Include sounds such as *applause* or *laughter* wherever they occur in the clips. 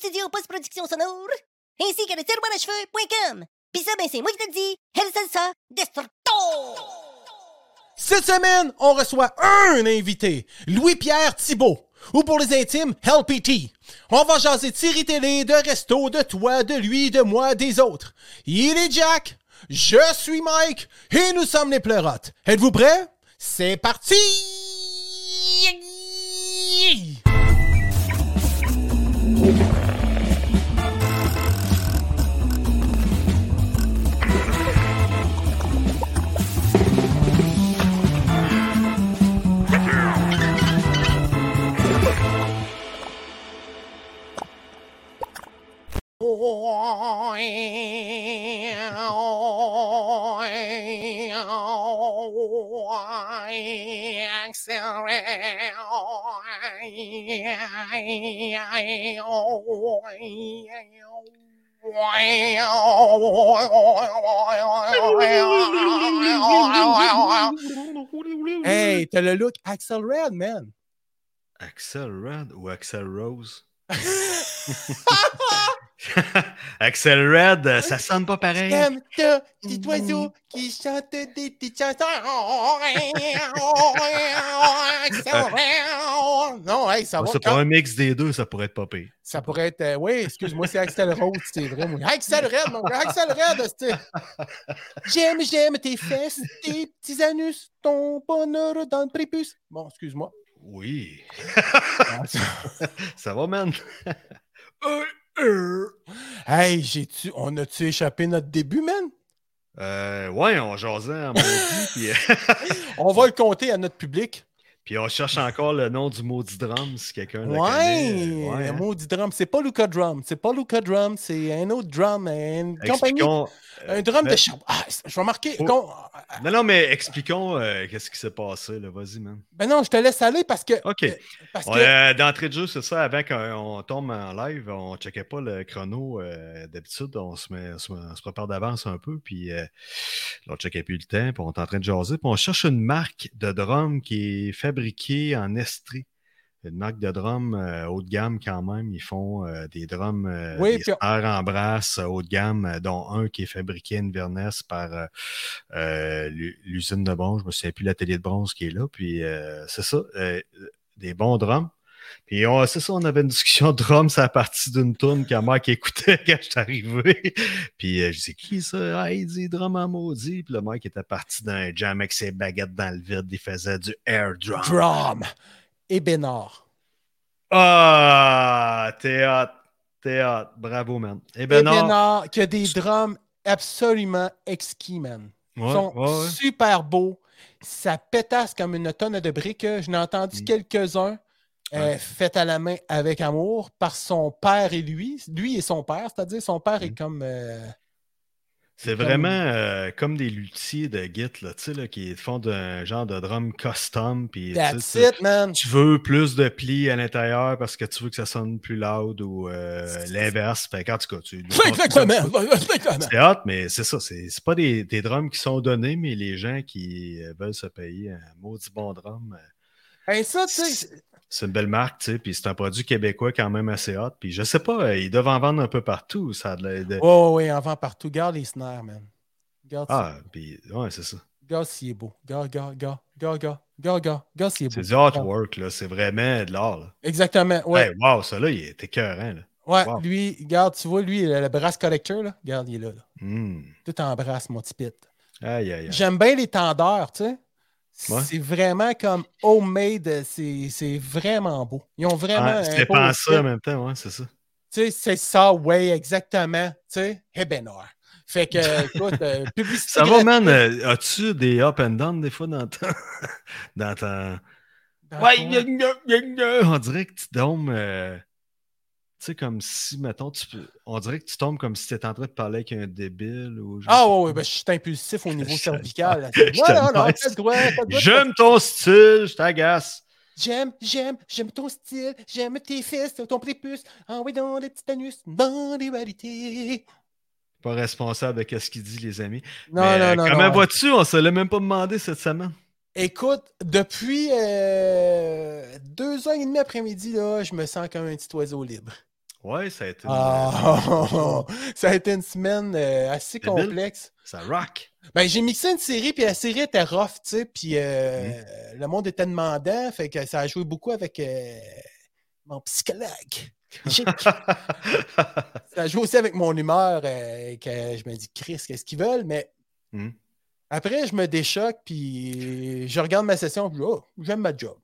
studio post-production sonore, ainsi qu'à le tiroir à cheveux.com. Pis ça, ben c'est moi qui te le dis, El Salsa Destructo! Cette semaine, on reçoit un invité, Louis-Pierre Thibault. Ou pour les intimes, LPT. On va jaser de télé, de resto, de toi, de lui, de moi, des autres. Il est Jack, je suis Mike, et nous sommes les pleurotes. Êtes-vous prêts? C'est parti! Ôi, Hey, t'as le look Axel Red, man. Axel Red ou Axel Rose? *laughs* *laughs* *laughs* Axel Red, euh, ça sonne pas pareil. Comme ça, petit oiseau qui chante des petites chansons. Non, hey, ça va. C'est quand- pas un mix des deux, ça pourrait être pas pire. Ça pourrait être. euh, oui, excuse-moi, c'est Axel Rose, c'est vrai. moi. Axel Red, mon gars, Axel Red, c'est. *laughs* J'aime, j'aime tes fesses, tes petits anus, ton bonheur dans le prépuce. Bon, excuse-moi. Oui. Ça- *laughs* Ça va, man? Hey, j'ai-tu. On a-tu échappé notre début, man? Euh, ouais, on jasait en maudit, puis, euh, *laughs* On va le compter à notre public. Puis on cherche encore le nom du maudit drum si quelqu'un le Ouais, connaît. Ouais, un hein. maudit drum. C'est pas Luca Drum. C'est pas Luca Drum. C'est un autre drum. Une compagnie. Expliquons. Un drum de charbon. Ah, je vais marquer. Oh. con- Non, non, mais expliquons euh, qu'est-ce qui s'est passé, là. Vas-y, man. Ben non, je te laisse aller parce que. OK. euh, Parce que euh, D'entrée de jeu, c'est ça. Avant qu'on tombe en live, on checkait pas le chrono. euh, D'habitude, on se, met, on se, on se prépare d'avance un peu. Puis euh, là, on checkait plus le temps. Puis on est en train de jaser. Puis on cherche une marque de drum qui est fabriquée en Estrie. Une marque de drum euh, haut de gamme quand même. Ils font euh, des drums, euh, Oui, des en brasse euh, haut de gamme, dont un qui est fabriqué à Inverness par l'u- l'usine de bronze. Je me souviens plus l'atelier de bronze qui est là. Puis c'est ça, des bons drums. Puis on- c'est ça, on avait une discussion de drums à partir d'une tourne que qui écoutait *laughs* quand je suis arrivé. Puis euh, je dis qui ça? Ah, il dit drum en maudit. Puis le mec était parti d'un jam avec ses baguettes dans le vide. Il faisait du air drum. Drum. Et Bénard. Ah, théâtre, théâtre. Bravo, man. Et ben non. Bénard, qui a des drums absolument exquis, man. Ils sont ouais, ouais. super beaux. Ça pétasse comme une tonne de briques. J'en ai entendu Mm. quelques-uns Ouais. faits à la main avec amour par son père et lui. Lui et son père, c'est-à-dire son père est Mm. comme. euh, C'est vraiment euh, comme des luthiers de Git, là, tu sais, là, qui font un genre de drum custom. Puis, tu sais, That's it, man. tu veux plus de plis à l'intérieur parce que tu veux que ça sonne plus loud ou euh, l'inverse. Fait qu'en tout cas, tu. C'est hot, mais c'est ça. C'est pas des, des drums qui sont donnés, mais les gens qui euh, veulent se payer un maudit bon drum. euh, Hey, ça, tu sais. C'est une belle marque, tu sais, puis c'est un produit québécois quand même assez hot. Puis je sais pas, euh, ils doivent en vendre un peu partout. Ça a de de- Oh, oui, en vend partout. Garde les snares, man. Garde Ah, puis ouais, c'est ça. Gars, s'il est beau. Gars, gars, gars, gars, gars, gars, gars, gars, s'il est beau. C'est du artwork, là. C'est vraiment de l'art. Exactement, ouais. Hey, wow, ça là, il est écœurant, là. ouais, wow. lui, regarde, tu vois, lui, le, brass collector, là. Regarde, il est là, là. Hmm. Tout en brasse, mon petit pit. Aïe, aïe, aïe. J'aime bien les tendeurs, tu sais. Ouais. C'est vraiment comme homemade, c'est vraiment beau. Ils ont vraiment. C'était pensé style. en même temps, ouais, c'est ça. Tu sais, c'est ça, ouais, exactement. Tu sais, Hebenor. Fait que, *laughs* écoute, euh, publicité. Ça va, man? euh, As-tu des up and down des fois dans ton. *laughs* dans dans Ouais, ton- on dirait que tu tombes. euh, Tu sais, comme si, mettons, tu peux... on dirait que tu tombes comme si tu étais en train de parler avec un débile. Ou Ah ouais, ouais, ben, je suis impulsif au niveau cervical. *laughs* non. J'aime ton style, je t'agace. J'aime, j'aime, j'aime ton style, j'aime tes fesses, ton prépuce. Ah oui, dans les petits anus, dans les variétés. Pas responsable de ce qu'il dit, les amis. Non, Mais, non, non. Comment non. vas-tu? On se l'a même pas demandé cette semaine. Écoute, depuis euh, deux heures et demie après-midi, là, je me sens comme un petit oiseau libre. Ouais, ça a été. une- Ah, *laughs* ça a été une semaine euh, assez complexe. Ça rock. Ben, j'ai mixé une série, puis la série était rough, tu sais, puis euh, Mm. le monde était demandant, fait que ça a joué beaucoup avec euh, mon psychologue. *laughs* *laughs* Ça a joué aussi avec mon humeur, euh, que je me dis, Chris, qu'est-ce qu'ils veulent, mais Mm. après, je me déchoque, puis je regarde ma session, je dis, oh, j'aime ma job.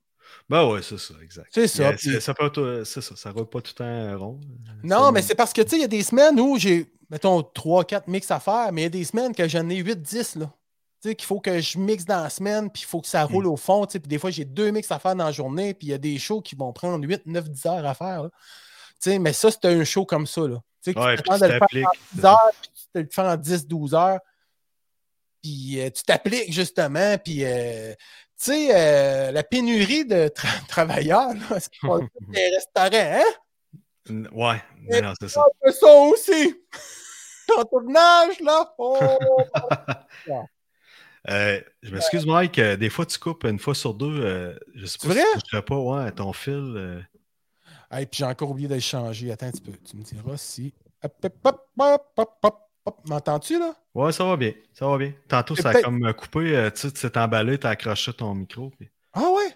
Ben ouais, c'est ça, exact. C'est ça, puis- c'est- Ça peut c'est ça, ça roule pas tout le temps rond. Non, mais c'est parce que, tu sais, il y a des semaines où j'ai, mettons, 3-4 mix à faire, mais il y a des semaines que j'en ai 8-10, là. Tu sais, qu'il faut que je mixe dans la semaine, puis il faut que ça roule au fond, tu sais, puis des fois, j'ai deux mix à faire dans la journée, puis il y a des shows qui vont prendre 8, 9, 10 heures à faire, là. Tu sais, mais ça, c'était un show comme ça, là. Tu sais, Ouais, tu de le faire en 10 heures, puis tu te le fais en 10, 12 heures, puis euh, tu t'appliques, justement, puis... euh, tu sais, euh, la pénurie de tra- *laughs* travailleurs, c'est pas les restaurants, hein? Ouais, non, non, c'est ça. On fait ça aussi. *laughs* En tournage, là. *laughs* Oh. Euh, je m'excuse, Mike, euh, des fois tu coupes une fois sur deux. je sais pas vrai? si tu toucherais pas ouais, ton fil. Et puis j'ai encore oublié de le changer. Attends un petit peu. Tu me diras si. Hop, hop, hop, hop, hop, hop. M'entends-tu, là? Ouais, ça va bien. Ça va bien. Tantôt, ça a comme euh, coupé. euh, tu sais, tu t'es emballé, t'as accroché ton micro. puis- Ah ouais?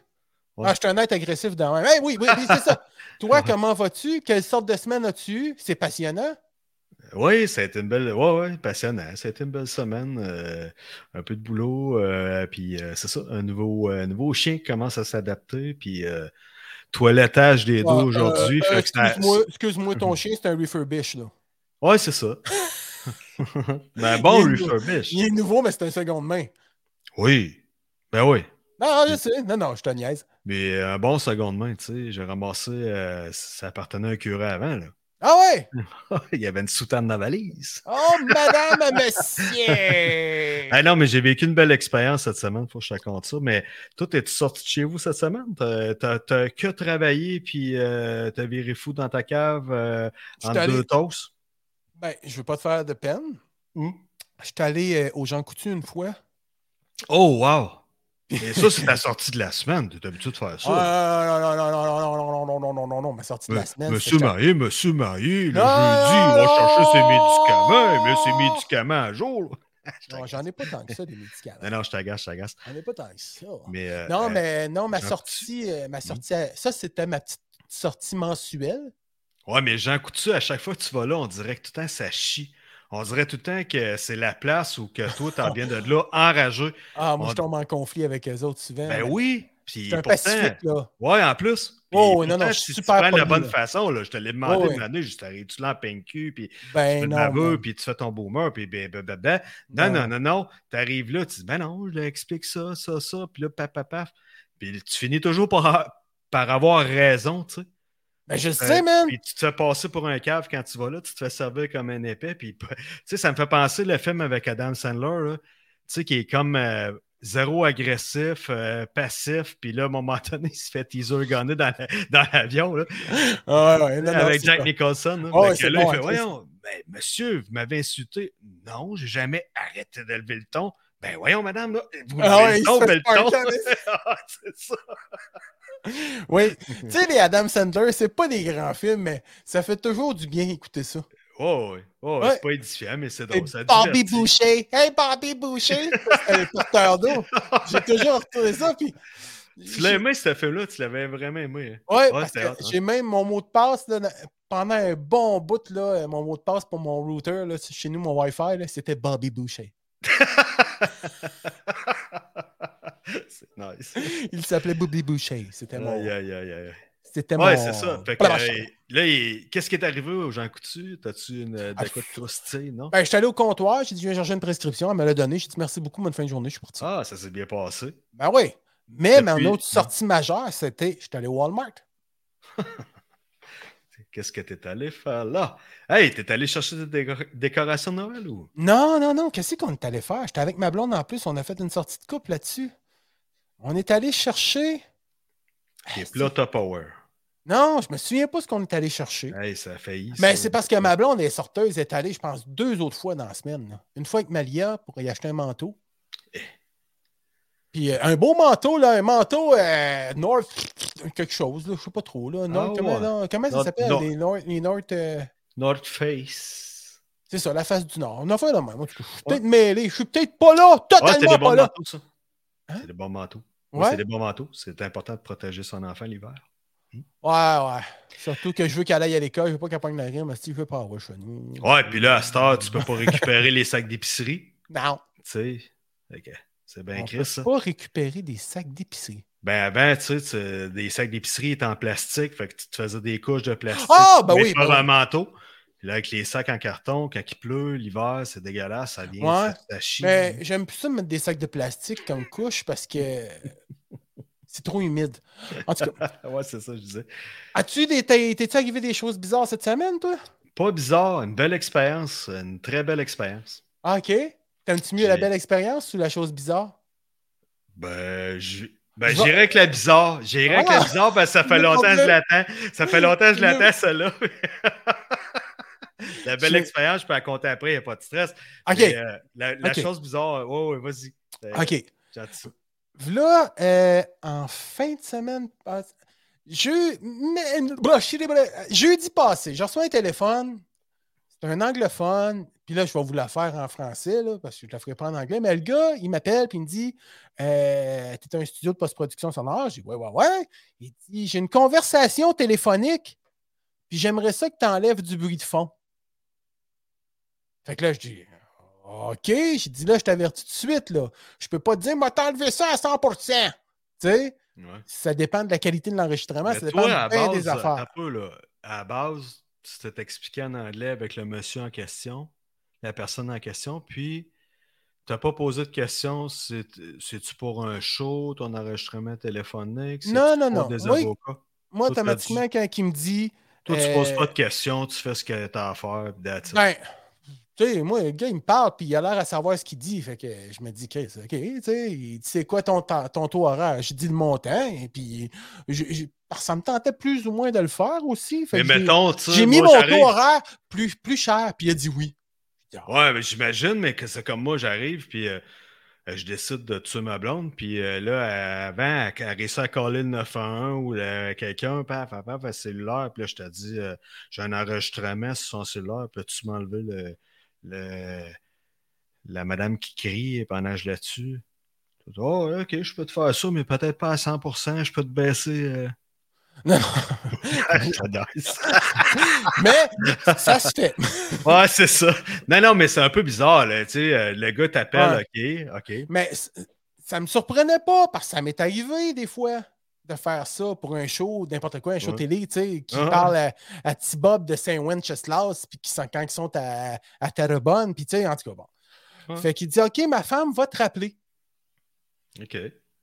Ouais. Ah, je suis un être agressif dans. Hey, oui, oui, oui, c'est ça. *laughs* Toi, comment vas-tu? Quelle sorte de semaine as-tu eu? C'est passionnant. Oui, ça a été une belle. Ouais, ouais, passionnant. Ça a été une belle semaine. euh, un peu de boulot. euh, puis euh, c'est ça, un nouveau, nouveau chien qui commence à s'adapter. Puis toilettage des dos Ah, aujourd'hui. excuse-moi, excuse-moi, ton chien, c'est un refurbish, là. Ouais, c'est ça. *laughs* ben bon, Il est-. Il nouveau, mais c'est un seconde main. Oui. Ben oui. Non, je sais. Non, non, je te niaise. Mais euh, un bon seconde main, tu sais. J'ai ramassé. euh, ça appartenait à un curé avant, là. Ah ouais? *laughs* Il y avait une soutane dans la valise. Oh, madame, *laughs* monsieur! Ah non, mais j'ai vécu une belle expérience cette semaine, faut que je te raconte ça. Mais toi, es-tu sorti de chez vous cette semaine? T'as- que travaillé, puis euh, t'as viré fou dans ta cave euh, en deux toasts? Ben, je veux pas te faire de peine. Hmm. Je suis allé euh, aux Jean Coutu une fois. Oh, wow! Et ça, c'est ta sortie de la semaine. T'es habitué de faire ça. Ah, non, non, non, non, non, non, non, non, non, non, non, non, ma sortie de la Me- semaine. Monsieur marié, monsieur marié, le jeudi, il va chercher ses médicaments, il met ses médicaments à jour. Non, j'en ai pas tant que ça, des médicaments. Non, non, je t'agace, je t'agace. J'en ai pas tant que ça. Mais, euh, Non, euh, mais non, ma sortie, euh, ma sortie, ça, c'était ma petite sortie mensuelle. Ouais, mais Jean Coutu, à chaque fois que tu vas là, on dirait que tout le temps ça chie. On dirait tout le temps que c'est la place où que toi, t'en viens de là *laughs* enragé. Ah, moi, On- je tombe en conflit avec eux autres souvent. Ben mais oui. Puis un pourtant, là. ouais, en plus. Puis Oh, non, non, je suis super tu prends de la bonne là. façon, là, je te l'ai demandé Oh, une oui. année, juste t'arrives-tu là en PNQ, puis tu Ben fais de ben, puis tu fais ton boomer, puis ben, ben, ben, ben. Non, non, non, non. T'arrives là, tu dis, ben non, je l'explique ça, ça, ça, puis là, paf, paf, paf. Puis tu finis toujours par, par avoir raison, tu sais. Ben, je le Euh, sais, man. Puis tu te fais passer pour un cave quand tu vas là, tu te fais servir comme un épais. Puis, *laughs* tu sais, ça me fait penser le film avec Adam Sandler, tu sais, qui est comme euh, zéro agressif, euh, passif. Puis là, à un moment *laughs* donné, il se fait teaser gunner dans, la- dans l'avion, Ah, avec Jack pas- Nicholson. là. Que bon, il fait, voyons, ben, monsieur, vous m'avez insulté. Non, j'ai jamais arrêté d'élever le ton. Ben voyons, madame, là, vous Ah levez le ton, le *laughs* Ah, c'est ça. *laughs* Oui. tu sais, les Adam Sandler, c'est pas des grands films, mais ça fait toujours du bien écouter ça. Oh, oui. Oh, Ouais. c'est pas édifiant, mais c'est drôle. Ça Bobby. Boucher. Hey, Bobby Boucher. C'était le porteur d'eau. *laughs* J'ai toujours retrouvé ça. Puis... Tu l'as aimé, ce film-là? Tu l'avais vraiment aimé. hein? Ouais, hot, hein. j'ai même mon mot de passe là, pendant un bon bout, là, mon mot de passe pour mon router, là, chez nous, mon Wi-Fi, c'était Bobby Boucher. *laughs* *laughs* c'est nice. Il s'appelait Bobby Boucher. C'était mon. Aïe, aïe, aïe, aïe. C'était mon. Ouais, c'est ça. Fait que, euh, là, il- qu'est-ce qui est arrivé aux Jean Coutu? T'as-tu une de Ah, quoi de croustille, non? Ben, je suis allé au comptoir, j'ai dit, je viens chercher une prescription, elle me l'a donné. J'ai dit, merci beaucoup, bonne fin de journée, je suis parti. Ah, ça s'est bien passé. Ben oui. Mais Depuis- mon autre sortie majeure, c'était, je suis allé au Walmart. *laughs* Qu'est-ce que t'es allé faire là? Hey, t'es allé chercher des décor- décorations de Noël ou? Non, non, non, qu'est-ce qu'on est allé faire? J'étais avec ma blonde en plus, on a fait une sortie de couple là-dessus. On est allé chercher. Des plats top power. Non, je me souviens pas ce qu'on est allé chercher. Hey, ça a failli. Mais ça. c'est parce que ma blonde est sorteuse, est allée, je pense, deux autres fois dans la semaine. là. Une fois avec Malia pour y acheter un manteau. Puis euh, un beau manteau, là, un manteau euh, North, quelque chose, là, je sais pas trop. Là, North, Ah, comment, ouais. non, comment ça s'appelle? North- Les North. Les North euh, North Face. c'est ça, la face du Nord. On a fait la même. Je suis Ouais. peut-être mêlé. Je suis peut-être pas là, totalement pas là. manteaux, ça. Hein? C'est des bons manteaux. Ouais. c'est des bons manteaux. C'est important de protéger son enfant l'hiver. Ouais, ouais. Surtout que je veux qu'elle aille à l'école, je veux pas qu'elle pogne la rime, si je veux pas avoir chez nous. Ouais, puis là, à cette heure, tu peux pas récupérer les sacs d'épicerie. Non. Tu sais. Que C'est bien Chris, peut ça. pas récupérer des sacs d'épicerie. Ben avant, tu sais, tu- des sacs d'épicerie étaient en plastique, fait que tu te faisais des couches de plastique. Ah, ben mais oui, ben un manteau. Là, avec les sacs en carton, quand il pleut, l'hiver, c'est dégueulasse, ça vient, Ouais. ça, ça chie. Mais j'aime plus ça mettre des sacs de plastique comme couche parce que *laughs* c'est trop humide. En tout cas, *laughs* ouais, c'est ça, je disais. as-tu des. t'es- T'es-tu arrivé des choses bizarres cette semaine, toi? Pas bizarre, une belle expérience, une très belle expérience. Ah, OK. T'aimes-tu mieux la belle expérience ou la chose bizarre? Ben, je- ben, j'irai avec la bizarre. J'irai avec la Ah! bizarre parce que ça *laughs* fait longtemps que je l'attends. Ça fait longtemps que je l'attends, celle-là. La belle Je- expérience, je peux la compter après, il n'y a pas de stress. OK. Mais, euh, la chose bizarre, ouais, vas-y. Euh, OK. Là, euh, en fin de semaine, je... je jeudi passé, j'ai reçu un téléphone. C'est un anglophone. Puis là, je vais vous la faire en français, là, parce que je ne la ferai pas en anglais. Mais le gars, il m'appelle puis il me dit euh, Tu es un studio de post-production sonore J'ai dit Ouais, ouais, ouais. Il dit J'ai une conversation téléphonique, puis j'aimerais ça que tu enlèves du bruit de fond. Fait que là, je dis OK. J'ai dit là, je t'avertis tout de suite, là. Je peux pas te dire, moi, t'enlever ça à 100 Tu sais, Ouais. ça dépend de la qualité de l'enregistrement, ça dépend toi, à de bien base, des un affaires. peu, là, à la base, tu t'es expliqué en anglais avec le monsieur en question, la personne en question, puis tu n'as pas posé de questions. C'est- C'est-tu pour un show, ton enregistrement téléphonique? Non, non, non. Des Moi, avocats? Moi, automatiquement, quand il me dit. Toi, tu euh, poses pas de questions, tu fais ce que tu as à faire. Ben, tu sais, moi, le gars, il me parle, puis il a l'air à savoir ce qu'il dit. Fait que je me dis, Chris, OK, tu sais, il dit, c'est quoi ton, ton, taux horaire? J'ai dit le montant, et puis je- je- ça me tentait plus ou moins de le faire aussi. Fait Mais mettons, J'ai mis moi, mon taux horaire plus, plus cher, puis il a dit oui. Ouais, mais j'imagine, mais que c'est comme moi, j'arrive, puis euh, euh, je décide de tuer ma blonde, puis euh, là, avant, elle, elle réussit à coller le 911 ou quelqu'un, paf, paf, paf, un cellulaire, puis là, je te dis, euh, j'ai un enregistrement sur son cellulaire, peux-tu m'enlever le, le- la madame qui crie pendant que je la tue? Oh, ok, je peux te faire ça, mais peut-être pas à 100%, je peux te baisser. euh. *laughs* Non, *laughs* J'adore ça. *laughs* mais ça se fait. ouais, c'est ça. Non, non, mais c'est un peu bizarre, là, tu sais, euh, le gars t'appelle, ok, ok. Mais ça me surprenait pas parce que ça m'est arrivé des fois de faire ça pour un show, n'importe quoi, un show Ouais. télé, tu sais, qui Ah. parle à, à T-Bob de Saint-Wenceslas, puis qui sont, quand ils sont à, à Terrebonne, puis tu sais, en tout cas, bon. Fait qu'il dit, OK, ma femme va te rappeler. Ok.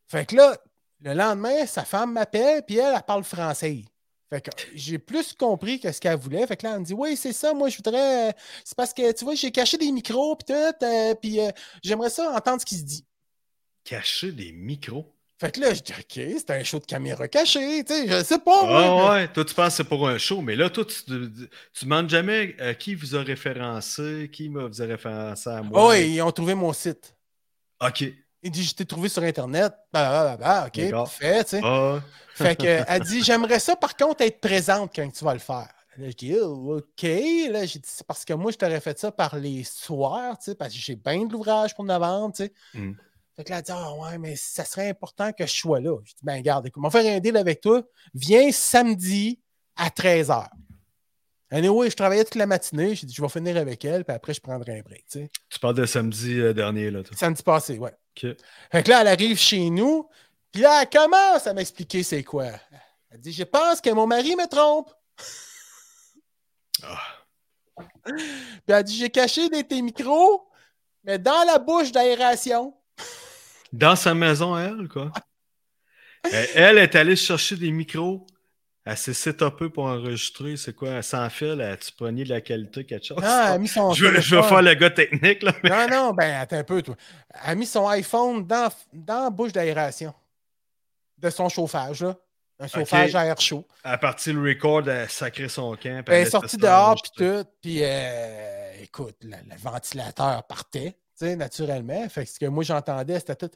Fait que là, le lendemain, sa femme m'appelle, puis elle, elle parle français. Fait que j'ai plus compris que ce qu'elle voulait. Fait que là, elle me dit Oui, c'est ça, moi, je voudrais. euh, C'est parce que, tu vois, j'ai caché des micros, puis tout, euh, puis euh, j'aimerais ça entendre ce qui se dit. Cacher des micros? Fait que là, je dis OK, c'est un show de caméra cachée, tu sais, je sais pas. moi, Ah mais- ouais, toi tu penses que c'est pour un show, mais là, toi, tu, tu demandes jamais euh, qui vous a référencé, qui m'a vous a référencé à moi. Ouais, ils ont trouvé mon site. Ok. Il dit Je t'ai trouvé sur Internet. Bah, bah, bah, OK, parfait, tu sais. Ah, Fait que, euh, elle dit J'aimerais ça, par contre, être présente quand tu vas le faire. Là, je dis Oh, OK. Là, j'ai dit C'est parce que moi, je t'aurais fait ça par les soirs, tu sais, parce que j'ai bien de l'ouvrage pour me vendre, tu sais. Mm. Fait que là, elle dit Ah, ouais, mais ça serait important que je sois là. Je dis Ben, garde, écoute, on va faire un deal avec toi. Viens samedi à 13h. Anyway, je travaillais toute la matinée. J'ai dit Je vais finir avec elle, puis après, je prendrai un break, tu sais. tu parles de samedi euh, dernier, là. Toi. Samedi passé, ouais. Ok. Fait que là, elle arrive chez nous, puis là, elle commence à m'expliquer c'est quoi. Elle dit Je pense que mon mari me trompe. Ah. Puis elle dit J'ai caché des tes micros, mais dans la bouche d'aération. Dans sa maison, elle, quoi. Euh, elle est allée chercher des micros. Elle s'est setupée pour enregistrer. C'est quoi? Elle sans fil, elle a-tu pogné de la qualité, quelque chose? Non, elle a mis son. je, veux, je veux faire le gars technique, là. mais- Non, non, ben attends un peu, toi. Elle a mis son iPhone dans, dans la bouche d'aération de son chauffage, là. Un chauffage à air chaud. À partir du record, elle a sacré son camp. Elle est sortie dehors, puis tout. Puis, euh, écoute, le, le ventilateur partait, tu sais, naturellement. Fait que ce que moi, j'entendais, c'était tout.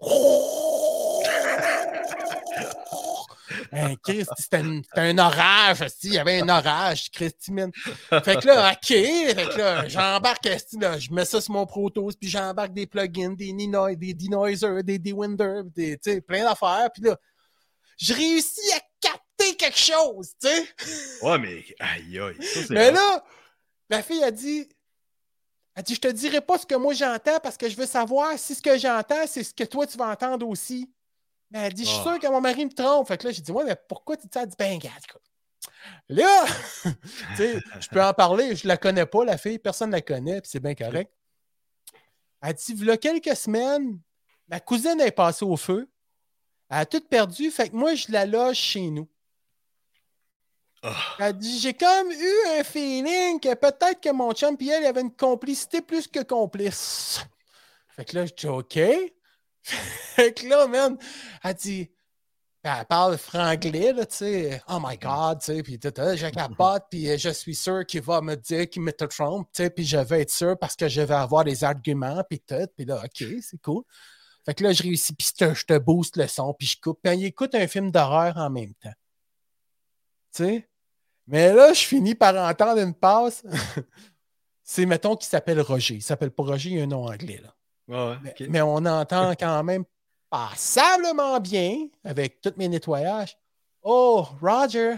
*laughs* Hein, c'était un, orage, il y avait un orage, Christy, man. Fait que là, OK, fait que là, j'embarque, je mets ça sur mon Protos, puis j'embarque des plugins, des Nino- des denoisers, des Dewinder, des, plein d'affaires, puis là, je réussis à capter quelque chose, tu sais. Ouais, mais aïe aïe. ça, Mais là, la fille a dit, elle dit, je te dirai pas ce que moi j'entends parce que je veux savoir si ce que j'entends, c'est ce que toi tu vas entendre aussi. Mais elle dit, je suis Ah. sûr que mon mari me trompe. Fait que là, j'ai dit, ouais, mais pourquoi tu dis ça? Elle dit, ben, regarde. Là, *laughs* tu sais, je peux en parler, je la connais pas, la fille, personne ne la connaît, puis c'est bien correct. Elle dit, il y a quelques semaines, ma cousine est passée au feu. Elle a tout perdu, fait que moi, je la loge chez nous. Ah. Elle dit J'ai comme eu un feeling que peut-être que mon chum et elle avait une complicité plus que complice. Fait que là, je dis OK. *laughs* fait que là, man, elle dit elle parle franglais, tu sais. Oh my God, tu sais. Puis tout, je capote, puis je suis sûr qu'il va me dire qu'il me trompe, tu sais. Puis je vais être sûr parce que je vais avoir des arguments, puis tout. Puis là, OK, c'est cool. Fait que là, je réussis, puis je te- te booste le son, puis je coupe. Puis il écoute un film d'horreur en même temps. Tu sais? Mais là, je finis par entendre une passe. *laughs* C'est, mettons, qui s'appelle Roger. Il s'appelle pas Roger, il a un nom anglais. Là. Ouais, Mais, mais on entend quand même passablement bien, avec tous mes nettoyages. Oh, Roger,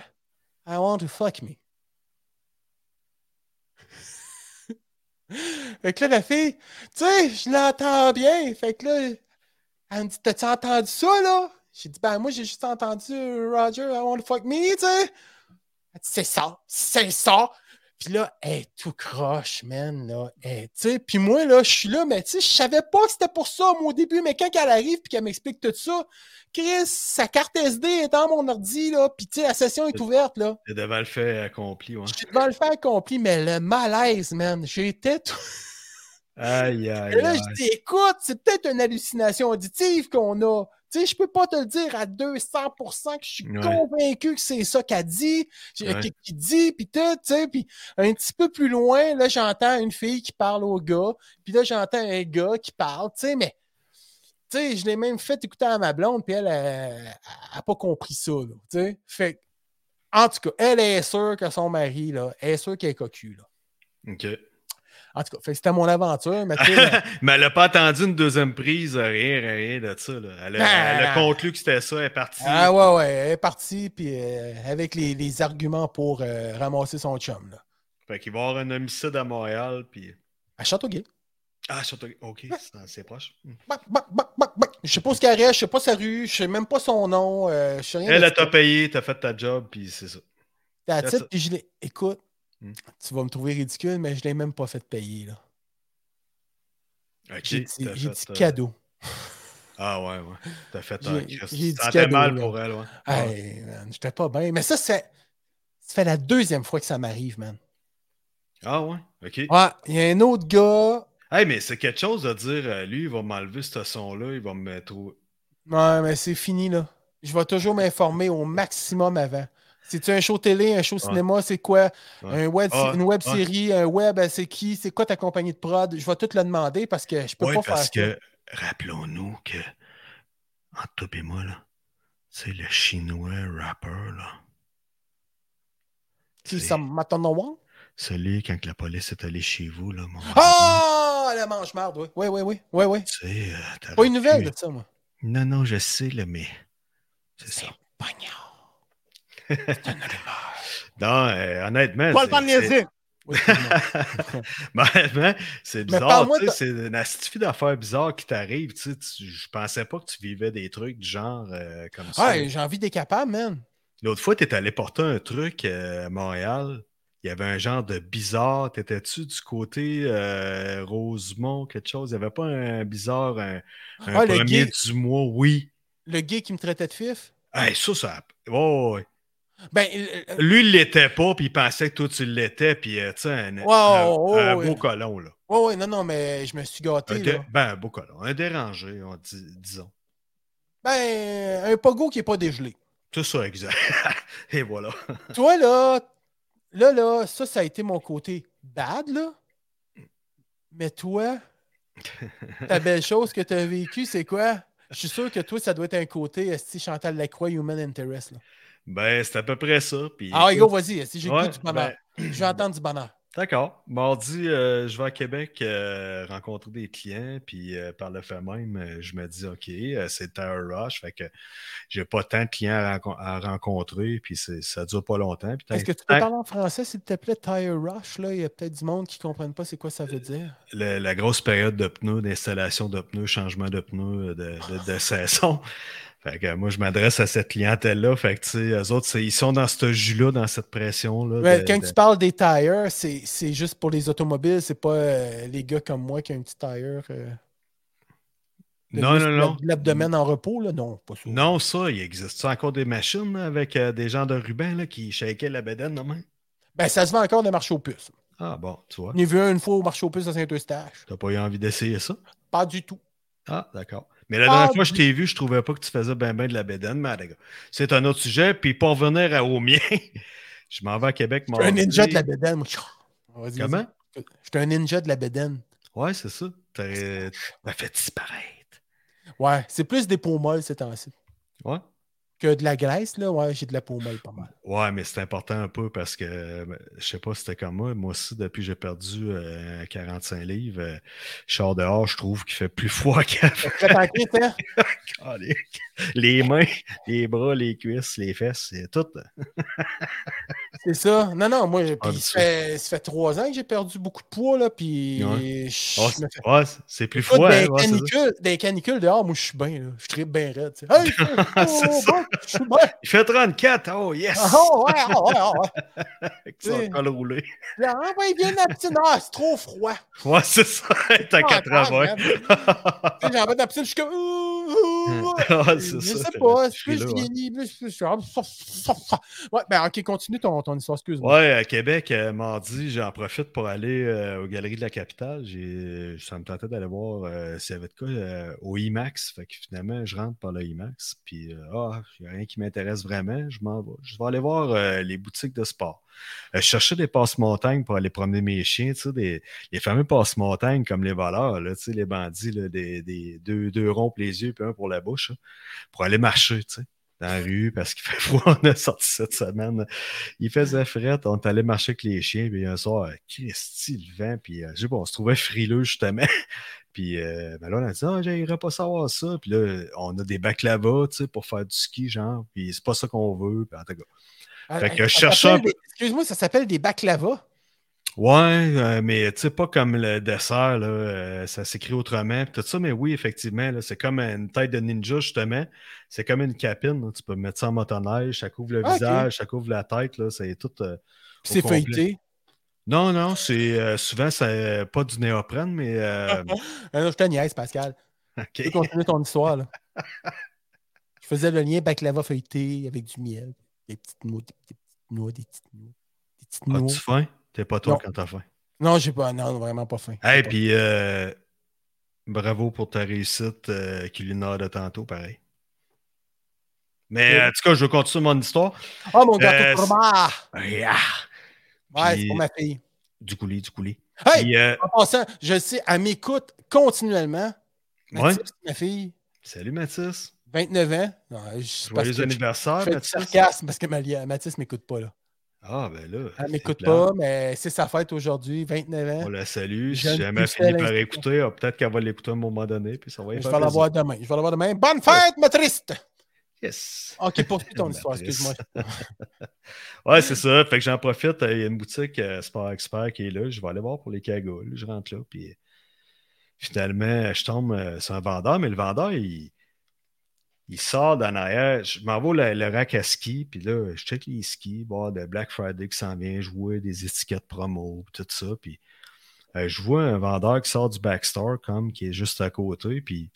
I want to fuck me. *laughs* fait que là, la fille, tu sais, je l'entends bien. Fait que là, elle me dit, t'as-tu entendu ça, là? J'ai dit, ben, moi, j'ai juste entendu Roger, I want to fuck me, tu sais. C'est ça, c'est ça. Puis là, elle est tout croche, man, là. Puis moi, là, je suis là, mais tu sais, je savais pas que c'était pour ça, moi, au début, mais quand elle arrive puis qu'elle m'explique tout ça, Chris, sa carte SD est dans mon ordi, là, puis tu sais, la session est ouverte, là. T'es devant le fait accompli, ouais. Je suis devant le faire accompli, mais le malaise, man, j'étais tout... Aïe, aïe, *laughs* Et là, je dis, écoute, c'est peut-être une hallucination auditive qu'on a. Tu sais, je peux pas te le dire à 200% que je suis Ouais. convaincu que c'est ça qu'elle dit, Ouais. qu'il dit, puis tout, tu sais, puis un petit peu plus loin, là, j'entends une fille qui parle au gars, puis là, j'entends un gars qui parle, tu sais, mais, tu sais, je l'ai même fait écouter à ma blonde, puis elle, elle, a pas compris ça, là, tu sais. Fait en tout cas, elle est sûre que son mari, là, est sûre qu'elle est cocu, là. Ok. En tout cas, c'était mon aventure, mais *laughs* Mais elle n'a pas attendu une deuxième prise, rien, rien de ça. Là. Elle, a, Ah. elle a conclu que c'était ça, elle est partie. Ah ouais, ouais, elle est partie, puis euh, avec les, les arguments pour euh, ramasser son chum, là. Fait qu'il va y avoir un homicide à Montréal, puis... À Châteauguay. Ah, surtout... OK, c'est proche. Hmm. Bac, bac. Je sais pas ce qu'elle reste, je sais pas sa rue, je sais même pas son nom, euh, je sais rien. Elle, elle t'a payé, t'as fait ta job, puis c'est ça. It, it. puis je l'ai. Écoute, Hmm. tu vas me trouver ridicule, mais je l'ai même pas fait payer, là. J'ai dit, j'ai euh, cadeau. Ah ouais, ouais. T'as fait un j'ai dit cadeau, mal là. pour elle, ouais. Ouais. Hey, man, j'étais pas bien. Mais ça, c'est. Ça fait la deuxième fois que ça m'arrive, man. Ah ouais, OK. Ouais, il y a un autre gars. Hey, mais c'est quelque chose de dire, euh, lui, il va m'enlever ce son-là, il va me mettre. Ouais, mais c'est fini, là. Je vais toujours m'informer au maximum avant. C'est-tu un show télé, un show cinéma, c'est quoi? Un web, Ah, une web série, un web, euh, c'est qui? C'est quoi ta compagnie de prod? Je vais tout le demander parce que je peux pas parce faire que, rappelons-nous que, entre toi et moi, là, c'est le chinois rapper, là. ça. Qui ça m'attend Celui, quand la police est allée chez vous, là, mon Ah! la mange-marde, oui. Oui, oui, oui. Oui, oui. Tu sais, euh, Pas une nouvelle de ça, moi. Non, non, je sais, là, mais c'est ça. Pognard. *laughs* Non, euh, honnêtement, Pas le temps de niaiser. Honnêtement, c'est bizarre. C'est une astuce d'affaires bizarres qui t'arrive. tu Je pensais pas que tu vivais des trucs du genre euh, comme ça. Ouais, j'ai envie d'être capable, man. L'autre fois, tu es allé porter un truc euh, à Montréal. Il y avait un genre de bizarre. T'étais-tu du côté euh, Rosemont, quelque chose? Il n'y avait pas un bizarre, un, un Ah, le premier gay. du mois? Oui. Le gay qui me traitait de fif? Hey, ça, ça. Ben, euh, Lui, il l'était pas, puis il pensait que toi, tu l'étais, puis euh, tu sais, un, Ouais, un- ouais, un ouais. beau colon, là. ouais, ouais, non, non, mais je me suis gâté, Un là. Ben, un beau colon. Un dérangé, on dit, disons. Ben, un pogo qui est pas dégelé. C'est ça, exact. *laughs* Et voilà. *laughs* Toi, là, là, là, ça, ça a été mon côté bad, là. Mais toi, ta *laughs* belle chose que tu as vécue, c'est quoi? Je suis sûr que toi, ça doit être un côté esti Chantal Lacroix, Human Interest. Là. Ben, c'est à peu près ça. Puis, Ah, écoute, go, vas-y. Si j'ai Ouais, du bonheur. *clears throat* Je vais entendre du bonheur. D'accord. Mardi, euh, je vais à Québec euh, rencontrer des clients, puis euh, par le fait même, je me dis, OK, c'est Tire Rush, fait que j'ai pas tant de clients à, renco- à rencontrer, puis ça dure pas longtemps. Est-ce que tu peux parler en français, s'il te plaît, Tire Rush? Là? Il y a peut-être du monde qui ne comprenne pas c'est quoi ça veut dire. le- la grosse période de pneus, d'installation de pneus, changement de pneus, de, de- de saison. Fait que moi, je m'adresse à cette clientèle-là. Fait que, tu sais, eux autres, ils sont dans ce jus-là, dans cette pression-là. Ouais, quand de- tu parles des tires, c'est juste pour les automobiles, c'est pas euh, les gars comme moi qui ont un petit tire. euh, Non, non, non. L'abdomen en repos, là, non, pas ça. Non, ça, il existe encore des machines là, avec euh, des gens de ruban là, qui shakaient la bédaine de même? Ben, ça se vend encore des marché aux puces. Ah bon, tu vois. J'en ai vu un une fois au marché aux puces à Saint-Eustache. T'as pas eu envie d'essayer ça? Pas du tout. Ah, d'accord. Mais la Ah, dernière fois que je t'ai vu, je trouvais pas que tu faisais bien ben de la bédaine, mais les gars, c'est un autre sujet. Puis pour revenir à- au mien, *laughs* je m'en vais à Québec. Je suis un ninja de la bédaine. moi. Comment? Je suis un ninja de la bédaine. Ouais, c'est ça. T'as t'as fait disparaître. Ouais, c'est plus des peaux molles ces temps-ci. Ouais. Que de la graisse, là, ouais, j'ai de la peau molle pas mal. Ouais, mais c'est important un peu parce que euh, je sais pas si c'était comme moi. Moi aussi, depuis que j'ai perdu euh, 45 livres, euh, je sors dehors, je trouve qu'il fait plus *laughs* froid qu'avant. Hein? *laughs* Les mains, les bras, les cuisses, les fesses, c'est tout. C'est ça. Non, non, moi, puis Ah, ça, fait, ça fait trois ans que j'ai perdu beaucoup de poids, là, puis Ouais. me c'est plus froid. des, hein, ouais, canicules, des canicules dehors, moi, je suis bien, là. Je tripe bien raide, tu sais. Hey, *laughs* oh, bon, je suis bien. Il fait 34, oh yes! Oh, ouais, ah, ouais, ouais. *laughs* Avec son col roulé. Là, Ah, ouais, viens la piscine. Ah, c'est trop froid. Ouais, c'est ça. *laughs* T'as Ah, 80. Tu sais, J'en vais dans la piscine, je suis comme. Ouh, *laughs* Ah, Je c'est sais ça. pas, suis plus je vieillis, plus je suis. Ouais, ben ok, continue ton, ton histoire, excuse-moi. Ouais, à Québec, euh, mardi, j'en profite pour aller euh, aux Galeries de la Capitale. Ça me tentait d'aller voir euh, s'il y avait de quoi euh, au IMAX. Fait que finalement, je rentre par le IMAX. Puis, ah, il n'y a rien qui m'intéresse vraiment. Je m'en vais. Je vais aller voir les boutiques de sport. Euh, je cherchais des passe-montagnes pour aller promener mes chiens, tu sais, les fameux passe-montagnes comme les voleurs, les bandits, des, deux, deux ronds les yeux puis un pour la bouche, là, pour aller marcher, dans la rue parce qu'il *laughs* fait froid. On a sorti cette semaine. Il faisait fret. On est allé marcher avec les chiens. Puis un soir, Christy, le vent. Puis euh, je sais pas, on se trouvait frileux justement. *laughs* Puis euh, ben là, on a dit, ah, j'irais pas savoir ça. Puis là, on a des tu sais, pour faire du ski, genre. Puis c'est pas ça qu'on veut. Ah, fait ah, que des- Excuse-moi, ça s'appelle des baklava. Ouais, euh, mais tu sais, pas comme le dessert, là, euh, ça s'écrit autrement, tout ça, mais oui, effectivement, là, c'est comme une tête de ninja, justement. C'est comme une capine, là, tu peux mettre ça en motoneige, ça couvre le Ah, ok. visage, ça couvre la tête, là, c'est tout. euh, c'est feuilleté. Non, non, c'est souvent, c'est pas du néoprène, mais. *laughs* non, je te niaise, Pascal. Tu peux ok. continuer ton histoire, là. Je faisais le lien baklava feuilleté avec du miel. Des petites noix, des, des petites noix, des petites noix. Des petites noix. As-tu faim? T'es pas toi Non. quand t'as faim. Non, j'ai pas. Non, vraiment pas faim. Hey, puis euh, bravo pour ta réussite euh, culinaire de tantôt, pareil. Mais Oui. en tout cas, je veux continuer mon histoire. Oh mon gâteau Euh, de fromage! Ah! Ouais, c'est pour ma fille. Du coulis, du coulis. Hey! Puis, euh, En passant, je sais, elle m'écoute continuellement. ouais. Mathis, ma fille, Salut Mathis. 29 ans? Non, je- parce que anniversaire, je Mathis. sarcasme parce que Mathis ne m'écoute pas. Là. Ah, ben là. Elle m'écoute pas, mais c'est sa fête aujourd'hui, 29 ans. On la salue. Si jamais elle finit par écouter, ah, peut-être qu'elle va l'écouter à un moment donné. Puis ça va y Je vais la voir demain. Je vais la voir demain. Bonne fête, triste! Yes. Ok, poursuis *laughs* ton histoire, excuse-moi. *laughs* Ouais, c'est ça. Fait que j'en profite. Il y a une boutique euh, Sport Expert qui est là. Je vais aller voir pour les cagoules. Je rentre là. Puis euh, finalement, je tombe euh, sur un vendeur, mais le vendeur, il, il sort d'en arrière. Je m'en vais le, le rack à ski. Puis là, je check les skis, voir de Black Friday qui s'en vient, jouer des étiquettes promo, tout ça. Puis euh, je vois un vendeur qui sort du backstore, comme qui est juste à côté. Puis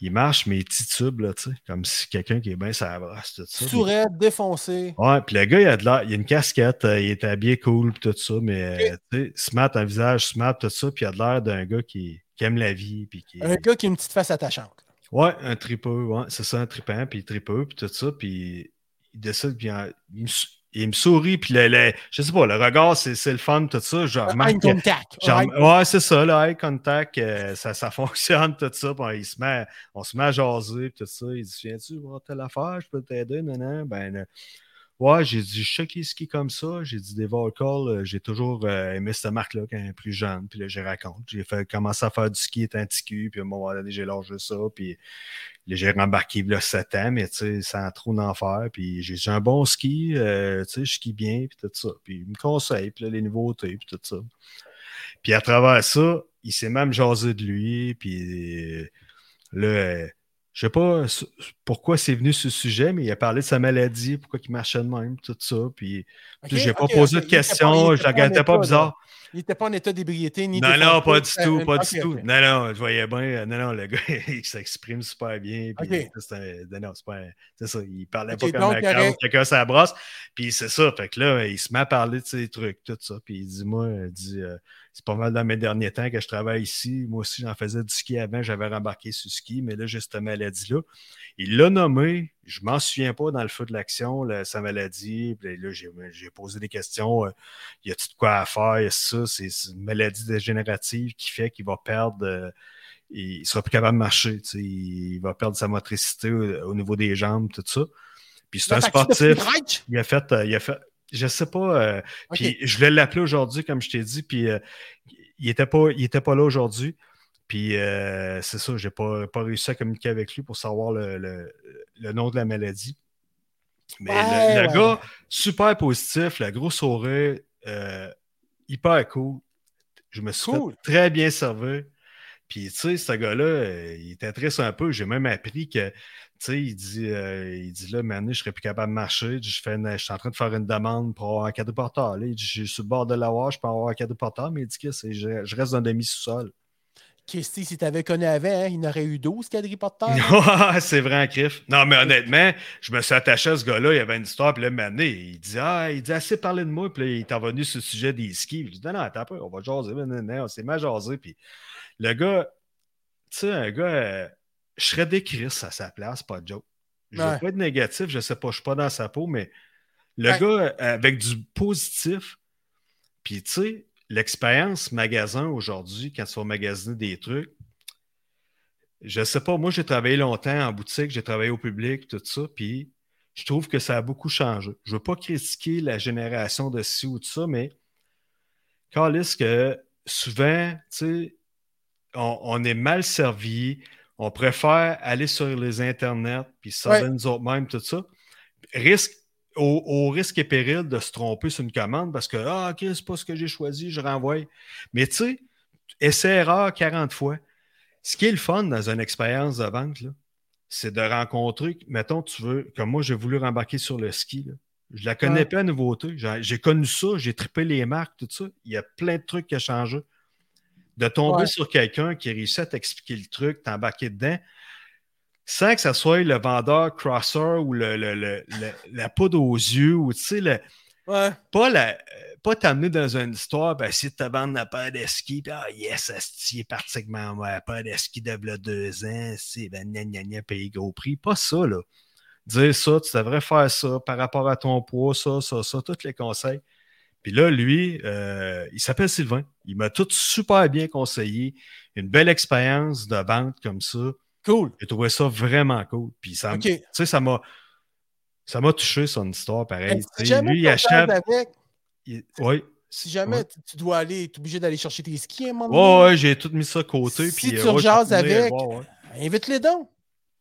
il marche, mais il titube, là, tu sais, comme si quelqu'un qui est bien sa brosse, tout ça. Sourette, défoncé. Ouais, puis le gars, il a de l'air, il a une casquette, euh, il est habillé cool, pis tout ça, mais euh, tu sais, smart, un visage smart, tout ça, puis il a de l'air d'un gars qui, qui aime la vie, puis qui. Un gars qui a une petite face attachante. Ouais, un tripeux, ouais, c'est ça, un tripant, puis tripeux, puis tout ça, puis il décide, puis il, il, me su- il me sourit, puis le, le- je sais pas, le regard, c'est le fun, tout ça. Je remarque Eye contact. Genre, Eye- ouais, c'est ça, le eye contact, euh, ça, ça *laughs* fonctionne, tout ça. Puis il se met, on se met à jaser, puis tout ça. Il dit Viens-tu voir telle affaire, je peux t'aider, non, non. Ben, euh, ouais, j'ai sais qui ski comme ça. J'ai dit des Volcall, euh, j'ai toujours euh, aimé cette marque-là quand j'étais plus jeune. Puis là, j'ai raconte. J'ai fait commencer à faire du ski étant petit puis à un moment donné, j'ai lâché ça. Puis j'ai rembarqué là 7 ans, mais tu sais, sans trop d'en faire. Puis j'ai un bon ski, euh, tu sais, je skie bien, puis tout ça. Puis il me conseille, puis là, les nouveautés, puis tout ça. Puis à travers ça, il s'est même jasé de lui. Puis euh, là, je sais pas pourquoi c'est venu ce sujet, mais il a parlé de sa maladie, pourquoi il marchait de même, tout ça. Puis Ok, j'ai pas posé de questions, je la regardais pas bizarre. là. Il n'était pas en état d'ébriété ni Non, non, pas du tout, une- pas du tout. Non, non, je voyais bien. euh, Non, non, le *laughs* gars, il s'exprime super bien. Puis, non, c'est pas c'est ça. Il parlait pas comme un quelqu'un ça brosse. Puis c'est ça. Fait que là, il se met à parler de ses trucs, tout ça. Puis il dit, moi, il dit, euh, c'est pas mal dans mes derniers temps que je travaille ici. Moi aussi, j'en faisais du ski avant. J'avais rembarqué sur ski, mais là, j'ai cette maladie-là. Il l'a nommé. Je m'en souviens pas dans le feu de l'action, là, sa maladie. Puis là, j'ai j'ai posé des questions. euh, y a-t-il de quoi à faire? Y a ça? C'est une maladie dégénérative qui fait qu'il va perdre. euh, il sera plus capable de marcher. Il va perdre sa motricité au, au niveau des jambes, tout ça. Puis c'est un sportif. Il a fait. euh, il a fait je sais pas. euh. Puis je voulais l'appeler aujourd'hui, comme je t'ai dit. Puis euh, il était pas, il était pas là aujourd'hui. Puis euh, c'est ça, j'ai pas, pas réussi à communiquer avec lui pour savoir le, le- le nom de la maladie. Mais le- Ouais, le, ouais. gars, super positif, le gros sourire, euh, hyper cool. Je me suis Cool. très bien servir. Puis, tu sais, ce gars-là, euh, il était triste un peu. J'ai même appris que, tu sais, il dit, euh, il dit là, maintenant, je serais plus capable de marcher. Je, fais une- je suis en train de faire une demande pour avoir un quadriporteur. Là, il dit, je suis sur le bord de la je peux avoir un quadriporteur, mais il dit que je, je reste dans demi-sous-sol. Christy, si t'avais connu avant, hein, il n'aurait eu 12 quadriporteurs. *laughs* Ouais, c'est vrai en crif. Non, mais honnêtement, je me suis attaché à ce gars-là, il y avait une histoire, puis là, maintenant, il dit Ah, il dit assez parler de moi, puis là, il est revenu sur le sujet des skis. Je dis Non, non, attends peu, on va jaser. Non, non, non, on s'est mal jasé. Puis le gars, tu sais, un gars, euh, je serais des Chris à sa place, pas de joke. Je ne veux pas être négatif, je sais pas, je suis pas dans sa peau, mais le Ouais. gars, euh, avec du positif, puis tu sais, l'expérience magasin aujourd'hui, quand tu vas magasiner des trucs, je sais pas, moi j'ai travaillé longtemps en boutique, j'ai travaillé au public, tout ça, puis je trouve que ça a beaucoup changé. Je veux pas critiquer la génération de ci ou de ça, mais calisse que souvent, tu sais, on, on est mal servi, on préfère aller sur les internets, puis ça Ouais. nous autres mêmes, tout ça. Risque, au, au risque et péril de se tromper sur une commande parce que, ah, ok, c'est pas ce que j'ai choisi, je renvoie. Mais tu sais, essai-erreur 40 fois. Ce qui est le fun dans une expérience de vente, c'est de rencontrer, mettons, tu veux, comme moi, j'ai voulu rembarquer sur le ski. là. Je la connais Ouais. pas à nouveauté. J'ai j'ai connu ça, j'ai trippé les marques, tout ça. Il y a plein de trucs qui ont changé. De tomber Ouais. sur quelqu'un qui réussit à t'expliquer le truc, t'embarquer dedans, sans que ça soit le vendeur crosser ou le, le- le- le- la poudre aux yeux ou tu sais, le- Ouais. pas, la- euh, pas t'amener dans une histoire, ben, essayer de te vendre la paire de skis, puis ah yes, asti est parti avec ma paire de skis de deux ans, c'est ben gna gna gna, payer gros prix. Pas ça, là. Dire ça, tu devrais faire ça par rapport à ton poids, ça, ça, ça, tous les conseils. Puis là, lui, euh, il s'appelle Sylvain. Il m'a tout super bien conseillé. Une belle expérience de vente comme ça. Cool. J'ai trouvé ça vraiment cool. Puis ça, ça m'a, ça m'a touché son histoire, pareil. Si jamais lui, il achète. avec, il- Oui. si jamais Ouais. tu, dois aller, tu es obligé d'aller chercher tes skis à un moment Ouais, donné, ouais, j'ai tout mis ça de côté. Si puis, tu euh, ouais, rejases avec, ouais. invite-les donc.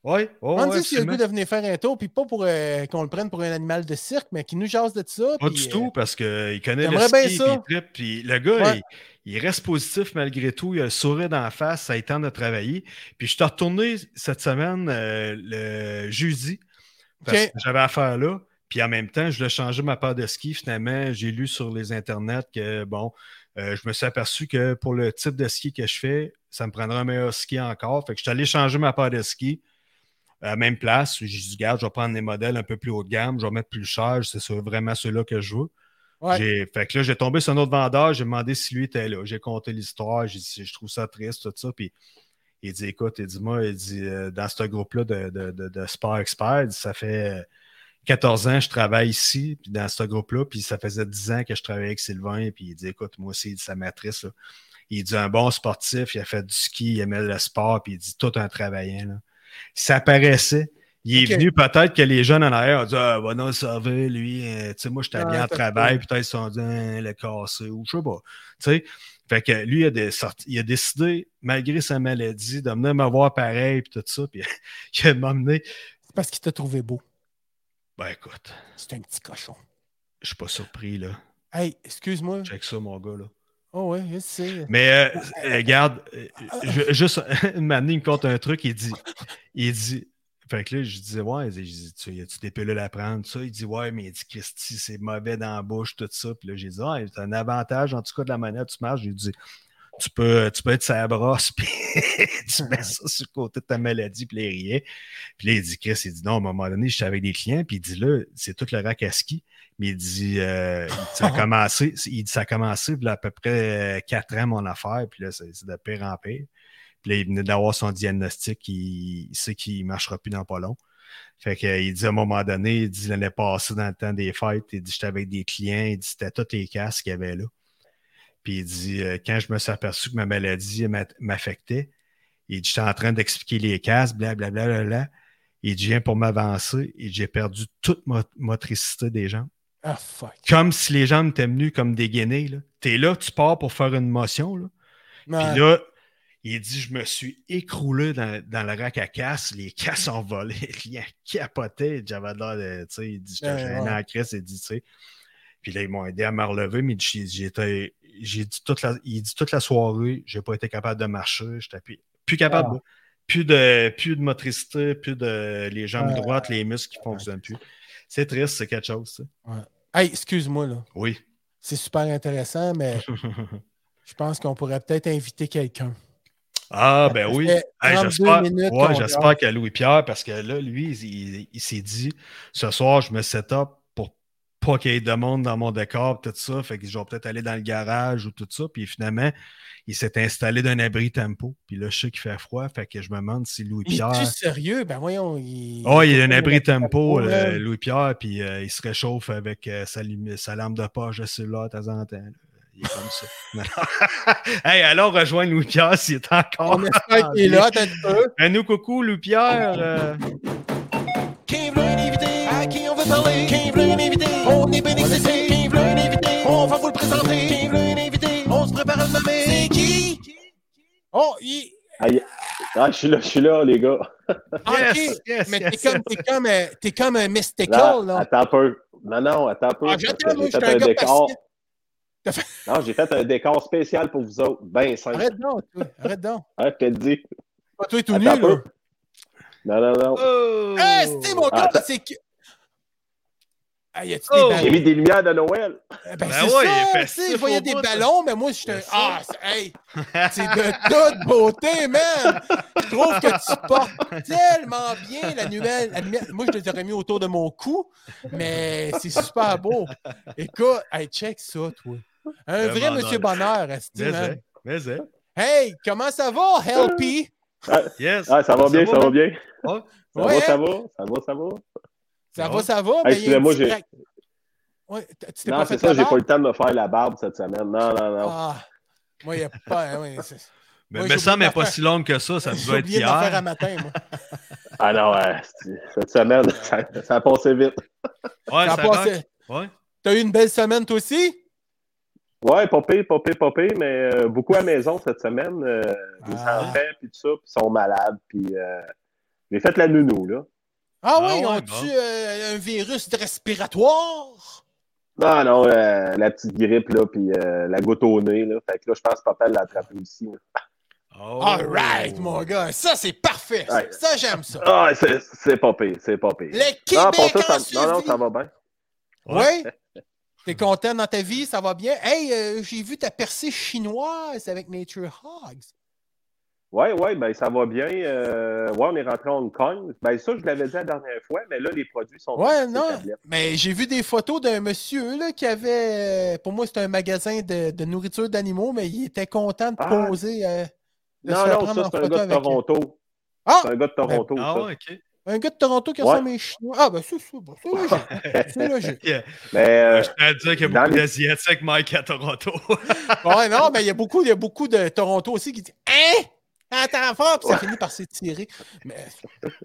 Ouais, On ouais, dit s'il a le goût de venir faire un tour, puis pas pour euh, qu'on le prenne pour un animal de cirque, mais qu'il nous jase de ça. Pas du euh, tout, parce qu'il connaît le j'aimerais bien ski, ça. il le gars, Ouais. il, il reste positif malgré tout, il a le sourire dans la face, ça temps de travailler. Puis je suis retourné cette semaine, euh, le jeudi, parce que j'avais affaire là, puis en même temps, je voulais changer ma paire de ski. Finalement, j'ai lu sur les internets que, bon, euh, je me suis aperçu que pour le type de ski que je fais, ça me prendrait un meilleur ski encore. Fait que je suis allé changer ma paire de ski à la même place. J'ai dit, regarde, je vais prendre des modèles un peu plus haut de gamme, je vais mettre plus cher, c'est ça- vraiment ceux-là que je veux. Ouais. Fait que là, j'ai tombé sur un autre vendeur, j'ai demandé si lui était là. J'ai compté l'histoire, j'ai dit, je trouve ça triste, tout ça. Puis il dit, écoute, il dit, moi, il dit, euh, dans ce groupe-là de, de, de, de sport expert, ça fait euh, 14 ans, je travaille ici, puis dans ce groupe-là, puis ça faisait 10 ans que je travaillais avec Sylvain, puis il dit Écoute, moi aussi, matrice, là. il dit un bon sportif, il a fait du ski, il aimait le sport, puis il dit tout un travaillant. Là. Ça paraissait. Il est venu peut-être que les jeunes en arrière ont dit Ah, va non, ça va, lui, euh, tu sais, moi, j'étais Ah, bien en travail, peut. peut-être ils se sont dit Ah, le cassé, ou je sais pas. Tu sais, fait que lui, il a, des sorti- il a décidé, malgré sa maladie, de venir me voir pareil, puis tout ça, puis *laughs* il a m'emmené. C'est parce qu'il t'a trouvé beau. Ben écoute, C'est un petit cochon. je suis pas surpris, là. Hey, excuse-moi. Check ça, mon gars, là. Oh ouais, je sais. Mais euh, regarde, euh, je- juste *laughs* une il me compte un truc, il dit, il dit, fait que là, je disais, ouais, je dis, tu y a-tu des pilules à prendre, tout ça? Il dit, ouais, mais il dit, Christy, c'est mauvais dans la bouche, tout ça. Puis là, j'ai dit, ah, c'est un avantage, en tout cas, de la manière dont tu marches. J'ai dit, tu peux, tu peux être sa brosse, *laughs* puis tu mets ça sur le côté de ta maladie, puis il riait. Puis là, il dit, Chris, il dit, non, à un moment donné, j'étais avec des clients, puis il dit, là, c'est tout le rack à ski. Mais il dit, euh, ça a *laughs* commencé, il dit, ça a commencé, a à peu près euh, quatre ans, mon affaire, puis là, c'est de pire en pire. Puis là, il venait d'avoir son diagnostic, il, il sait qu'il ne marchera plus dans pas long. Fait que, euh, il dit à un moment donné, il dit l'année passée, dans le temps des fêtes, il dit j'étais avec des clients, il dit c'était tous les casques qu'il y avait là. Puis il dit euh, quand je me suis aperçu que ma maladie m'a- m'affectait, il dit j'étais en train d'expliquer les casques, blablabla. Bla, bla, bla. Il dit viens pour m'avancer et j'ai perdu toute ma motricité des jambes. Ah, fuck. Comme si les jambes étaient venues comme dégainer. Là. T'es là, tu pars pour faire une motion. Là. Puis là, il dit Je me suis écroulé dans, dans le rack à casse, les casses ont volé, *laughs* rien capoté. J'avais l'air de. Tu sais, il dit J'étais Ouais, ouais. en crise, il dit Tu sais. Puis là, ils m'ont aidé à me relever, mais j'étais. J'ai dit toute la, il dit toute la soirée, j'ai pas été capable de marcher, j'étais plus, plus capable, Ah. de- plus de, plus de motricité, plus de les jambes droites, les muscles qui fonctionnent plus. C'est triste, c'est quelque chose, ça. Hey, excuse-moi, là. Oui. C'est super intéressant, mais *laughs* je pense qu'on pourrait peut-être inviter quelqu'un. Ah, ben oui. Hey, 32 j'espère ouais, que Louis-Pierre, parce que là, lui, il, il- il s'est dit ce soir, je me set up pour pas qu'il y ait de monde dans mon décor, tout ça. Fait que je vais peut-être aller dans le garage ou tout ça. Puis finalement, il s'est installé d'un abri tempo. Puis là, je sais qu'il fait froid. Fait que je me demande si Il Louis-Pierre. est sérieux? Ben voyons. Il... Oh, il a un abri tempo, euh, Louis-Pierre, puis euh, il se réchauffe avec euh, sa, lampe de poche de cellulaire de temps en temps. là. Il est comme ça. Non. *laughs* hey, alors rejoindre Louis-Pierre s'il est encore. On espère qu'il est là. Petit peu. *laughs* Un nous coucou, Louis-Pierre. euh, Qui veut un invité à qui on veut parler? Qui veut un invité? On est bien excité. Qui veut un invité? On va vous le présenter. Qui veut un invité? On se prépare à le nommer. C'est qui? Oh, il... Aïe. Ah, je suis là, je suis là, les gars. ok. Yes, yes, mais yes, t'es comme, yes. t'es comme, t'es comme un mystical, Là, là. attends un peu. Non, non, attends un peu. Ah, j'attends, moi, je suis un un gars décor. Fait- Non, j'ai fait un décor spécial pour vous autres. Ben simple. Arrête donc, toi. Arrête donc. *laughs* Hein, je te le dis. Pas toi tout Attends nu, là. Non, non, non. Oh! Hey, c'est mon gars, Attends. c'est que. Ah, y a-tu Oh! des J'ai mis des lumières de Noël. Ben, Ben c'est ouais, ça, il est tu sais, je voyais des bout, ballons, mais moi, j'étais. Ah, c'est- hey, c'est de toute beauté, man! Je trouve que tu portes tellement bien la nouvelle. la lumière. Moi, je les aurais mis autour de mon cou, mais c'est super beau. Écoute, hey, check ça, toi. Un vrai Monsieur. Bonheur, *laughs* Esti, Mais, hein, mais, hein. Hey, comment ça va, Helpy? Yes. Ah, ça va bien, ça va bien. Ouais. Ça Ouais, va, ça hein? va, ça va, ça va. Ça va, ça va, a excusez-moi, j'ai- Non, c'est ça, j'ai pas eu le temps de me faire la barbe cette semaine. Non, non, non. Ah, moi, il n'y a pas. Mais, ça, mais pas si longue que ça. Ça doit être de m'en faire hier. un matin, moi. *laughs* Ah non, ouais, cette semaine, *laughs* ça, ça a passé vite. Ouais, Ça a ça passé. rock. Ouais. T'as eu une belle semaine, toi aussi? Ouais, pire, pas pire, mais euh, beaucoup à la maison cette semaine. euh, les Ah. enfants, puis tout ça, puis ils sont malades, puis euh, j'ai fait la nounou, là. Ah, Ah oui, ouais, ont-tu bon. euh, un virus respiratoire? Non, non, euh, la petite grippe, là, puis euh, la goutte au nez, là. Fait que là, je pense que papa l'a attrapé aussi. là. Oh. All right, mon gars. Ça, c'est parfait. Ça, Ouais. Ça, j'aime ça. Ah, c'est pire, c'est pas pire. Le Non, Québec pour ça, non, non, ça va bien. Oui? *laughs* T'es content dans ta vie? Ça va bien? Hey, euh, j'ai vu ta percée chinoise avec Nature Hogs. Ouais, ouais, ben ça va bien. Euh, ouais, on est rentré à Hong Kong. Ben ça, je l'avais dit la dernière fois, mais là, les produits sont les non. Mais j'ai vu des photos d'un monsieur là, qui avait. euh, Pour moi, c'était un magasin de, de nourriture d'animaux, mais il était content de Ah. poser. euh, de Non, non, ça, c'est un gars de Toronto. Ah! C'est un gars de Toronto, Ah ça. ouais, ok. Un gars de Toronto qui Ouais. ressemble à un Chinois. Ah, ben, c'est ça. c'est logique. *laughs* C'est logique. Yeah. Mais euh, Je tiens à dire qu'il y a beaucoup les- d'Asiatiques, Mike, à Toronto. *laughs* Ouais, non, mais il y a beaucoup, il y a beaucoup de Toronto aussi qui disent Hein? Attends fort, puis ça finit par s'étirer. Mais *laughs*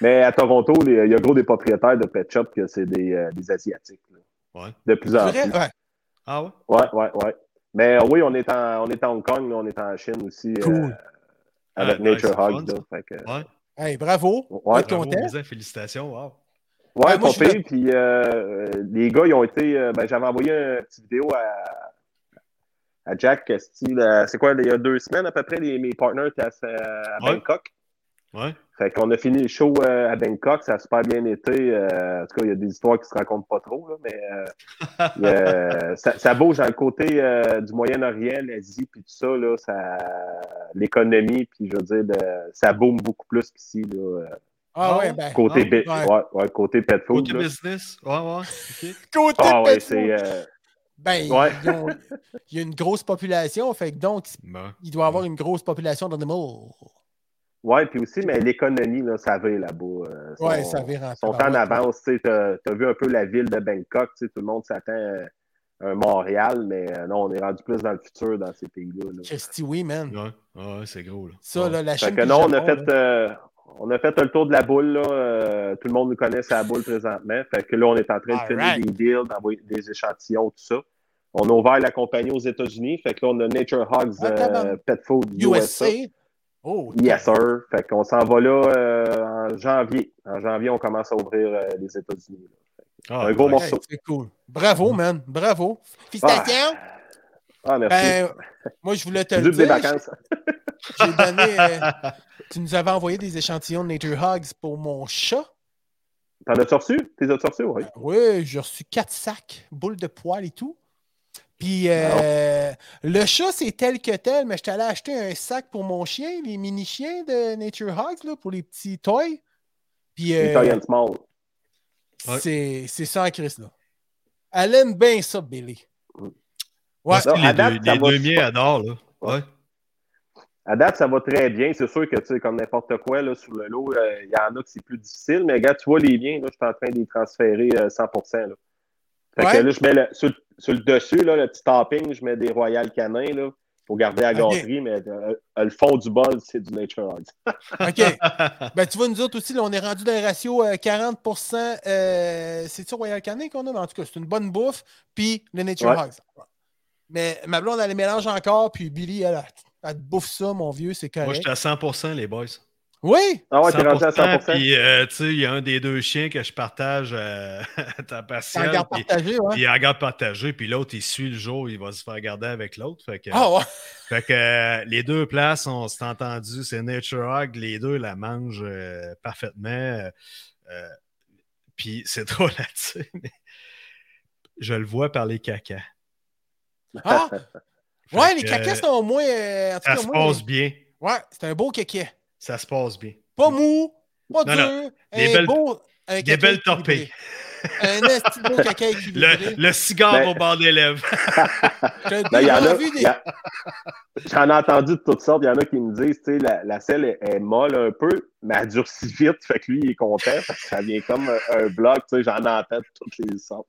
Mais à Toronto, les- il y a gros des propriétaires de pet shop que c'est des, euh, des Asiatiques. là. Ouais. De plus en vrai, plus. ouais. Ah ouais? Ouais, ouais, ouais. Mais euh, oui, on est en, on est en Hong Kong, on est en Chine aussi. euh, Cool. avec Ah, Nature c'est Hug. fun, là, fait que- Ouais. Hey, bravo. Ouais, On va être Bravo, content. Félicitations. Wow. Ouais, suis pire, Puis euh, les gars, ils ont été. euh, ben, J'avais envoyé une petite vidéo à, à Jack, style, euh, c'est quoi, il y a deux semaines à peu près, les, mes partners étaient à, à Ouais. Bangkok. Ouais. Fait qu'on a fini le show euh, à Bangkok, ça a super bien été. euh, en tout cas, il y a des histoires qui se racontent pas trop, là, mais euh, *laughs* ça, ça bouge dans le côté euh, du Moyen-Orient, l'Asie, puis tout ça, là, ça l'économie, puis je veux dire, le- ça boom beaucoup plus qu'ici, là, euh, Ah, Ah ouais, ben. côté, Ah, bi- ouais. ouais, ouais, côté pet food. Côté là. business. Ouais, ouais. Côté Ah pet food, euh, Ben, il y a une grosse population, fait que donc, il doit y avoir une grosse population d'animaux. Ouais, puis aussi, mais l'économie, là, ça va là-bas. euh, Ouais, sont- ça vire en sont en avance. Tu as, vu un peu la ville de Bangkok, tu sais, tout le monde s'attend à un Montréal, mais euh, non, on est rendu plus dans le futur dans ces pays-là. là. Christy, oui, man. Ouais, ouais, c'est gros. Là. Ça, Ouais. là, la Fait Chine. que puis non, on a fait, euh, on a fait le tour de la boule. Là, euh, tout le monde nous connaît sa boule présentement. Fait que là, on est en train de finir des deals, d'envoyer des échantillons, tout ça. On a ouvert la compagnie aux États-Unis. Fait que là, on a Nature Hogs Ah, euh. Pet Food USA. USA. Oh, Yes, sir. Fait qu'on s'en va là euh, en janvier. En janvier, on commence à ouvrir euh, les États-Unis. Ah, un gros morceau. C'est cool. Bravo, man. Bravo. Félicitations. Ah, merci. Ben, moi, je voulais te le des dire. vacances. *laughs* J'ai donné. euh, *laughs* tu nous avais envoyé des échantillons de Nature Hogs pour mon chat. T'en as-tu reçu? T'es as-tu reçu? Oui. Oui, j'ai reçu quatre sacs, boules de poils et tout. Puis euh, le chat, c'est tel que tel, mais j'étais allé acheter un sac pour mon chien, les mini-chiens de Nature Hogs, là, pour les petits toys. Puis euh, Small. C'est c'est ça en Chris, là. Elle aime bien ça, Billy. Ouais. Les date, deux, les miens adorent, là. Ouais. À date, ça va très bien. C'est sûr que, tu sais, comme n'importe quoi, là, sur le lot, euh, il y en a que c'est plus difficile. Mais regarde, tu vois les miens, là, je suis en train de les transférer euh, 100%. Là. Fait Ouais. que là, je mets le, sur, sur le dessus, là, le petit topping, je mets des Royal Canin, là, pour garder la gâterie, mais euh, euh, le fond du bol, c'est du Nature Hogs. *laughs* OK. Ben, tu vois, nous autres aussi, là, on est rendu dans un ratio euh, 40% euh, C'est ça Royal Canin qu'on a, mais en tout cas, c'est une bonne bouffe. Puis le Nature Ouais. Hogs. Mais ma blonde, elle les mélange encore. Puis Billy, elle, elle, bouffe ça, mon vieux, c'est Moi, correct. j'étais à 100%, les boys. Oui! Ah ouais, t'es rendu à 100%. Puis, euh, tu sais, il y a un des deux chiens que je partage euh, *laughs* à ta en patiente. garde Puis, partagée, ouais. puis il en garde partagé, puis l'autre, il suit le jour, il va se faire garder avec l'autre. Fait que, Ah ouais! fait que euh, les deux places, on s'est entendu, c'est Nature Hog, les deux la mangent euh, parfaitement. puis c'est *laughs* drôle là-dessus, mais je le vois par les cacas. Ah! *laughs* Ouais, les cacas sont au moins. euh, en tout Ça se passe bien. Ouais, c'est un beau caca. Ça se passe bien. Pas mou, pas Non, dur. non. Des un belles- beau. Un Des belles. Un esti beau *laughs* caca équilibré. Le, le cigare Ben- au bord des lèvres. J'ai *laughs* Ben, il y en déjà a, vu il des. y a- J'en ai entendu de toutes sortes. Il y en a qui me disent, tu sais, la, la selle est, est molle un peu, mais elle durcit vite. Fait que lui, il est content parce que ça vient comme un, un bloc. Tu sais, j'en entends de toutes les sortes.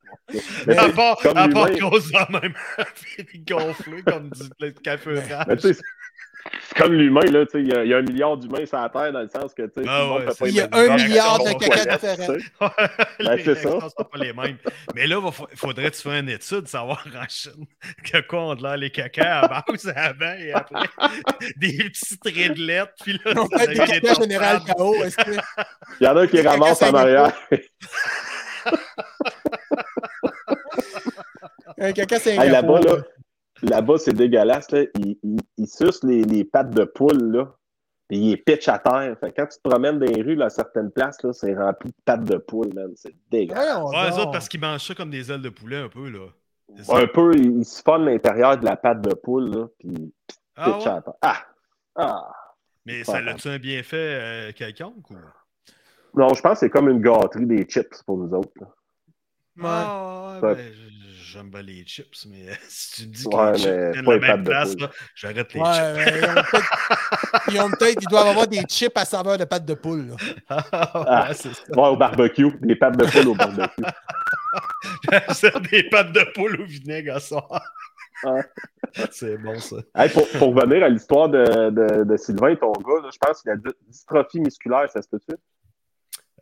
Mais, à part, comme à part de même. *laughs* Puis gonflé comme du le café mais c'est comme l'humain, là, tu sais, il y, a- il y a un milliard d'humains sur la Terre dans le sens que, tu sais, Ah ouais, pas c'est- Il y a un milliard de caca différents. *laughs* Ben, c'est ça. sont pas les mêmes. Mais là, il faudrait que tu fasses une étude, savoir en Chine *laughs* que quoi on a l'air les cacas à base avant et après. *laughs* Des petits trédelettes, puis là, On fait des caca général. KO. Est-ce que? Il y en a qui caca ramassent en arrière. Un caca Hey, Singapour. là-bas, là, là-bas, c'est dégueulasse. Là. Ils sucent les, les pattes de poule, là. Puis ils les pitchent à terre. Fait quand tu te promènes dans les rues, là, à certaines places, là, c'est rempli de pattes de poule, man. C'est dégueulasse. Ouais, parce qu'ils mangent ça comme des ailes de poulet un peu, là. Un peu, ils, ils siphonnent l'intérieur de la patte de poule, là, puis ils Ah pitchent ouais? à terre. Ah! Ah! Mais ça a-tu un bienfait euh, quelconque ou? Non, je pense que c'est comme une gâterie des chips pour nous autres. là. Ouais. Ah, Ouais. ouais, ben, je- j'aime bien les chips, mais *laughs* si tu me dis Ouais, que les chips la les même pâtes de place, là, j'arrête les Ouais, chips. ils ont peut-être- ils doivent avoir des chips à saveur de pâte de poule. là. *laughs* Ah. Ouais, c'est ça. Ouais, au barbecue. Des pâtes de poule au barbecue. *laughs* C'est des pâtes de poule au vinaigre à soir. C'est bon, ça. Hey, pour, pour revenir à l'histoire de, de, de Sylvain, ton gars, là, je pense qu'il a dy- dystrophie musculaire, ça se peut-tu?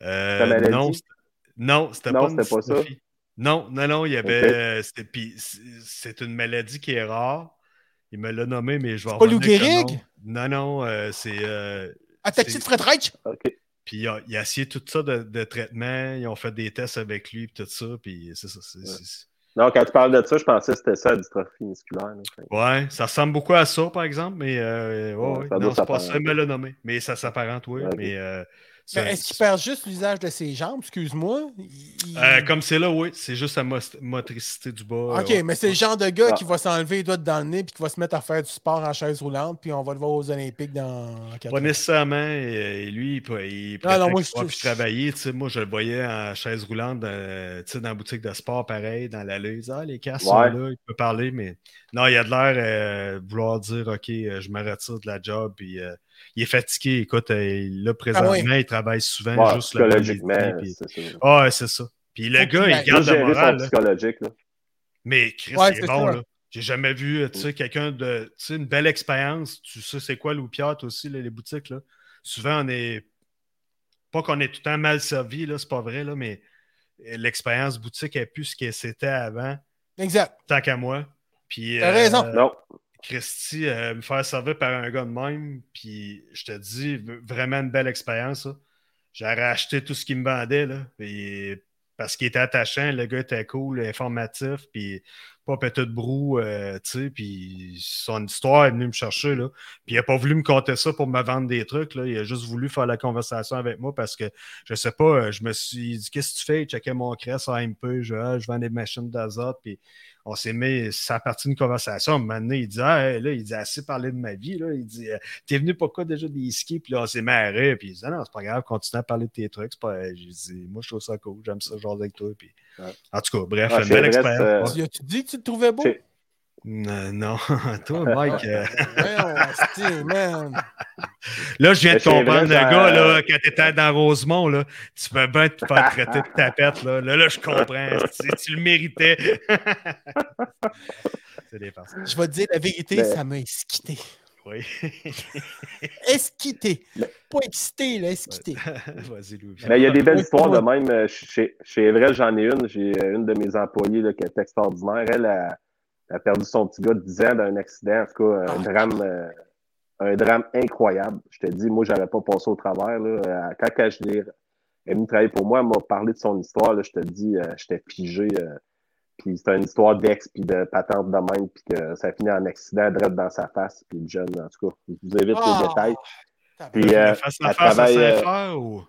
Euh, non, c'était- non, c'était Non, pas une c'était pas ça. Non, non, non, il y avait. Euh, c'était- puis c'est- une maladie qui est rare. Il me l'a nommé, mais je vais pas Lou Gehrig? nom. Non, non, euh, c'est. euh, À ta C'est- petite Fredrich? OK. puis il a, il a essayé tout ça de, de traitement. Ils ont fait des tests avec lui, puis tout ça. Puis c'est ça. Non, quand tu parles de ça, je pensais que c'était ça, la dystrophie musculaire. Ouais, ça ressemble beaucoup à ça, par exemple, mais euh, ouais, Ouais, ouais, ça doit non, c'est pas ça, il me l'a nommé. Mais ça s'apparente, oui. Mais, euh, Est-ce qu'il perd juste l'usage de ses jambes? Excuse-moi. Il- euh, comme c'est là, oui, c'est juste la mo- motricité du bas. OK, euh, mais c'est le genre de gars Ah. qui va s'enlever les doigts dans le nez puis qui va se mettre à faire du sport en chaise roulante, puis on va le voir aux Olympiques dans Pas ans. nécessairement. Et, et lui, il, peut- il Ah, non, moi, je- je- plus travailler. Tu sais, moi, je le voyais en chaise roulante euh, tu sais, dans la boutique de sport, pareil, dans l'allée. Ah, les casques Ouais. sont là, il peut parler, mais non, il a de l'air euh, vouloir dire OK, euh, je me retire de la job. Puis, euh, il est fatigué. Écoute, euh, là, présentement, il travaille souvent Ouais, juste le psychologiquement, c'est. Ah, c'est ça. Puis le gars, il garde le moral. là. psychologique. Là. Mais Chris, Ouais, c'est bon, ça. là. J'ai jamais vu, euh, tu sais, quelqu'un de, tu sais, une belle expérience. Tu sais, c'est quoi, toi aussi, là, les boutiques, là? Souvent, on est, pas qu'on est tout le temps mal servi, là, c'est pas vrai, là, mais l'expérience boutique est plus ce que c'était avant, Exact. tant qu'à moi. Puis, T'as raison. Non. Christy, euh, me faire servir par un gars de même, puis je te dis, vraiment une belle expérience. ça. J'aurais acheté tout ce qu'il me vendait, là, parce qu'il était attachant, le gars était cool, informatif, puis pas pété de brou, euh, tu sais, puis son histoire est venue me chercher, là. Puis il n'a pas voulu me compter ça pour me vendre des trucs. Il a juste voulu faire la conversation avec moi parce que, je sais pas, euh, je me suis dit, qu'est-ce que tu fais? Il checkait mon crest à MP, je, ah, je vends des machines d'azote, puis on s'est mis, ça a parti d'une conversation. À un moment donné, il dit, ah, hey, là, il dit, assez parlé de ma vie, là. Il dit, euh, t'es venu pourquoi déjà des skis? Puis là, on s'est marré. Puis il dit, Ah non, c'est pas grave, continue à parler de tes trucs. Pas... J'ai dit, moi, je trouve ça cool, j'aime ça, genre avec toi. Puis... Ouais. En tout cas, bref, Ah, une belle expérience. euh, ouais. Tu as-tu dit que tu le trouvais beau? Chez- Non, non. *laughs* toi, Mike, euh, *laughs* man. *laughs* là, je viens de Mais comprendre le gars, euh, là, quand t'étais dans Rosemont, là, tu peux bien te faire traiter de tapette, là. Là, là je comprends. tu, tu le méritais. c'est des farces. Je vais te dire la vérité, Mais- ça m'a esquité. Oui. Esquité. Pas excité, là, esquité. Vas-y, Louis. Mais il y a des belles histoires de même. euh, Chez, chez Everest, j'en ai une. J'ai euh, une de mes employées là, qui est extraordinaire. Elle a, a perdu son petit gars de 10 ans dans un accident. En tout cas, un drame, euh, un drame incroyable. Je te dis, moi, j'avais pas passé au travers. Là. Euh, Quand elle, je l'ai- elle est venue travailler pour moi, elle m'a parlé de son histoire. Là, je te dis, euh, j'étais figé. euh, puis c'était une histoire d'ex, puis de patente de même, puis que ça a fini en accident, direct dans sa face, puis le jeune, en tout cas. Je vous évite Ah, les détails. Puis, euh, face à à travaille, Saint-Fer ou?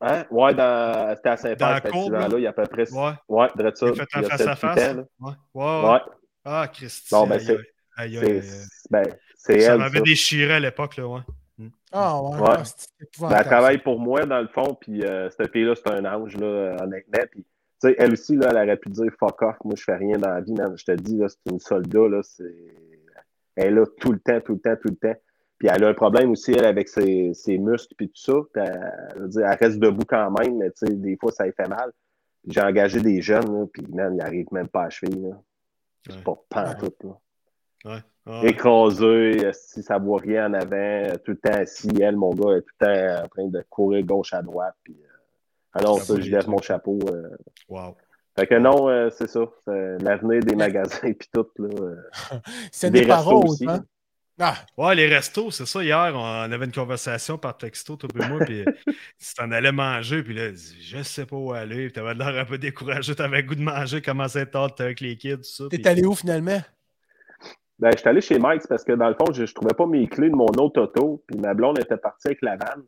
Hein? Ouais, dans... c'était à Saint-Père, cet là? accident-là, il y a à peu près... Ouais. Ouais, de ça. Il a fait il y en a face à 7-8 face? ans, là. Ouais. Ouais, ouais. Ouais, Ah, Christy. Bon, ben, c'est-. Ben, c'est Ça elle, m'avait déchiré à l'époque, là, ouais. Ah, ouais. Ouais. ah, c'est Ben, elle travaille pour moi, dans le fond, puis euh, cette fille-là, c'est un ange, là, honnêtement. Puis, tu sais, elle aussi, là, elle aurait pu dire « fuck off, moi, je fais rien dans la vie, man. Je te dis, là, c'est une soldat, là, c'est... Elle est là tout le temps, tout le temps, tout le temps. Puis elle a un problème aussi, elle, avec ses, ses muscles puis tout ça. Puis elle, elle reste debout quand même, mais tu sais, des fois, ça lui fait mal. J'ai engagé des jeunes, là, puis man, ils n'arrivent même pas à cheville. Là. C'est pas pantoute, là. Ouais. Ah, ouais. Écrasé, si ça voit rien en avant, tout le temps assis. Elle, mon gars, est tout le temps en train de courir gauche à droite. Puis, euh, alors, Ça je lève mon chapeau. euh. Wow. Fait que non, euh, c'est ça. C'est L'avenir des magasins *laughs* puis tout. Là, euh. *laughs* Ce Des restos rose, aussi. hein? Ah, Ouais, les restos, c'est ça. Hier, on avait une conversation par texto, toi et moi, puis *laughs* tu t'en allais manger, puis là, je sais pas où aller, puis t'avais l'air un peu découragé, t'avais goût de manger, commencer à tard avec les kids, tout ça. t'es allé où finalement? Ben, je suis allé chez Mike's parce que dans le fond, je, je trouvais pas mes clés de mon autre auto. Puis ma blonde était partie avec la vanne.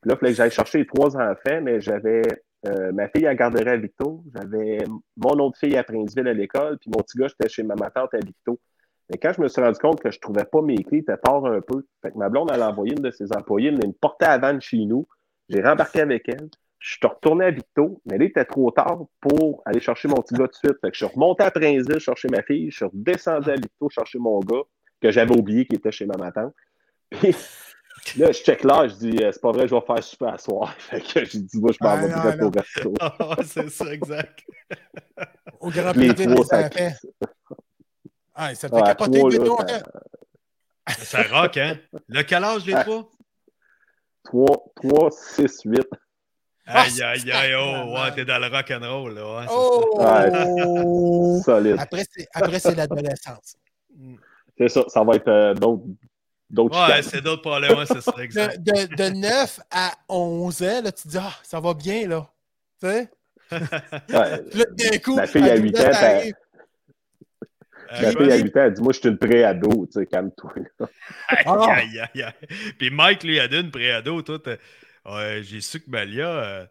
Puis là, il fallait que j'aille chercher les trois enfants, mais j'avais euh, ma fille à Garderie à Victo, j'avais mon autre fille à Princeville à l'école, puis mon petit gars, j'étais chez ma, ma tante à Victo. Mais quand je me suis rendu compte que je trouvais pas mes clés, c'était tard un peu. Fait que ma blonde, elle a envoyé une de ses employés, elle me porter à la vanne chez nous. J'ai rembarqué avec elle. je suis retourné à Victo, mais là, il était trop tard pour aller chercher mon petit gars tout de suite. Fait que je suis remonté à Princeville chercher ma fille, je suis redescendu à Victo chercher mon gars, que j'avais oublié qu'il était chez ma tante. Puis là, je check là, je dis, euh, c'est pas vrai, je vais faire super à soir. *laughs* Fait que j'ai dit, moi, je m'en Ah, vais non. au resto. *laughs* Ah, c'est ça, exact. Au grand plaisir trois, des ça enfants. Ah, ça te fait Ouais, capoter trois, de là, ton ça-. Ça rock, hein? Le quel âge, les Ah. trois? 3, 3, 6, 8. Ah, Aïe, aïe, aïe, oh, ouais, t'es dans le rock'n'roll, là. Ouais, c'est Oh! Solide. Après, c'est, après, c'est l'adolescence. ça. C'est ça, ça va être euh, d'autres d'autres Ouais, c'est d'autres problèmes, ouais, c'est ça, exact. De, de, de 9 à 11 ans, là, tu te dis, ah, ça va bien, là. Tu sais? Ouais. Puis là, d'un coup, Ma fille a à 8 12 ans, Euh, Puis- fille à 8 ans, elle dit Moi, je suis une pré-ado, tu sais, calme-toi. Aïe, Ah. aïe, aïe, aïe. Puis Mike, lui, a dit une préado, toi, ouais, j'ai su que Malia, euh,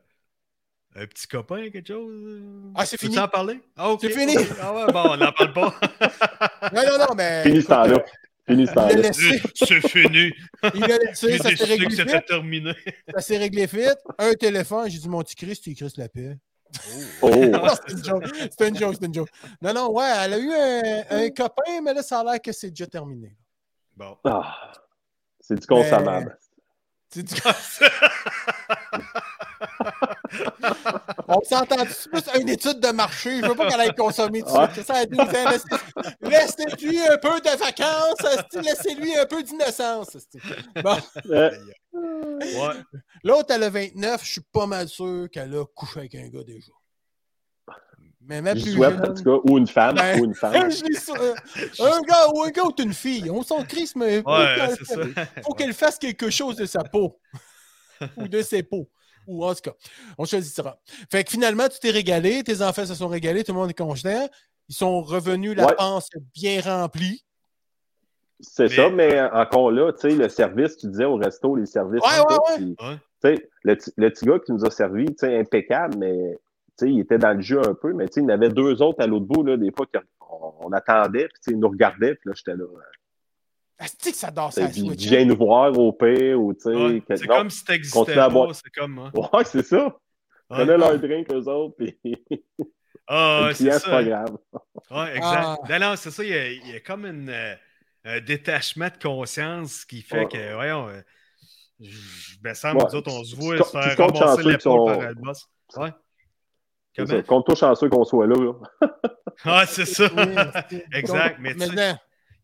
un petit copain, quelque chose. euh, Ah, c'est fini. en parler? Ah. C'est fini. Ah ouais, bon, on n'en parle pas. *laughs* Non, non, non, mais. Fini ce temps-là. Fini ce l'a temps-là. c'est fini. Il l'a laissé, ça s'est réglé que c'était vite. terminé. Ça s'est réglé vite. Un téléphone, j'ai dit, mon petit Christ, tu Christ la paix. Oh, *laughs* Non, c'est une joke. C'est une joke, c'est une joke. Non, non, ouais, elle a eu un, un copain, mais là, ça a l'air que c'est déjà terminé. Bon. Ah, c'est du consommable. C'est du- *laughs* *laughs* On s'entend plus une étude de marché. Je veux pas qu'elle aille consommer tout. C'est ça, à 12 ans. laissez- Laissez-lui un peu de vacances. Laissez-lui un peu d'innocence. Bon. Euh, Ouais. L'autre, elle a 29. Je suis pas mal sûr qu'elle a couché avec un gars déjà. Mais même plus souhaite, en jeune. tout cas, ou une femme, Ben, ou une femme. *laughs* euh, un gars ou un gars ou une fille, on s'en crisse, mais Ouais, faut qu'elle fasse quelque chose de sa peau. ou de ses peaux. Ou en tout cas, on choisira. Fait que finalement, tu t'es régalé, tes enfants se sont régalés, tout le monde est content. Ils sont revenus, la Ouais. panse bien remplie. C'est Mais- ça, mais encore là, tu sais, le service, tu disais au resto, les services. Ouais, ouais, ouais. puis, Ouais. tu sais, le, petit- le petit gars qui nous a servi, tu sais, impeccable, mais tu sais, il était dans le jeu un peu, mais tu sais, il y en avait deux autres à l'autre bout, là, des fois, qu'on on attendait, puis tu sais, ils nous regardaient, puis là, j'étais là. Est-ce que ça dort Viens Switch? viens nous voir au pire, ou tu sais. Ouais. C'est comme si t'existais continue à pas. boire. C'est comme. hein. Ouais, c'est ça. Ouais. Prenez leur drink, eux autres, puis *laughs* Ah, ouais, c'est c'est ça. pas grave. Ouais, exact. Ah. Non, non, c'est ça. Il y, a, il y a comme une, euh, un détachement de conscience qui fait Ouais. que, voyons, euh, je me semble, Ouais, nous autres, on se voit tu- se faire comptes ramasser l'épaule sont- par le boss. Ouais. Comment? Compte-toi chanceux qu'on soit là. là. *laughs* Ah, c'est ça. Exact, mais tu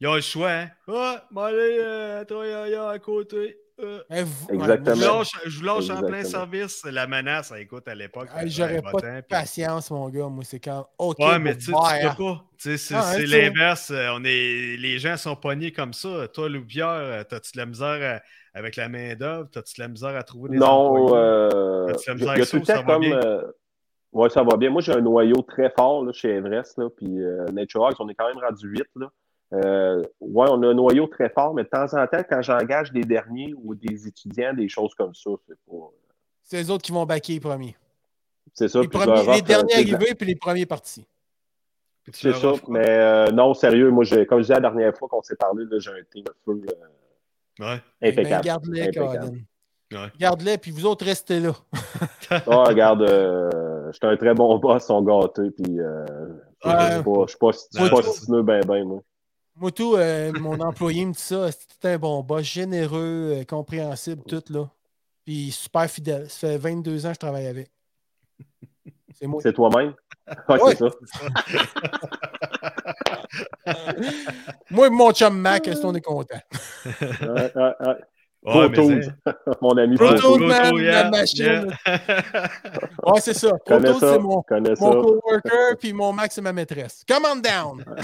Ils ont le choix, hein. Ah, m'aller euh, travailler à côté. Euh, vous- ouais, Exactement. je lâche, je lâche en plein service. La menace, écoute à l'époque. Ça J'aurais avait pas de puis- patience, mon gars. Moi, c'est quand. OK, Ouais, mais tu sais, tu peux pas. C'est Ah, hein, l'inverse. Euh, On est... Les gens sont pognés comme ça. Toi, Loupière, euh, t'as-tu de la misère à- avec la main-d'œuvre? T'as-tu de la misère à trouver des Non, employés? euh, As-tu la misère a avec ça ça comme. bien? euh, ouais, ça va bien. Moi, j'ai un noyau très fort là, chez Everest, là, puis euh, Nature Hawks, on est quand même rendu 8. Là. Euh, ouais, on a un noyau très fort, mais de temps en temps, quand j'engage des derniers ou des étudiants, des choses comme ça, c'est pas. C'est les autres qui vont baquer les premiers. C'est ça. Les, puis je premiers- les derniers euh, arrivés puis les premiers partis. C'est ça. Mais euh, non, sérieux, moi, j'ai- comme je disais la dernière fois qu'on s'est parlé, j'ai un team de feu euh, Ouais. Ben, impeccable. Garde-les, Impeccable. Colin. Ouais. Garde-les, puis vous autres, restez là. *laughs* Ah, regarde, euh, j'étais un très bon boss, ils sont gâtés, puis euh, je Ouais. suis pas, je suis pas, je suis ben ben, moi. Moi, tout, euh, mon employé me dit ça. C'était un bon boss, généreux, euh, compréhensible, tout, là. Puis super fidèle. Ça fait 22 ans que je travaille avec. C'est moi. C'est toi-même? Ouais, *laughs* Ouais. c'est ça. *laughs* Moi et mon chum Mac, est-ce qu'on est content? Ouais, ouais, *laughs* Mon ami Pro Pro Tools, Tools. Pro man, Tools, la yeah, machine. yeah. Ouais, c'est ça. *laughs* Pro Connais Tools, ça, c'est mon, mon coworker, puis mon Mac, c'est ma maîtresse. Come on down! *laughs*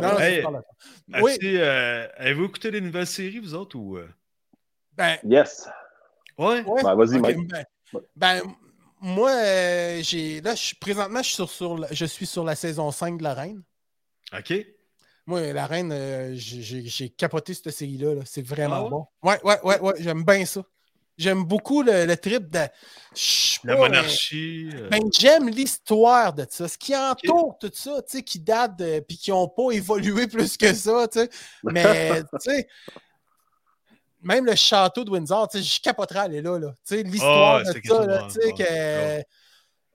Non, Hey, pas la- Oui, euh, Avez-vous écouté des nouvelles séries, vous autres? Ou... euh? ben, Yes. Ouais? ouais. Ben, vas-y, Ok, Mike. ben, ben, moi, euh, j'ai là, je présentement, je suis sur, sur la- je suis sur la saison 5 de La Reine. OK. Moi, La Reine, euh, j'ai- capoté cette série-là. là. C'est vraiment Ah ouais? bon. Ouais, ouais, ouais, ouais. J'aime bien ça. J'aime beaucoup le, le trip de. La monarchie. euh, euh, ben, j'aime l'histoire de ça. Ce qui entoure tout ça, tu sais, qui date de. puis qui n'ont pas évolué *laughs* plus que ça, tu sais. Mais, *laughs* tu sais. même le château de Windsor, tu sais, je capoterais aller là. là. Tu sais, l'histoire Ah, c'est de ça, là, tu sais, que.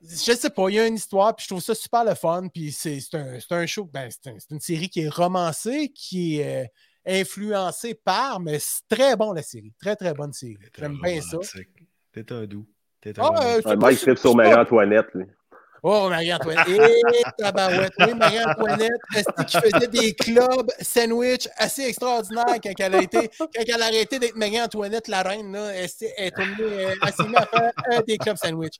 Je sais pas, il y a une histoire, puis je trouve ça super le fun. Puis c'est c'est un, c'est un show, ben, c'est un- c'est une série qui est romancée, qui est euh, influencée par, mais c'est très bon la série. Très, très bonne série. J'aime bien ça. T'es un doux. T'es un Ah, euh, Mike sur Marie-Antoinette. lui. Oh, Marie-Antoinette. Eh, tabarouette. Oui, Marie-Antoinette, qui faisait des clubs sandwich assez extraordinaires quand elle a été, quand elle a arrêté d'être Marie-Antoinette, la reine, là, elle est elle s'est à faire euh, des clubs sandwich.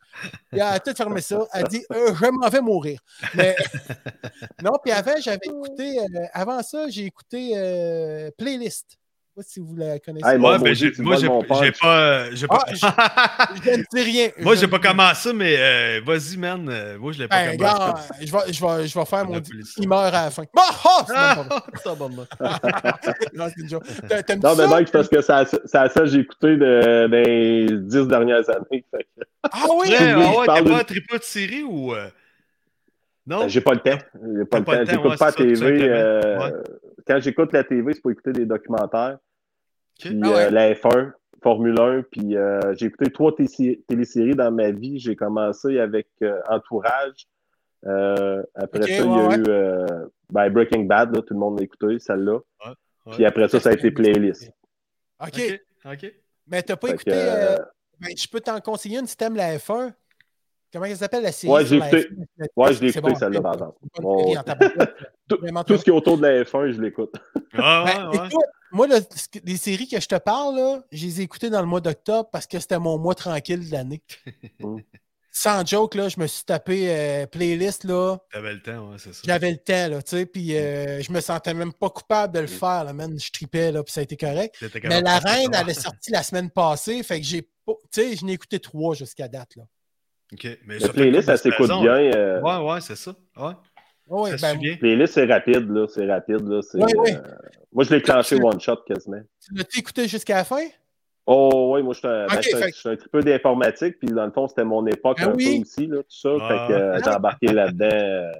Elle a tout fermé ça. Elle a dit, euh, je m'en vais mourir. Mais, non, puis avant, j'avais écouté, euh, avant ça, j'ai écouté Playlist. Je sais pas si vous la connaissez. Hey, Ouais, mais maudit, j'ai- moi, j'ai j'ai pas. j'ai pas- *laughs* Je ne dis rien. moi, Je j'ai pas commencé, mais euh, vas-y, man. euh, moi, je l'ai pas Ben, commencé. gars, je vais, je, vais, je vais faire mon. Il meurt à la fin. Bah, ah, c'est pas. Ah, moi. Non, c'est une joke. T'a- T'aimes Non, mais? Mike, c'est parce que c'est à ça que j'ai écouté de, dans les dix dernières années. Ah oui! Ah je ouais, t'es de- pas un tripot de série ou. euh, Non? ben, j'ai pas le temps. J'ai pas pas le temps. temps, J'écoute ouais, pas la TV. euh, Ouais. Quand j'écoute la TV, c'est pour écouter des documentaires. Puis Ah ouais. euh, la F1, Formule 1. Puis euh, j'ai écouté trois télé- téléséries dans ma vie. J'ai commencé avec euh, Entourage. Euh, après ça, il y a ouais, eu euh, ben, Breaking Bad. là, tout le monde l'a écouté, celle-là. Ouais. Puis après ça, ça a été Playlist. OK. Ok. Mais t'as pas Fait écouté. ben, je peux t'en conseiller une si t'aimes la F1. Comment elle s'appelle la série? Ouais, j'ai écouté. F1? Ouais, je l'ai écouté, bon, celle-là, par exemple. *laughs* Tout, ce qui est autour de la F1, je l'écoute. Ah, Ben, ouais, ouais. Moi, les séries que je te parle, là, je les ai écoutées dans le mois d'octobre parce que c'était mon mois tranquille de l'année. Mm. *laughs* Sans joke, là, je me suis tapé euh, playlist, là. T'avais le temps, ouais, c'est ça. J'avais le temps, là, tu sais, puis euh, je me sentais même pas coupable de le faire, là, man. Je tripais, là, puis ça a été correct. Mais la reine, elle est sortie la semaine passée, fait que j'ai pas. Tu sais, je n'ai écouté trois jusqu'à date, là. Ok, mais La playlist, elle s'écoute bien. euh, Ouais, ouais, c'est ça. Ouais. Ça se ben. Playlist, c'est rapide, là. C'est rapide, là. Ouais, ouais. euh, Moi, je l'ai clenché one shot quasiment. tu l'as-tu écouté jusqu'à la fin? Oh, oui, moi, je suis un, ben, je suis un- fait- petit peu d'informatique, puis dans le fond, c'était mon époque Ben un oui? peu aussi, là, tout ça. Ah. Fait que euh, j'ai embarqué là-dedans. euh,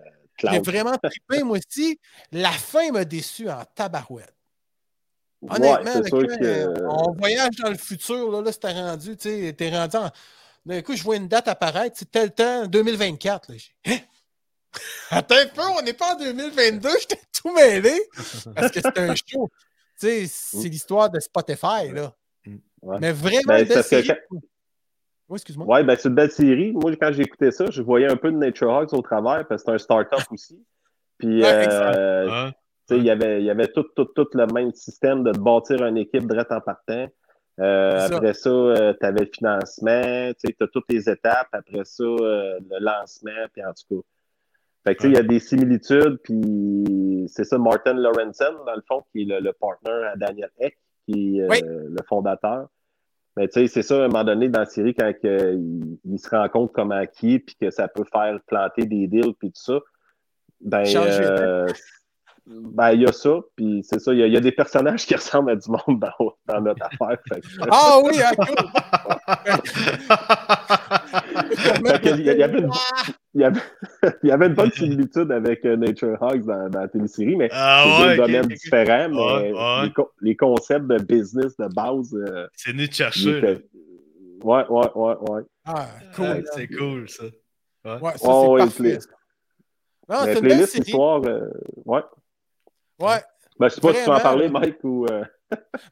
J'ai vraiment trippé, moi aussi. La fin m'a déçu en tabarouette. Honnêtement, c'est là, sûr quand, que. euh, on voyage dans le futur, là, là c'était rendu, tu sais, t'es rendu en. D'un coup, je vois une date apparaître, c'est tel temps, 2024. Là. *laughs* Attends un peu, on n'est pas en 2022, j'étais tout mêlé. Parce que c'est un show. Tu sais, c'est l'histoire de Spotify, là. Ouais. Mais vraiment, Ben, une belle que Oui, excuse-moi. Ouais, ben, c'est une belle série. Moi, quand j'ai écouté ça, je voyais un peu de Nature Hogs au travers, parce que c'est un start-up *laughs* aussi. Puis, Ouais, euh. Ouais. Il y avait, il y avait tout, tout, tout le même système de bâtir une équipe direct en partant. Euh, ça. après ça, tu avais le financement, tu as toutes les étapes. Après ça, euh, le lancement, puis en tout cas. Fait que, il y a des similitudes, puis c'est ça, Martin Lorenzen, dans le fond, qui est le, le partner à Daniel Eck, qui est euh, le fondateur. Mais tu sais, c'est ça, à un moment donné, dans la série, quand il, il se rend compte comment qui est, puis que ça peut faire planter des deals, puis tout ça, ben, euh, ben, il y a ça, puis c'est ça, il y, a- il y a des personnages qui *laughs* ressemblent à du monde dans, dans notre affaire. Ah oui, ah, *laughs* a- il y avait une- il y avait, *laughs* il y avait une bonne *laughs* similitude avec euh, Nature Hogs dans, dans la télésérie, mais Ah c'est ouais, deux ok, domaines différents, mais Ouais, ouais. Les, co- les concepts de business de base, euh, C'est venu ils chercher. Ouais, ouais, ouais, ouais. Ah, cool. C'est cool, ça. Ouais, ça, c'est ouais, parfait. Non, mais c'est une belle playlist série. histoire, euh, ouais. Ouais. Ben, je sais pas si tu veux en parler. Mike, ou. euh,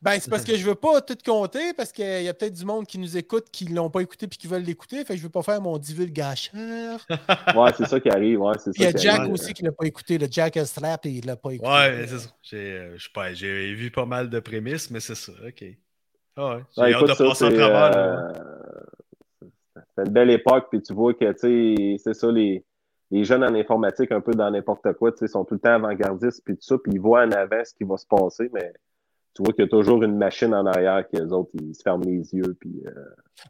Ben, c'est parce que je veux pas tout compter, parce qu'il y a peut-être du monde qui nous écoute qui l'ont pas écouté puis qui veulent l'écouter. Fait que je veux pas faire mon divulgacheur. *laughs* Ouais, c'est ça qui arrive, ouais, c'est Puis il y ça a Jack arrive. aussi qui l'a pas écouté. Le Jack Strap, et il l'a pas écouté. Ouais, c'est ça. J'ai euh, j'ai vu pas mal de prémices, mais c'est ça. OK. Ah ouais. J'ai Ouais, hâte écoute, de ça, passer au c'est, travers. là. euh, c'est une belle époque, puis tu vois que, tu sais, c'est ça, les, les jeunes en informatique, un peu dans n'importe quoi, tu sais, sont tout le temps avant-gardistes, puis tout ça, puis ils voient en avant ce qui va se passer, mais tu vois qu'il y a toujours une machine en arrière que les autres, ils se ferment les yeux, puis euh,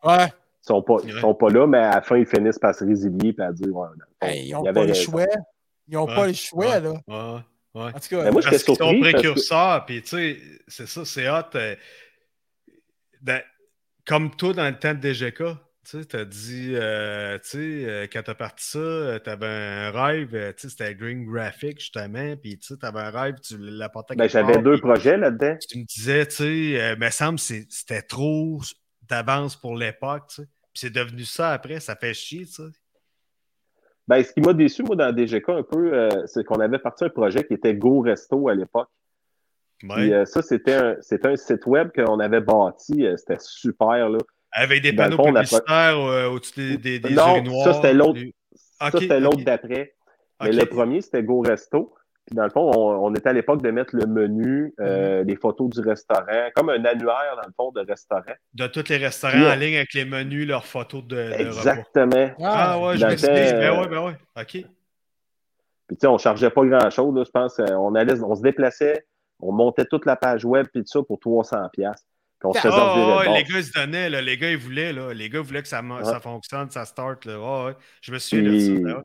Ouais. ils sont pas, ils sont pas là, mais à la fin, ils finissent par se résilier, puis à dire, ouais, Hey, ils il n'ont pas raison. choix. Ils n'ont Ouais. pas le choix, Ouais. là. Ouais, ouais. En tout cas, Mais moi, j'étais Parce qu'ils sont précurseurs, puis tu sais, c'est ça, c'est hot. euh, dans- comme toi dans le temps de DGK, Tu sais, t'as dit, euh, tu sais, euh, quand t'as parti ça, euh, t'avais un rêve, euh, tu sais, c'était Green Graphic, justement, puis tu sais, t'avais un rêve, tu l'apportais Ben, j'avais deux projets là-dedans. Tu me disais, tu sais, me semble que c'était trop d'avance pour l'époque, tu sais. Puis c'est devenu ça après, ça fait chier, tu sais. Ben, ce qui m'a déçu, moi, dans DGK un peu, c'est qu'on avait parti un projet qui était Go Resto à l'époque. Ouais. ça, c'était un, c'était un site web qu'on avait bâti. c'était super, là. Avec des panneaux fond, publicitaires euh, au-dessus des, des, des Non, urinoirs. ça, c'était l'autre. des- d'après. Mais le premier, c'était Go Resto. Puis dans le fond, on, on était à l'époque de mettre le menu, euh, Mhm. les photos du restaurant, comme un annuaire, dans le fond, de restaurant. De tous les restaurants Puis, en ligne avec les menus, leurs photos de, de repas. Exactement. Ah ouais, je Dans me le suis temps, dit, ben euh, ouais, ben ouais. OK. Puis tu sais, on chargeait pas grand-chose, je pense. On allait, on se déplaçait, on montait toute la page web puis tout ça pour 300 se faisait Ah, ouais, les gars, ils se donnaient, là. les gars, ils voulaient, là. les gars voulaient que ça, Ouais. ça fonctionne, ça start. Là. Ouais. Je me ben ouais.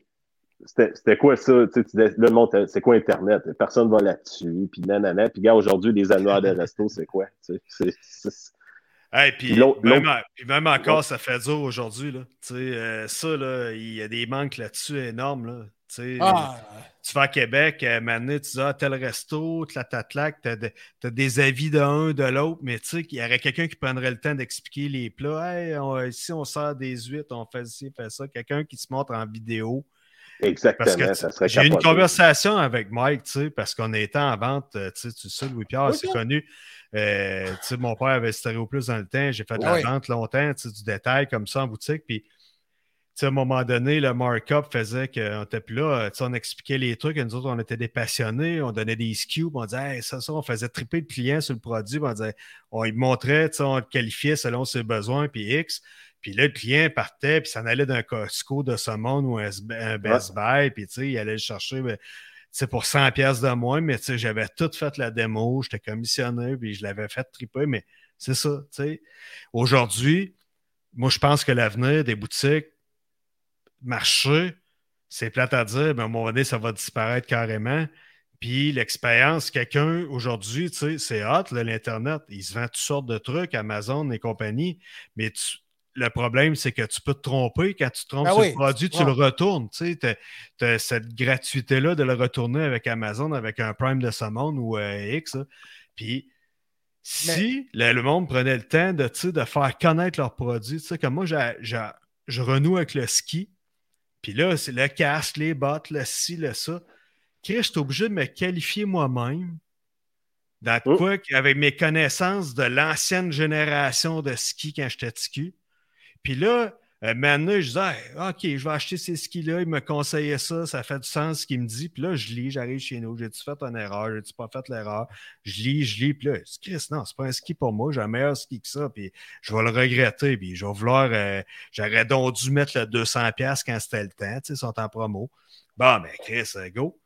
C'était quoi ça? Tu sais, tu disais, le monde, euh, c'est quoi Internet? Personne va là-dessus. Puis nanana. Puis gars, aujourd'hui, les annuaires de resto, c'est quoi? Hey, puis, même, encore, ça fait dur aujourd'hui. là. Tu sais, euh, ça, là, il y a des manques là-dessus énormes. Là. Ah, tu vas à Québec, euh, maintenant, tu dis, ah, tel resto, tlatlatlac, t'as de- t'as des avis d'un, de l'autre, mais tu sais, qu'il y aurait quelqu'un qui prendrait le temps d'expliquer les plats. Hey, on- ici, on sert des huîtres, on fait ci, fait ça. Quelqu'un qui se montre en vidéo. Parce exactement, que ça serait j'ai eu une conversation avec Mike, tu sais, parce qu'on était en vente, euh, tu sais, tu sais, Louis-Pierre, Oui, c'est connu. Euh, tu sais, mon père avait Stéréo Plus dans le temps, j'ai fait de la oui. vente longtemps, tu sais, du détail comme ça en boutique, puis à un moment donné, le markup faisait qu'on était plus là, tu sais, on expliquait les trucs, et nous autres, on était des passionnés, on donnait des puis on disait, hey, ça, ça, on faisait triper le client sur le produit, on disait, on lui montrait, tu sais, on le qualifiait selon ses besoins, puis X. Puis là, le client partait, puis s'en allait d'un Costco de ce monde ou un, un Best Buy, puis tu sais, il allait le chercher ben, tu sais, pour 100 pièces de moins, mais tu sais, j'avais tout fait la démo, j'étais commissionné, puis je l'avais fait triper, mais c'est ça, tu sais. Aujourd'hui, moi, je pense que l'avenir des boutiques marché, c'est plate à dire, mais à un moment donné, ça va disparaître carrément. Puis l'expérience, quelqu'un aujourd'hui, tu sais, c'est hot, l'Internet. Il se vend toutes sortes de trucs, Amazon et compagnie, mais tu- le problème, c'est que tu peux te tromper. Quand tu te trompes Ben sur oui, le produit, tu ouais. le retournes. Tu sais, as, cette gratuité-là de le retourner avec Amazon, avec un Prime de ce monde ou euh, X. Puis si le, le monde prenait le temps de, tu sais, de faire connaître leurs produits, tu sais, comme moi, je renoue avec le ski. Puis là, c'est le casque, les bottes, le ci, le ça. Chris, je suis obligé de me qualifier moi-même dans Oh. quoi avec mes connaissances de l'ancienne génération de ski quand j'étais ski. Puis là, euh, maintenant, je disais, OK, je vais acheter ces skis-là. Il me conseillait ça, ça fait du sens ce qu'il me dit. Puis là, je lis, j'arrive chez nous. J'ai-tu fait une erreur? J'ai-tu pas fait l'erreur? Je lis, je lis. Puis là, Chris, non, c'est pas un ski pour moi. J'ai un meilleur ski que ça. Puis je vais le regretter. Puis je vais vouloir. euh, J'aurais donc dû mettre le 200$ quand c'était le temps. Tu sais, ils sont en promo. Bon, ben, Chris, euh, go.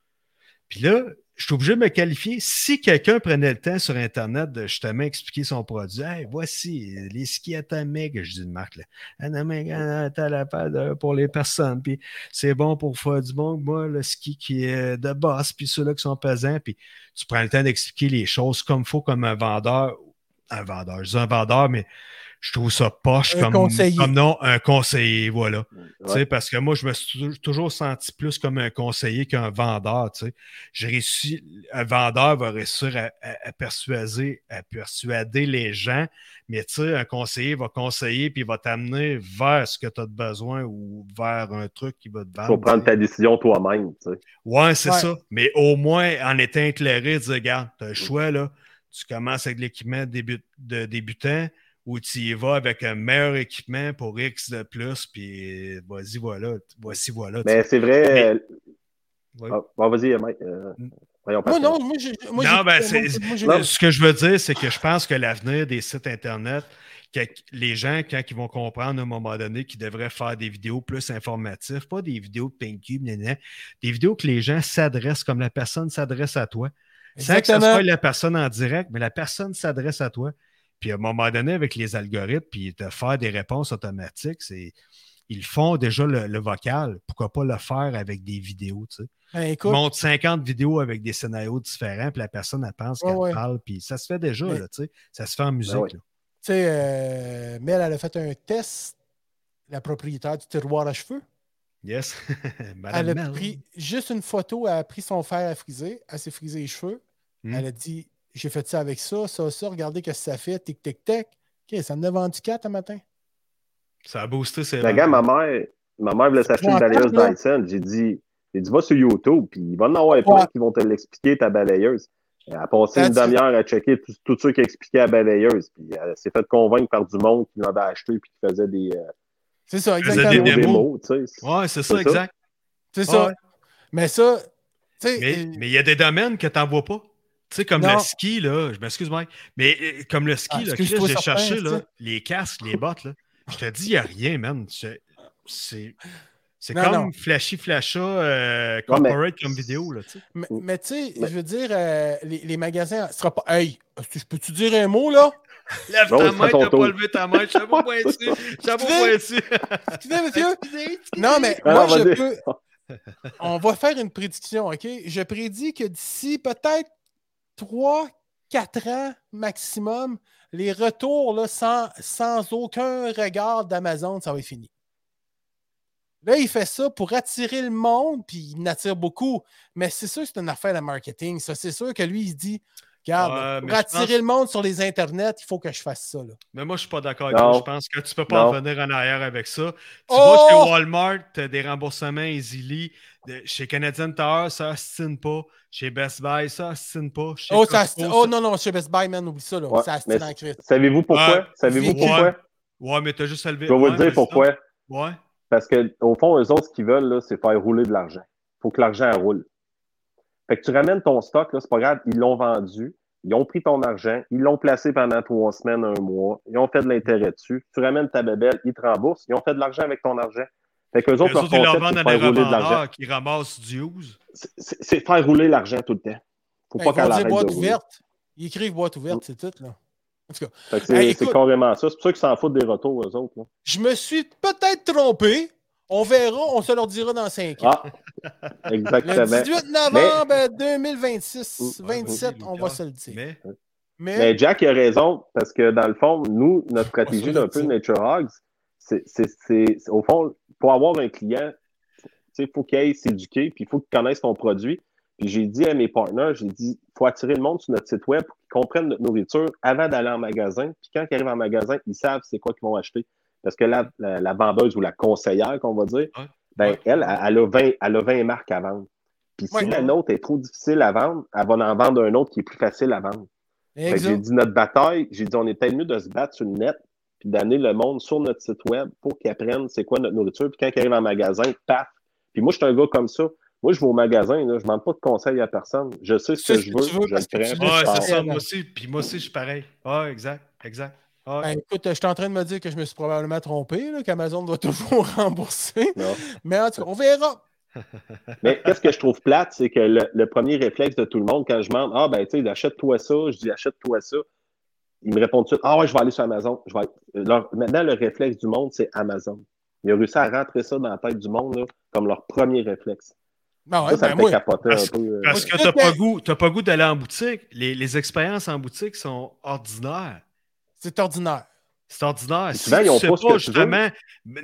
Puis là, je suis obligé de me qualifier. Si quelqu'un prenait le temps sur Internet de justement expliquer son produit, hey, voici les skis atomiques, je dis une marque, là. Ah, pour les personnes, puis c'est bon pour faire du bon. Moi, le ski qui est de basse, puis ceux-là qui sont pesants, puis tu prends le temps d'expliquer les choses comme il faut, comme un vendeur. Un vendeur, je dis un vendeur, mais je trouve ça poche Un comme, conseiller. comme non, un conseiller, voilà. Tu sais, Ouais. Parce que moi, je me suis tou- toujours senti plus comme un conseiller qu'un vendeur. tu sais. J'ai réussi, un vendeur va réussir à, à- à persuader, à persuader les gens, mais tu sais, un conseiller va conseiller puis il va t'amener vers ce que tu as besoin ou vers un truc qui va te vendre. Faut prendre ta décision toi-même. tu sais. Ouais, c'est Ouais. ça. Mais au moins, en étant éclairé, dire, regarde, tu as le choix, là. Tu commences avec l'équipement début- de débutant ou tu y vas avec un meilleur équipement pour X de plus, puis vas-y, voilà. Voici, voilà. Mais c'est vrai. Mais- euh, Ouais. ah, bon, vas-y, Mike. euh, voyons, Moi, non, moi, moi, Non, ben, moi, c'est- moi, j'ai- non. Ce que je veux dire, c'est que je pense que l'avenir des sites Internet, que les gens, quand ils vont comprendre à un moment donné qu'ils devraient faire des vidéos plus informatives, pas des vidéos de nanana, des vidéos que les gens s'adressent comme la personne s'adresse à toi. Sans que ce Exactement. soit la personne en direct, mais la personne s'adresse à toi. Puis à un moment donné, avec les algorithmes, puis de faire des réponses automatiques, c'est. Ils font déjà le, le vocal. Pourquoi pas le faire avec des vidéos, tu sais? Ben, Ils écoute, montrent 50 vidéos avec des scénarios différents, puis la personne, elle pense qu'elle ouais. parle, puis ça se fait déjà, Mais- là, tu sais. Ça se fait en musique, ouais. là. tu sais, euh, Mel, elle a fait un test la propriétaire du tiroir à cheveux. Yes. *laughs* Elle a Mel. pris juste une photo, elle a pris son fer à friser, elle s'est frisé les cheveux. Hmm. Elle a dit J'ai fait ça avec ça, ça, ça, regardez ce que ça fait, tic, tic, tic. OK, ça en a vendu 4 un matin. Ça a boosté ses La gars, ma mère, ma mère voulait s'acheter une balayeuse là. Dyson. J'ai dit, j'ai dit, va sur YouTube, puis il va en avoir plein Ouais. qui vont te l'expliquer, ta balayeuse. Elle a passé une demi-heure à checker tout, tout ça qui expliquait la balayeuse. Puis elle s'est fait convaincre par du monde qui l'avait acheté puis qui faisait des, euh, C'est ça, exactement. des démos. mots, tu sais. Ouais, c'est ça, C'est ça. exact. C'est ça. Ouais. Mais ça, tu sais. Mais euh, mais il y a des domaines que tu n'en vois pas. Tu sais, comme Non. le ski, là, je m'excuse, Mike, mais euh, comme le ski, Ah, là, j'ai certain, cherché là, les casques, les bottes, là. *laughs* Je te dis, il n'y a rien, man. C'est c'est- c'est Non, comme non. flashy flasha euh, mais- corporate comme vidéo, là, tu sais. mais, mais tu sais, Mais- je veux dire, euh, les, les magasins, ce sera pas. Hey, je peux-tu dire un mot, là? Lève ta main, t'as pas levé ta main, chapeau pointu, chapeau pointu. Excusez, monsieur. *laughs* Non, mais moi, je peux. On va faire une prédiction, OK? Je prédis que d'ici peut-être 3, 4 ans maximum, les retours sans, aucun regard d'Amazon, ça va être fini. Là, il fait ça pour attirer le monde, puis il en attire beaucoup. Mais c'est sûr que c'est une affaire de marketing. C'est sûr que lui, il dit Regarde, Ouais, pour attirer pense- le monde sur les internets, il faut que je fasse ça. Là. Mais moi, je suis pas d'accord avec toi. Je pense que tu peux pas en Non. venir en arrière avec ça. Tu Oh! vas chez Walmart, tu as des remboursements easily. De- chez Canadian Tower, ça ostine pas. Chez Best Buy, ça ostine pas. Chez Oh, ça, oh ça- non, non, chez Best Buy, man, oublie ça. Là. Ouais, ça astine mais en Christ. Savez-vous pourquoi? Ouais. Savez-vous pourquoi? Ouais, mais t'as juste à lever. Je vais vous dire pourquoi. donc. Ouais. Parce que, au fond, eux autres, ce qu'ils veulent, là, c'est faire rouler de l'argent. Il faut que l'argent roule. Fait que tu ramènes ton stock, là, c'est pas grave, ils l'ont vendu, ils ont pris ton argent, ils l'ont placé pendant trois semaines, un mois, ils ont fait de l'intérêt dessus. Tu ramènes ta bébelle, ils te remboursent, ils ont fait de l'argent avec ton argent. Fait que eux Les autres, leur autres, ils leur concept, vendent c'est à de des faire rouler de l'argent. qui ramassent du use. C'est- faire rouler l'argent tout le temps. Faut pas qu'elle arrête boîte de rouler. ouverte. Ils écrivent boîte ouverte, c'est tout. Là. En tout cas, Fait que c'est Hey, carrément ça. C'est pour ça qu'ils s'en foutent des retours, eux autres. là. je me suis peut-être trompé. On verra, on se leur dira dans 5 ans. Ah, Le exactement. 18 novembre 2026, Mm, 27, oui, on va se le dire. Mais Mais, Mais Jack a raison, parce que dans le fond, nous, notre stratégie d'un peu ça. Nature Hogs, c'est, c'est, c'est- c'est- au fond, pour avoir un client, il faut qu'il aille s'éduquer, puis il faut qu'il connaisse ton produit. Puis j'ai dit à mes partenaires, j'ai dit, il faut attirer le monde sur notre site web pour qu'ils comprennent notre nourriture avant d'aller en magasin. Puis quand ils arrivent en magasin, ils savent c'est quoi qu'ils vont acheter. Parce que la, la, la vendeuse ou la conseillère, qu'on va dire, Ouais. ben, Ouais. elle, elle, elle a 20, elle a 20 marques à vendre. Puis si Ouais. la nôtre est trop difficile à vendre, elle va en vendre un autre qui est plus facile à vendre. Que J'ai dit notre bataille, j'ai dit on est peut-être mieux de se battre sur le net puis d'amener le monde sur notre site web pour qu'ils apprennent c'est quoi notre nourriture. Puis quand ils arrivent en magasin, paf. Puis moi, je suis un gars comme ça. Moi, je vais au magasin, là, je ne demande pas de conseils à personne. Je sais ce que je que veux, tu veux je parce le que prends. Ouais, c'est ça, moi aussi. Puis moi aussi, je suis pareil. Ouais, exact, exact. Ben, écoute, je suis en train de me dire que je me suis probablement trompé, là, qu'Amazon doit *laughs* toujours rembourser. Non. Mais en tout cas, on verra. *laughs* Mais qu'est-ce que je trouve plate, c'est que le, le premier réflexe de tout le monde, quand je demande Ah, ben, tu sais, achète-toi ça, je dis achète-toi ça. Ils me répondent tout de suite Ah, ouais, je vais aller sur Amazon. Je vais aller- Leur- Maintenant, le réflexe du monde, c'est Amazon. Ils ont réussi à rentrer ça dans la tête du monde là, comme leur premier réflexe. Non, ça, ça ben, me fait moi, capoter Parce- un peu. euh. Parce que t'as je- pas goût, t'as pas goût d'aller en boutique. Les, les expériences en boutique sont ordinaires. C'est ordinaire. C'est ordinaire. Si souvent, ils pas ce que tu veux.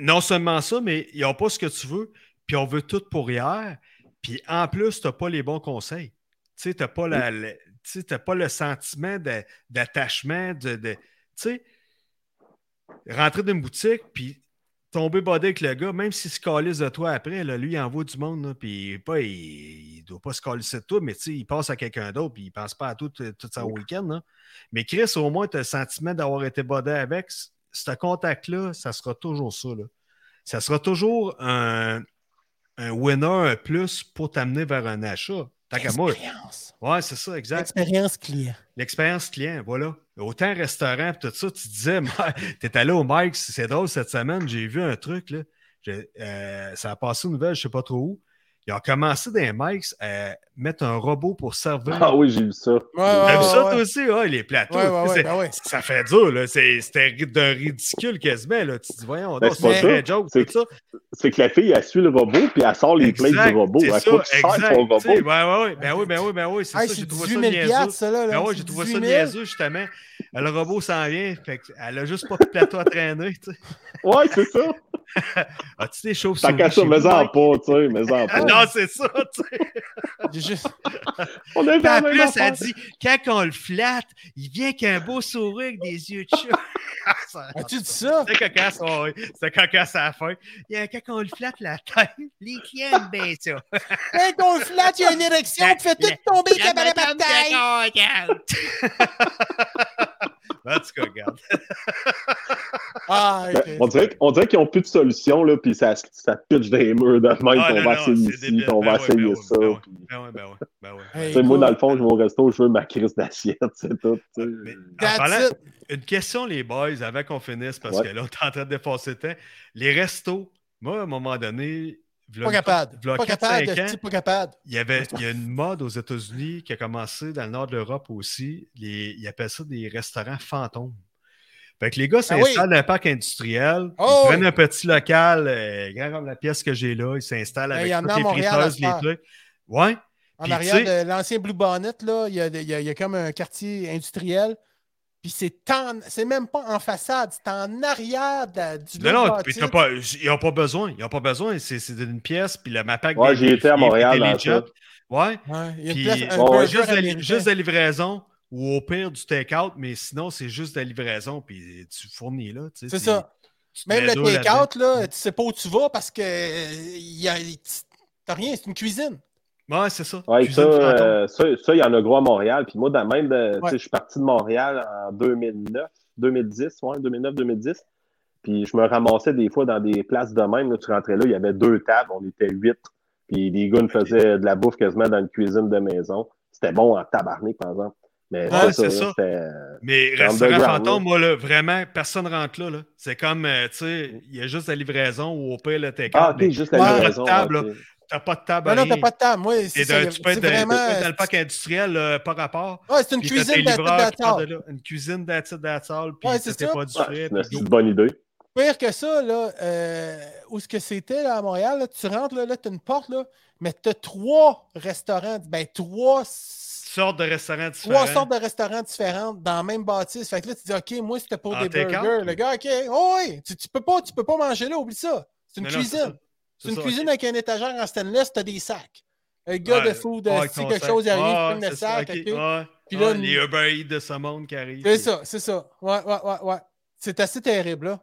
non seulement ça, mais ils n'ont pas ce que tu veux, puis on veut tout pour hier. Puis en plus, tu n'as pas les bons conseils. Tu sais, tu n'as pas, la- tu pas le sentiment de- d'attachement, de, de- tu sais, rentrer dans une boutique, puis tomber bodé avec le gars, même s'il se calisse de toi après, là, lui, il envoie du monde, puis pas, il, il doit pas se calisser de toi, mais il passe à quelqu'un d'autre, puis il pense pas à tout, tout son week-end. là. Mais Chris, au moins, tu as le sentiment d'avoir été bodé avec. Ce contact-là, ça sera toujours ça. Là. Ça sera toujours un, un winner, un plus pour t'amener vers un achat. Tant qu'à moi. Expérience. Ouais, c'est ça, exact. Expérience client. L'expérience client, voilà. Autant restaurant, tout ça, tu disais, *laughs* tu es allé au Mike, c'est drôle cette semaine, j'ai vu un truc, là. Euh, ça a passé une nouvelle, je sais pas trop où. Ils ont commencé des Mikes à mettre un robot pour servir. Ah oui, j'ai vu ça. Ouais, ouais, vu ça, ouais. toi aussi? Ouais, les plateaux. Ouais, ouais, ouais, c'est- ben ouais. Ça fait dur, là. C'est- C'était d'un ridicule quasiment, là. Tu te dis, voyons, Ben, c'est un vrai joke, C'est tout ça. C'est que la fille, elle suit le robot, puis elle sort les plates Exact, du robot. c'est Elle ça, sers exact, ton tu sais, robot. Ouais, ouais, ouais. Ben oui, ben oui, ben oui. C'est Hey, ça, j'ai trouvé 18 ça 000 niaiseux. là. Ben C'est j'ai trouvé ça 18 000. niaiseux, justement. Le robot s'en vient, fait que elle a juste pas de plateau à traîner, tu sais. Ouais, c'est ça. *laughs* As-tu des choses Tant qu'à ça, mets-en pas, tu sais, mets-en pas. Non, c'est ça, tu sais. Juste- *laughs* On est Puis en plus, elle dit, quand on le flatte, il vient avec un beau sourire avec des yeux de chat. Ça- *laughs* As-tu dit ça? C'était cocasse, ouais. C'était cocasse à la fin. Il y a quand on le flatte la tête, les clients aiment bien ça. Quand on le flatte, il y a une érection, tu fais tout tomber La comme à la En tout cas, regarde. *laughs* Ah, Ben, on dirait, on dirait qu'ils n'ont plus de solution, là, puis ça, ça pitch des murs de même, Ah, non, va non, essayer c'est ici, on va Ben essayer ben ça. ben ouais. Ben ouais, ben ouais, ben. Hey, moi, dans le fond, je vais au resto, je veux ma crise d'assiette, c'est tout. Mais parlant- une question, les boys, avant qu'on finisse, parce Ouais. que là, on est en train de défoncer le temps. Les restos, moi, à un moment donné, Pas capable. Pas 4-5 capable, ans, pas capable. Il y, avait, il y a une mode aux États-Unis qui a commencé dans le nord de l'Europe aussi. Les, ils appellent ça des restaurants fantômes. Fait que les gars Ah oui. s'installent dans un parc industriel, Oh ils oui. prennent un petit local, euh, grand comme la pièce que j'ai là, ils s'installent Ben, avec toutes les friteuses, les trucs. Ouais. En Puis, arrière de l'ancien Blue Bonnet, là, il y a, il y a- il y a comme un quartier industriel. Puis c'est en- c'est même pas en façade, c'est en arrière de la- du Non, non, puis t'as pas, ils n'ont pas besoin. Ils n'ont pas besoin. C'est c'est une pièce, puis le MAPAC. Ouais, j'ai été à Montréal dans. Ouais. Ouais, il y a une Puis, place, un ouais, burger juste, américain. juste de livraison ou au pire du take-out, mais sinon, c'est juste de la livraison, puis tu fournis là. C'est ça. Même le take-out, là, tu sais pas où tu vas parce que euh, il y a- t'as rien, c'est une cuisine. Ouais, c'est ça. Ouais, ça, euh, ça, ça, il y en a gros à Montréal. Puis moi, dans même, Ouais. je suis parti de Montréal en 2009, 2010, ouais, 2009-2010. Puis je me ramassais des fois dans des places de même. Là, tu rentrais là, il y avait deux tables, on était huit. Puis les gars nous faisaient de la bouffe quasiment dans une cuisine de maison. C'était bon en tabarnak, par exemple. Mais Ouais, c'est ça. Mais restaurant fantôme, moi, là, vraiment, personne rentre là. là. C'est comme, euh, tu sais, il y a juste la livraison ou au pire le take-out. Ah, ok, juste la livraison. table. T'as pas de table. Non, non, t'as pas de table. Et c'est ça, tu peux être dans- vraiment. parc industriel, euh, par rapport. Ouais, c'est une cuisine tes d'attente livreurs qui partent d'attente. de là. Une cuisine d'attente d'attente, puis Ouais, ça. pas du frais. c'est une- c'est d'eau. une bonne idée. Pire que ça, là, euh, où est-ce que c'était là, à Montréal? là, tu rentres, là, là tu as une porte, là, mais tu as trois restaurants, ben trois, sortes de restaurants différents. trois sortes de restaurants différents dans la même bâtisse. Fait que là, tu dis, OK, moi, c'était pour En des burgers. Le gars, OK, oh, oui, tu, tu peux pas, tu peux pas manger là, oublie ça. C'est une Non, cuisine. C'est une ça, cuisine avec un étagère en stainless, tu as des sacs. Le gars Ouais, de food, ouais, si quelque sac. chose arrive, il prend le sac. ok, OK. ouais. Puis là, les Uber Eats de ce monde qui arrivent. C'est ça, c'est ça. Ouais, ouais, ouais, ouais. C'est assez terrible, là.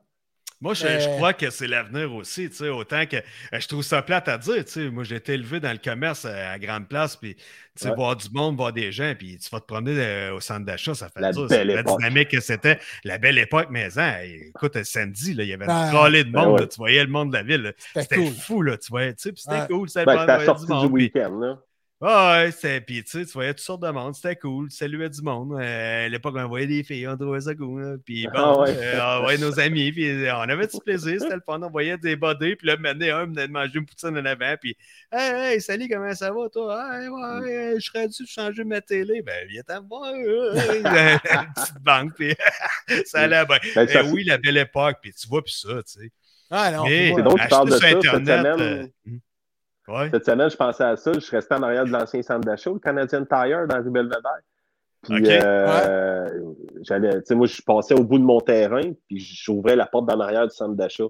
Moi, je, Euh, je crois que c'est l'avenir aussi, tu sais, autant que euh, je trouve ça plate à dire, tu sais, moi j'ai été élevé dans le commerce euh, à grande place, puis tu sais, Ouais. voir du monde, voir des gens, puis tu vas te promener euh, au centre d'achat, ça fait La dur, belle la dynamique que c'était, la belle époque, mais hein, écoute, samedi, là, il y avait Ben, une trolley de ben monde, ouais. là, tu voyais le monde de la ville. C'était cool. fou, là, tu voyais, tu sais, puis c'était Ouais. cool, Ben, y avait sortie du week-end. Là. Ah ouais, c'était. Puis tu sais, tu voyais toutes sortes de monde, c'était cool, tu saluais du monde. Euh, à l'époque, on voyait des filles, on trouvait ça cool. hein. Puis *laughs* bon, Ah ouais. euh, on voyait nos amis, puis euh, on avait du plaisir, c'était le fun. On voyait des bodés, puis là, maintenant, un venait de manger une poutine en avant, puis Hey, hey, salut, comment ça va, toi? Hey, ouais, euh, je serais dû changer ma télé. Ben, viens t'en voir. euh, *laughs* euh, une petite banque, puis *laughs* ça allait bien. Ben, ça, Eh oui, la belle époque, puis tu vois, puis ça, tu sais. Ah non, c'est drôle tu parles acheter de sur ça, cette Internet. semaine. euh, ouais. Cette semaine, je pensais à ça. Je suis resté en arrière de l'ancien centre d'achat, le Canadian Tire, dans rue Belvedere. Puis, euh, j'allais, tu sais, moi, je passais au bout de mon terrain, puis j'ouvrais la porte d'en arrière du centre d'achat.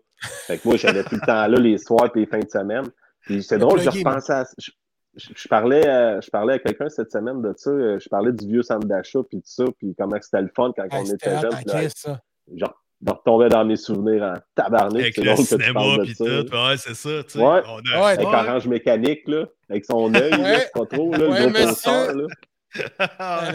Fait que moi, j'allais tout le temps là, les soirs et les fins de semaine. Puis c'est Le drôle, je repensais à je, je- je parlais, euh, je parlais à quelqu'un cette semaine de ça. euh, Je parlais du vieux centre d'achat, puis tout ça, puis comment c'était le fun quand on était là, ça. genre, je retombais dans mes souvenirs en tabarnak. Avec le cinéma, de puis tout. Ouais, c'est ça, tu sais. Ouais. On a- Ouais, Avec Orange Mécanique, là, avec son *laughs* œil, là, Ouais. c'est pas trop, là, le Ouais, gros monsieur. penseur, là.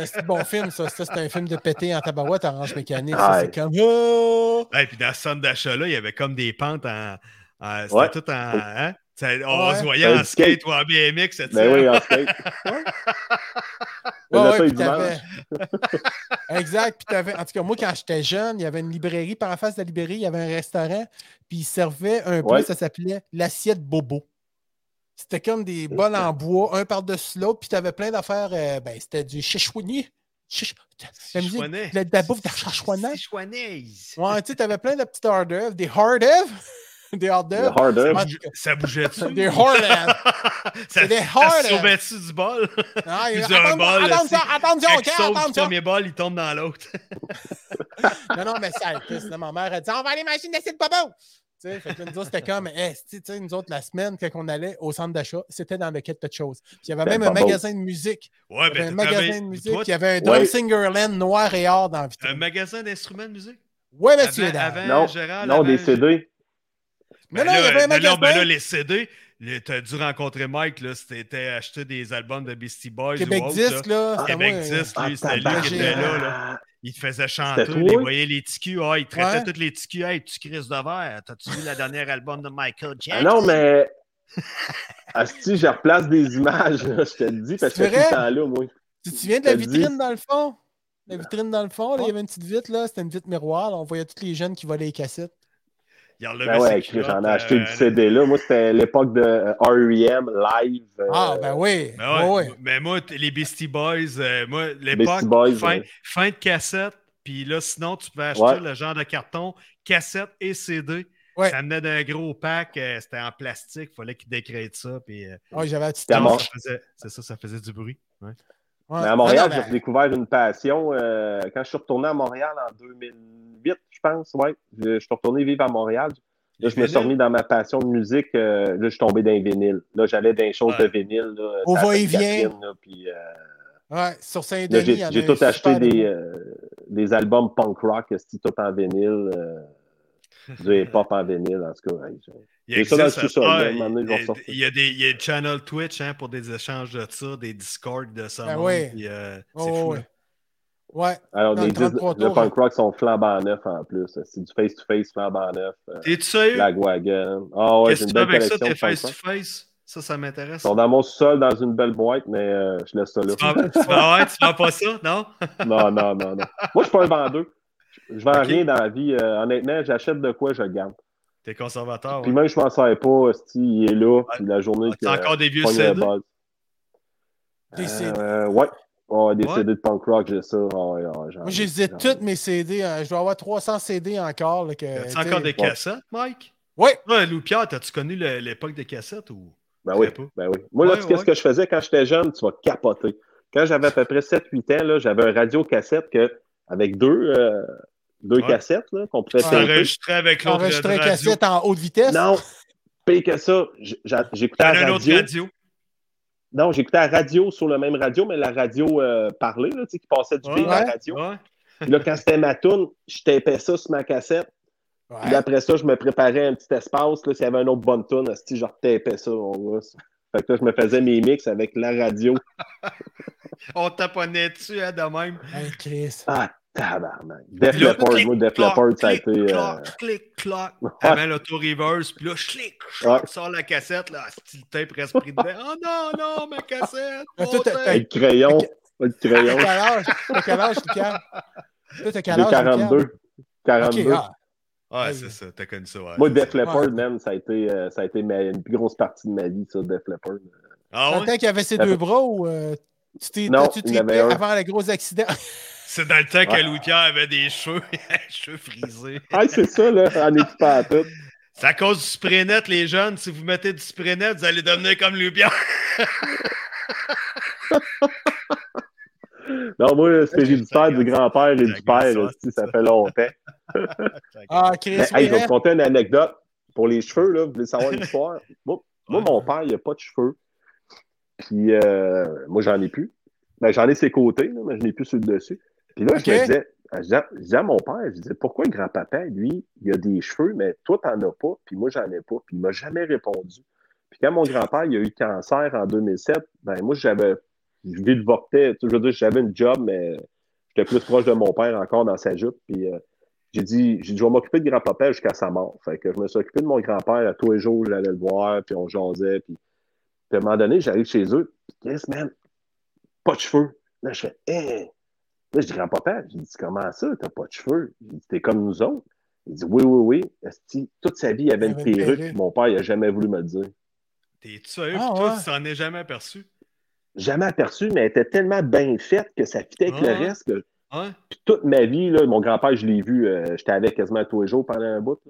C'est un bon film, ça. Ça, c'est un film de pété en tabarouette, orange mécanique. Ouais. Ça, c'est comme. Oh! Ouais, puis dans ce centre d'achat-là, il y avait comme des pentes en. en- C'était Ouais. tout en. Hein? Ça- On Ouais? se voyait Ouais, en skate skate. ou en BMX, c'est Ben oui, en skate. *laughs* Ouais, ouais, ça, puis *laughs* exact. Puis t'avais... En tout cas, moi, quand j'étais jeune, il y avait une librairie. Par en face de la librairie, il y avait un restaurant. Puis il servait un plat, Ouais. ça s'appelait l'assiette bobo. C'était comme des bols en bois, un par-dessus l'autre. Puis t'avais plein d'affaires. euh, ben, c'était du chichouini. Chich... La musique, la bouffe de chouanet. Chouanaise. Ouais, tu sais, t'avais plein de petites hors d'œuvre, des hors d'œuvre. *laughs* des Le hard cas, Ça bougeait-tu? *laughs* Des. Ça, *laughs* C'est des ça hard se sauvait-tu du bol? Ah, il- Plusieurs Attention, attention, ok, il sauve du attention. premier bol, il tombe dans l'autre. Non, non, mais ça, ma mère a dit On va aller manger une assiette bobo. Tu Tu sais, fait que nous autres, c'était comme, hey, tu sais, nous autres, la semaine, quand on allait au centre d'achat, c'était dans le quelque chose. Puis il y avait même un magasin de musique. Ouais, avait un ben, magasin de musique. toi, Il y avait un Dunsingerland noir et or dans la un magasin d'instruments de musique? Oui, monsieur. Avant, Non, Gérald, non, avant- des CD. Non, non, il y avait un non, non, magasin. ben là, les CD, t'as dû rencontrer Mike, là, si t'étais acheté des albums de Beastie Boys Québec ou autre, là. c'était Québec euh, lui, c'était lui qui était là, là. Il te faisait chanter, C'était il voyait les ticus, ah, il traitait Ouais. tous les ticus, hey, tu crises de verre, t'as-tu vu la dernière album de Michael Ah Jackson? non, mais. Asti, je replace des images, là, je te le dis, parce que C'est j'étais tout le vrai? temps là, moi. Tu te souviens de la dis. vitrine dans le fond? La vitrine dans le fond, là, il y avait une petite vitre, là. C'était une vitre miroir. là, on voyait tous les jeunes qui volaient les cassettes. Ben ouais, j'en ai acheté euh, du CD là. Moi, c'était l'époque de euh, R.E.M. live. euh, Ah, ben oui. Ben ouais, ouais, ouais. Mais moi, les Beastie Boys, euh, moi, l'époque, fin, ouais. fin de cassette, puis là, sinon, tu pouvais acheter Ouais. le genre de carton, cassette et CD. Ouais. Ça venait d'un gros pack, euh, c'était en plastique, il fallait qu'ils décrètent ça, puis euh, Ouais, j'avais c'est ça, ça faisait du bruit. ouais. Ouais. Mais à Montréal, Ah, non, j'ai découvert une passion. euh, quand je suis retourné à Montréal en 2008, je pense, ouais. Je, je suis retourné vivre à Montréal. Là, je me suis remis dans ma passion de musique. euh, là, je suis tombé dans les vinyles. Là, j'allais dans les choses Ouais. de vinyle. Là, Au va-et-vient. Puis, euh, Ouais, sur Saint-Denis. j'ai tout acheté de des, euh, des albums punk rock, esti, tout en vinyle. euh, du hip-hop en vinyle, en tout cas. Il ça dans ah, donné, y a des il y a des channels Twitch hein, pour des échanges de ça, des Discord de ça. Ben puis, euh, Oh, c'est fou. ouais. Ouais. Alors, les le disques 33 de tours, punk rock sont flambant neufs en plus. C'est du face-to-face flambant neuf. euh, T'es-tu sérieux? Lagwagon. Ah ouais, Qu'est-ce que une tu fais belle avec ça, tes face-to-face? Ça, ça m'intéresse. Ils sont dans mon sol dans une belle boîte, mais euh, je laisse ça là. Tu ouais, tu vends pas ça, non? *laughs* non, non, non, non. Moi, je suis pas un vendeur. Je vends rien dans la vie. Euh, honnêtement, j'achète de quoi, je garde. T'es conservateur. Puis ouais. même, je m'en sers pas. esti, il est là. Puis la journée que. T'as encore des vieux CD? Des CD. Euh, ouais. Ouais, des Ouais. CD de punk rock, j'ai ça. Ouais, j'en Moi, ai, j'ai toutes mes CD. hein. Je dois avoir 300 CD encore. Là, que, As-tu tu encore des cassettes, Mike? Oui. Ouais, Lou Pierre, t'as-tu connu l'époque des cassettes ou? Ben oui, ben oui. Moi, là, Ouais, tu sais, qu'est-ce ouais. que je faisais quand j'étais jeune? Tu vas capoter. Quand j'avais à peu près 7-8 ans, là, j'avais un radio-cassette que, avec deux, euh, deux Ouais. cassettes là, qu'on pouvait Ouais. taper. T'enregistrais avec l'autre Enregistrer cassette en haute vitesse? Non, pire que ça. J'écoutais la as un autre radio. Non, j'écoutais la radio sur le même radio, mais la radio euh, parlée, là, tu sais, qui passait du Ouais. à la radio. Ouais. Puis là, quand c'était ma tune, je tapais ça sur ma cassette. Ouais. Puis après ça, je me préparais un petit espace. Là, s'il y avait une autre bonne tune, si je retapais ça, mon gars. Fait que là, je me faisais mes mix avec la radio. *laughs* On taponnait dessus, hein, de même. Hey, Chris. Ah, tabarnak. Def Leppard, moi, Def Leppard, ça a été. euh, Cloc, clic, cloc. Avant l'auto-reverse, puis là, clic, Ouais. sort la cassette, là, si le tape reste pris dedans. Oh non, non, ma cassette! Avec crayon. *laughs* Le T'as crayon. T'as quel âge, Lucas? Toi, t'as quel âge? 42. Lucas? 42. Ok, ah. Ouais, c'est ça, t'as connu ça. Ouais, Moi, Def ça. Leppard, man, ça a été, euh, ça a été ma- une plus grosse partie de ma vie, ça, Def Leppard. Ah ouais? qu'il avait ses deux bras ou euh, tu t'es avant le gros accident? *laughs* C'est dans le temps que Ouais. Louis Pierre avait des cheveux, *laughs* cheveux frisés. Ah, c'est ça, là, en *laughs* équipant à tout. C'est à cause du spray net, les jeunes. Si vous mettez du spray net, vous allez devenir comme Louis Pierre. *laughs* Non, moi, c'est héréditaire du grand-père et du père, si, ça. ça fait longtemps. Ah, Chris, Mais, hey, je vais vous conter une anecdote. Pour les cheveux, là, vous voulez savoir l'histoire? Moi, mon père, il n'a pas de cheveux. Puis, euh, moi, j'en ai plus. Ben, j'en ai ses côtés, là, mais je n'ai plus sur le dessus. Puis là, je me disais, je disais- à mon père, je disais, pourquoi le grand-papa, lui, il a des cheveux, mais toi, t'en as pas, puis moi, j'en ai pas. Puis il m'a jamais répondu. Puis quand mon grand-père, il a eu cancer en 2007, ben, moi, j'avais, je virevoltais, je veux dire, j'avais une job, mais j'étais plus proche de mon père encore dans sa jupe. Puis euh, j'ai dit, j'ai dit, je vais m'occuper de grand-papa jusqu'à sa mort. Fait que je me suis occupé de mon grand-père à tous les jours, j'allais le voir, puis on jasait. Puis, puis à un moment donné, j'arrive chez eux, puis qu'est-ce, man? Pas de cheveux. Là, je fais, hé! Là, je dis, grand-papa, j'ai dit, comment ça, t'as pas de cheveux? J'ai dit, t'es comme nous autres. Il dit, oui, oui, oui. Esti, toute sa vie, il avait Il une avait une perruque, mon père, il a jamais voulu me le dire. T'es-tu sérieux? Ah, toi, ouais. tu t'en es jamais aperçu? Jamais aperçu, mais elle était tellement bien faite que ça fitait avec Ah. le reste que Ouais? Puis toute ma vie, là, mon grand-père, je l'ai vu, euh, j'étais avec quasiment tous les jours pendant un bout.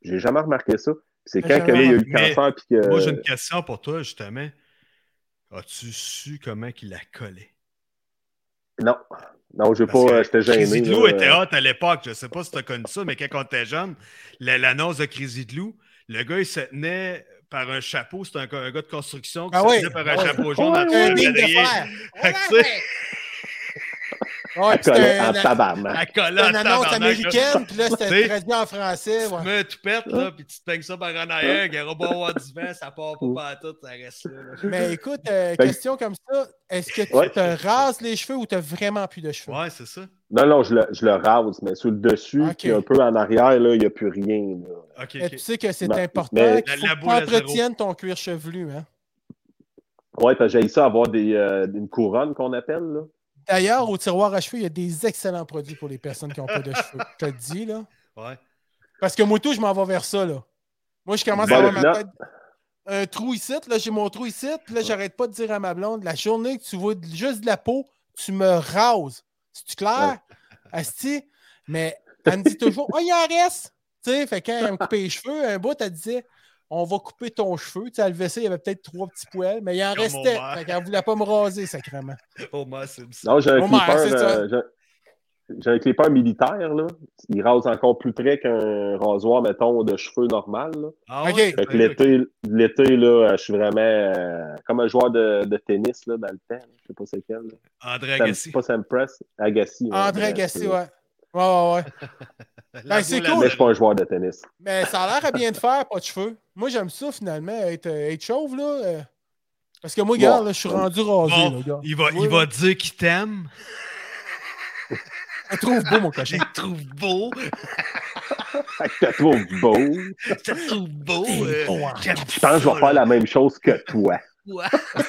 J'ai jamais remarqué ça. Puis C'est quand que, là, il y a eu le cancer. Puis que, Moi, j'ai une question pour toi, justement. As-tu su comment qu'il la collait? Non. Non, Parce pas. euh, J'étais gêné. Crazy de là, était hot à l'époque. Je sais pas si tu as connu ça, mais quand on était jeune, la- l'annonce de Crazy de Lou, le gars, il se tenait par un chapeau. C'était un, un gars de construction qui Ah se oui. tenait par un oui. chapeau jaune Ouais, en dessous *laughs* Ouais, c'était un- une annonce américaine, puis là, c'était traduit en français. Tu ouais. mets un toupette, là, puis tu te peignes ça par en arrière, il y aura beau avoir du vent, ça part pas partout, ça reste là. là. Mais écoute, euh, question comme ça, est-ce que tu Ouais. te rases les cheveux ou tu vraiment plus de cheveux? Ouais, c'est ça. Non, non, je le, je le rase, mais sur le dessus, puis un peu en arrière, là, il n'y a plus rien. là. Tu sais que c'est important mais- que tu entretiennes ton cuir chevelu. Hein? Ouais, parce que j'ai ça avoir des, euh, une couronne qu'on appelle. Là. D'ailleurs, au tiroir à cheveux, il y a des excellents produits pour les personnes qui n'ont pas de cheveux. Je te le dis, là. Ouais. Parce que moi, tout, je m'en vais vers ça, là. Moi, je commence Bon, à avoir le ma tête. Un trou ici, là, j'ai mon trou ici, puis là, j'arrête pas de dire à ma blonde, la journée que tu vois juste de la peau, tu me rases. C'est-tu clair? Asti? Mais elle me dit toujours, oh, il en reste! Tu sais, fait quand elle me coupait les cheveux, un bout, elle disait, on va couper ton cheveu. Tu sais, le vaisselle, il y avait peut-être trois petits poils, mais il en Comme restait. Homer. Fait qu'elle voulait pas me raser, sacrément. *laughs* Moi, c'est une Non, j'ai un Homer, clipper. euh, j'ai- un clipper militaire, là. Il rase encore plus près qu'un rasoir, mettons, de cheveux normal. là. Ah Ok. Fait que l'été, l'été, là, je suis vraiment euh, comme un joueur de, de tennis là, dans le temps. Je sais pas c'est quel. là. André Sam- Agassi. pas Sam Press, Agassi. ouais, André Agassi, euh, ouais. Ouais, ouais, ouais. *laughs* *laughs* Ben, c'est cool. Mais je suis pas un joueur de tennis. Mais ça a l'air à bien de faire, pas de cheveux. Moi, j'aime ça, finalement, être, euh, être chauve, là. euh, Parce que moi, Bon. regarde, là, je suis rendu rasé, Bon, là, gars. il va, il dire qu'il t'aime. Je te trouve beau, mon cochon. Je te trouve beau. Tu trouves beau. Je te trouve beau. *laughs* euh, Je pense que je vais faire la même chose que toi. Ouais. *laughs*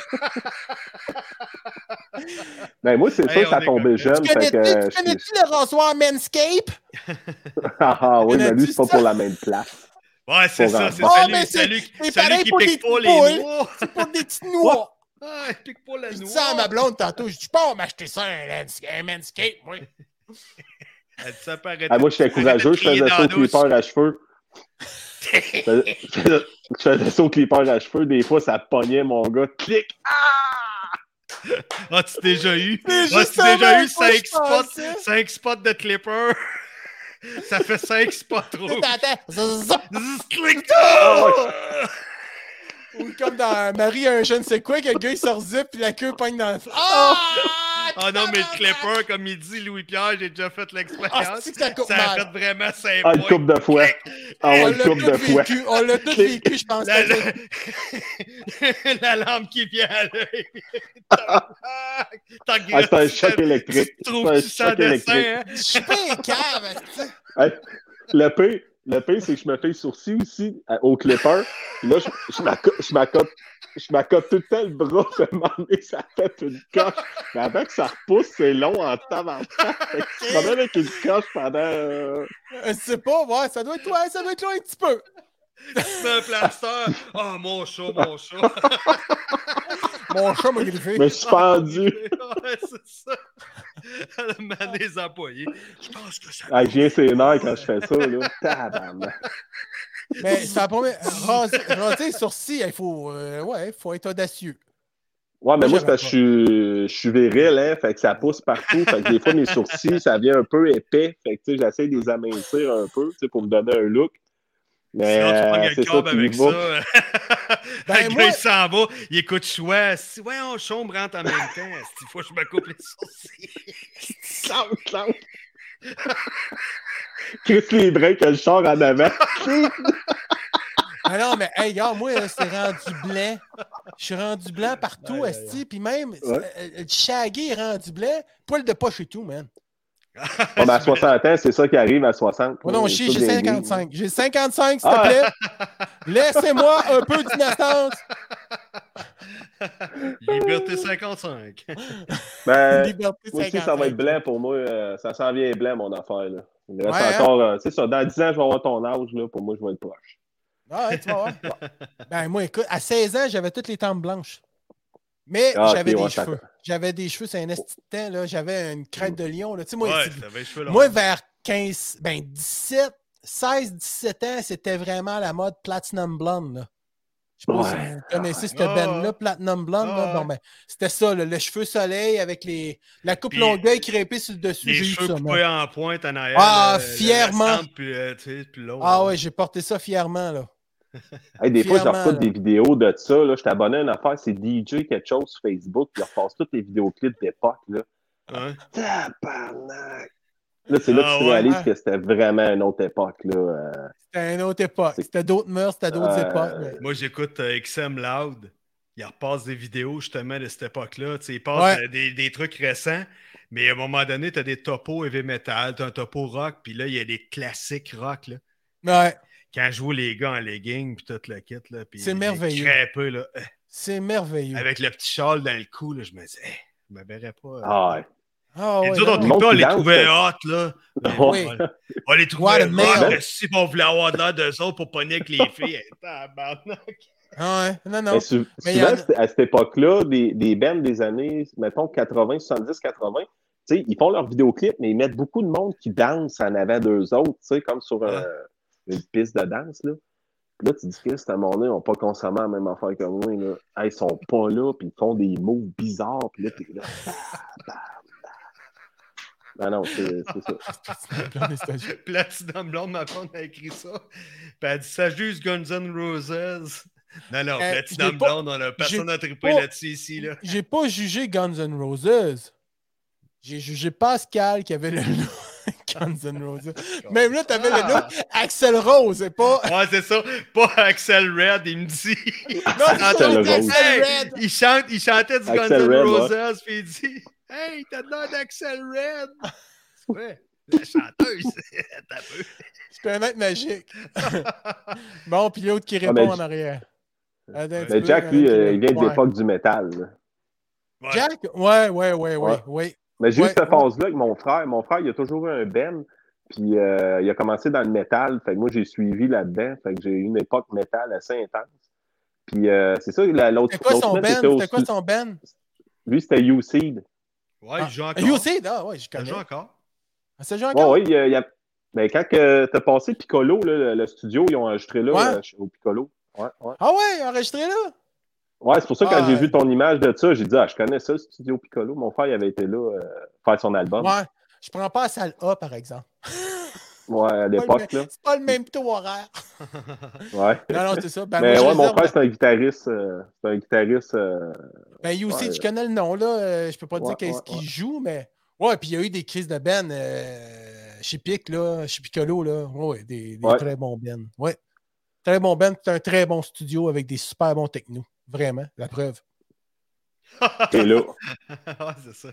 Ben, moi, c'est Hey, on ça est tombait jeune. Tu Fait que, connais-tu euh, tu je- connais-tu le rasoir Manscape? *laughs* Ah, ah, oui, mais lui, c'est pas ça? pour la même place. Ouais, c'est ça. C'est Oh, celui, mais c'est- celui, celui pareil qui pour pique pas les noix. C'est pour des petits *laughs* noix. Ah, il pique pas la Je noix. dis ça à ma blonde tantôt. Je dis pas, m'acheter ça, un, Manscape, moi. Elle dit, ça Ah, moi, j'étais courageux. Je faisais ça au clipper à cheveux. Je faisais- ça au clipper à cheveux. Des fois, ça pognait mon gars. Clic! Ah, tu t'es déjà eu? Ah, tu t'es déjà eu à quoi 5 je spots, pensais. 5 spots de clipper? *laughs* Ça fait 5 spots *laughs* trop. Attends, attends. Click Ou comme dans Marie a un je ne sais quoi, que le gars il sort zip puis la queue pogne dans le flanc. Ah! Ah non, mais le clipper, comme il dit Louis-Pierre, j'ai déjà fait Ah, l'expérience. que ça ça a fait vraiment 5 Ah, une coupe de fois. Ah, On ouais, l'a une coupe de vécu, on l'a tous vécu, je pense. La, que- la... *laughs* la lampe qui vient à l'œil. T'as Ah, c'est un choc électrique. Tu trouves C'est un tu choc dessin, électrique. hein? Je suis pas un. Hey, le pire, le pire, c'est que je me fais les sourcils aussi euh, au clipper. Puis là, je, je m'accote- je je tout le temps le bras. Je me ça fait une coche. Mais avant que ça repousse, c'est long en tabarnak. Fait que Tu te promènes avec une coche pendant... euh, Je sais pas, ouais, ça doit être ouais, ça doit être loin un petit peu. Mets un plaster. Oh, mon chat, mon *laughs* chat. Mon chat m'a griffé. Je me suis pendu. ouais, c'est ça. *laughs* Elle m'a des employés. Je pense que ça. Ah, je viens ses nerfs quand je fais ça. Là. *laughs* Tabarnak. Mais c'est la première. Raser, raser les sourcils, il faut, euh, ouais, faut être audacieux. Ouais, mais Moi, moi, c'est parce que je suis, je suis viril, hein, fait que ça pousse partout. Fait que des fois, mes sourcils, ça vient un peu épais. Fait que, tu sais, j'essaie de les amincir un peu, tu sais, pour me donner un look. Mais Sinon, tu euh, prends c'est le câble avec ça. *laughs* Ben, le moi- gars, il s'en va, il écoute choix. Si, ouais, on chambre rentre en même temps. *laughs* Il faut que je me coupe les sourcils. Clang, *laughs* clang. Chris les breaks, le char en avant. Ah non, mais hey, gars, moi, c'est rendu blanc. Je suis rendu blanc partout, esti, puis même, Ouais. euh, le shaggy est rendu blanc. Poil de poche et tout, man. On a 60 ans, c'est ça qui arrive à 60. Oh non, j'ai bien 55. J'ai 55, s'il te Ah. plaît. Laissez-moi un peu d'innocence. *laughs* Liberté 55. *laughs* Ben, Liberté moi aussi, ça 55. va être blanc pour moi. euh, ça s'en vient blanc, mon affaire. Là. Il me reste Ouais, hein? encore, euh, c'est ça, dans 10 ans, je vais avoir ton âge. Là, pour moi, je vais être proche. Ah ouais, tu vas voir. *laughs* Ben, moi, écoute, à 16 ans, j'avais toutes les tempes blanches. Mais Ah, j'avais ouais, des cheveux. J'avais des cheveux, c'est un esti de temps, là. J'avais une crête de lion, là. Tu sais, moi, Ouais, c'est- t'avais les cheveux longs. moi, vers 15, ben 17, 16, 17 ans, c'était vraiment la mode platinum blonde, là. Je sais pas si Ouais. vous connaissez cette Ah, band-là. Platinum Blonde. là. Ah, ben, c'était ça, là, le cheveu soleil avec les... la coupe longueuil crêpée sur le dessus. Les J'ai eu cheveux ça, coupés en pointe en arrière. Ah, là, fièrement. Puis, euh, tu sais, puis l'autre. Ah ouais, j'ai porté ça fièrement, là. Hey, des fois, je reçois des vidéos de ça. Là. Je suis abonné à une affaire, c'est DJ quelque chose sur Facebook, puis ils repassent tous les vidéoclips d'époque. Là. Hein? Tabarnak! Là, c'est là Ah que tu ouais, réalises ouais. que c'était vraiment une autre époque. Là. euh. C'était une autre époque. C'était d'autres mœurs, c'était d'autres Euh, époques. mais- Moi, j'écoute euh, XM Loud. Il repasse des vidéos justement de cette époque-là. Tu sais, il passe Ouais. euh, des, des trucs récents, mais à un moment donné, tu as des topos heavy metal, tu as un topo rock, puis là, il y a des classiques rock. Là. Ouais, Quand je vois les gars en legging, puis tout le kit, là, puis C'est les merveilleux. crêpeux, là, euh, c'est merveilleux. avec le petit châle dans le cou, là, je me dis, hey, je me verrais pas. euh. Ah, ouais. Ah, Et ouais, nous autres, on, les *laughs* trouvait hot, là. Mais Oui. on, on les Ouais, trouvait hot, si on voulait avoir de l'air d'eux autres pour pogner avec les filles. Ah ouais, non, non. Mais souvent, a- à cette époque-là, des, des bands des années, mettons, 80, 70, 80, tu sais, ils font leurs vidéoclips, mais ils mettent beaucoup de monde qui danse en avant d'eux autres, tu sais, comme sur euh, une piste de danse, là. Puis Là, tu dis que à un moment donné, ils n'ont pas consommé la même affaire que moi. Là. Hey, ils sont pas là, puis ils font des mots bizarres, puis là, t'es là. Non, non, c'est ça. *laughs* Platinum Blonde, ma femme a écrit ça. Puis elle dit Ça juste Guns N' Roses. Non, non, Euh, Platinum pas- Blonde, on a, personne n'a trippé là-dessus ici. Là. J'ai pas jugé Guns N' Roses. J'ai jugé Pascal qui avait le look *laughs* Guns N' Roses. *laughs* Même là, t'avais le look Axel Rose, et pas. *laughs* Ouais, c'est ça. Pas Axel Red, il me dit. *laughs* Non, c'est Rose. Axel Hey, Red. il, chante, il chantait du Guns N' Roses, puis il dit Hey, t'as l'air d'Axel Red. Ouais, la chanteuse. T'as peu. C'est un être magique. bon, puis l'autre qui répond mais en arrière. Attends Mais Jack, lui, qui euh, il vient de répond. l'époque du métal. là. Ouais. Jack? Ouais, ouais, ouais, ouais, Ouais. Mais j'ai Ouais, eu cette ouais. phase-là avec mon frère. Mon frère, il a toujours eu un Ben. Puis euh, il a commencé dans le métal. Fait que moi, j'ai suivi là-dedans. Fait que j'ai eu une époque métal assez intense. Puis euh, c'est ça, la- l'autre C'était quoi son Ben? c'était au quoi son Ben? Lui, c'était U-Seed. Ouais, il joue encore. Ah, ouais, je Il connais. joue encore. Ah, ça joue encore? ouais, il y a- il y a- Ben, quand que t'as passé Piccolo, là, le, le studio, ils ont enregistré là, Ouais. euh, au Piccolo. Ouais, ouais. Ah ouais, enregistré là? Ouais, c'est pour ça que quand Ah, j'ai ouais. vu ton image de ça, j'ai dit, ah, je connais ça, le studio Piccolo. Mon frère, il avait été là euh, faire son album. Ouais. Je prends pas la salle A, par exemple. *laughs* Ouais, à l'époque. C'est pas le même taux horaire. *laughs* Ouais. Non, non, c'est ça. Ben, Mais moi, ouais, mon frère, c'est un guitariste. euh, c'est un guitariste. euh, Ben, You aussi, Ouais. tu connais le nom, là. euh, je peux pas Ouais, dire qu'est-ce qu'il joue, mais. Ouais, puis il y a eu des crises de Ben chez Pic, là, chez Piccolo, là. Ouais, des, très bons Ben. Ouais. Très bon Ben, c'est un très bon studio avec des super bons technos. Vraiment, la preuve. *laughs* Et là, ouais, c'est ça.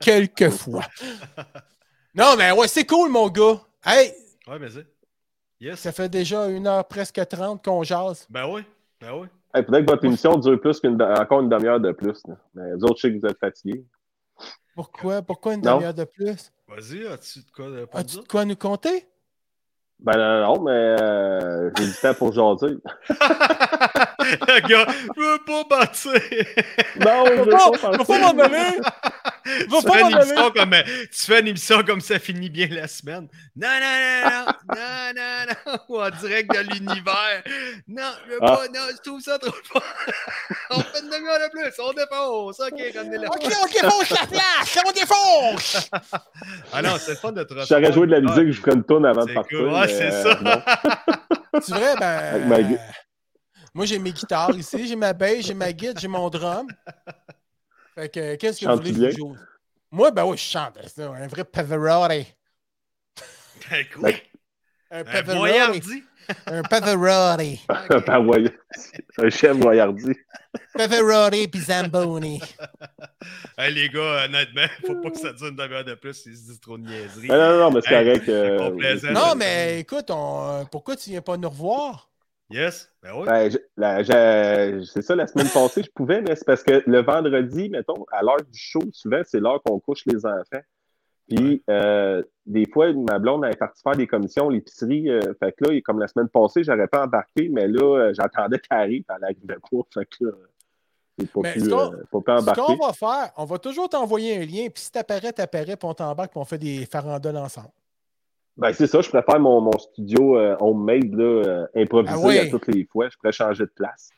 Quelquefois. non, mais ouais, c'est cool, mon gars. Hey, Ouais, mais c'est. Yes. ça fait déjà une heure presque 30 qu'on jase. Ben oui. Ben oui. il faudrait que votre émission dure plus qu'une encore une demi-heure de plus. là. Mais vous autres, je sais que vous êtes fatigués. Pourquoi? Pourquoi une demi-heure de plus? Vas-y, as-tu de quoi de pour As-tu dire? de quoi nous compter? Ben non, non, mais euh, j'ai du temps pour jaser. *laughs* *laughs* Le gars, je veux pas bâtir. Non, je veux pas, pas pas m'en! Va tu, pas fais m'en une émission donner! comme, euh, tu fais une émission comme ça finit bien la semaine. Non, non, non, non, non, non, non, ou en direct de l'univers. Non, je veux Ah. pas, non, je trouve ça trop fort. *laughs* on fait une demi-heure de plus, on défonce. Ok, ramenez-le. Ok, on défonce la place! On défonce! *laughs* Ah non, c'est le fun de te J'aurais joué de la musique, je ferais une tourne avant de C'est partir. cool. Ouais, c'est euh, ça. C'est vrai, ben. Moi, j'ai mes guitares ici, j'ai ma bass, j'ai ma guitare, j'ai mon drum. Fait que, qu'est-ce que vous voulez que je joue? Moi, ben oui, je chante. C'est un vrai Pavarotti. Ben, quoi? Un Un Pavarotti. Un Pavarotti. *laughs* Un voy- un chef voyardi. Pavarotti puis Zamboni. Hey, les gars, honnêtement, faut pas que ça dure une demi-heure de plus s'ils se disent trop de niaiseries. Non, non, non, mais c'est Hey, correct. euh. Non, mais écoute, on- pourquoi tu viens pas nous revoir? Yes? Ben oui. Ben, c'est ça, la semaine passée, je pouvais, mais c'est parce que le vendredi, mettons, à l'heure du show, souvent, c'est l'heure qu'on couche les enfants. Puis, euh, des fois, ma blonde avait parti faire des commissions, l'épicerie. euh, fait que là, comme la semaine passée, j'aurais pas embarqué, mais là, euh, j'attendais qu'elle arrive, elle arrivait pas. Fait que là, pas, Mais pu, ce qu'on- euh, pas pu Ce embarquer. qu'on va faire, on va toujours t'envoyer un lien, puis si t'apparais, t'apparais, puis on t'embarque, puis on fait des farandoles ensemble. Ben, c'est ça, je préfère mon, mon studio euh, homemade, là, euh, improvisé Ah oui. à toutes les fois. Je pourrais changer de place.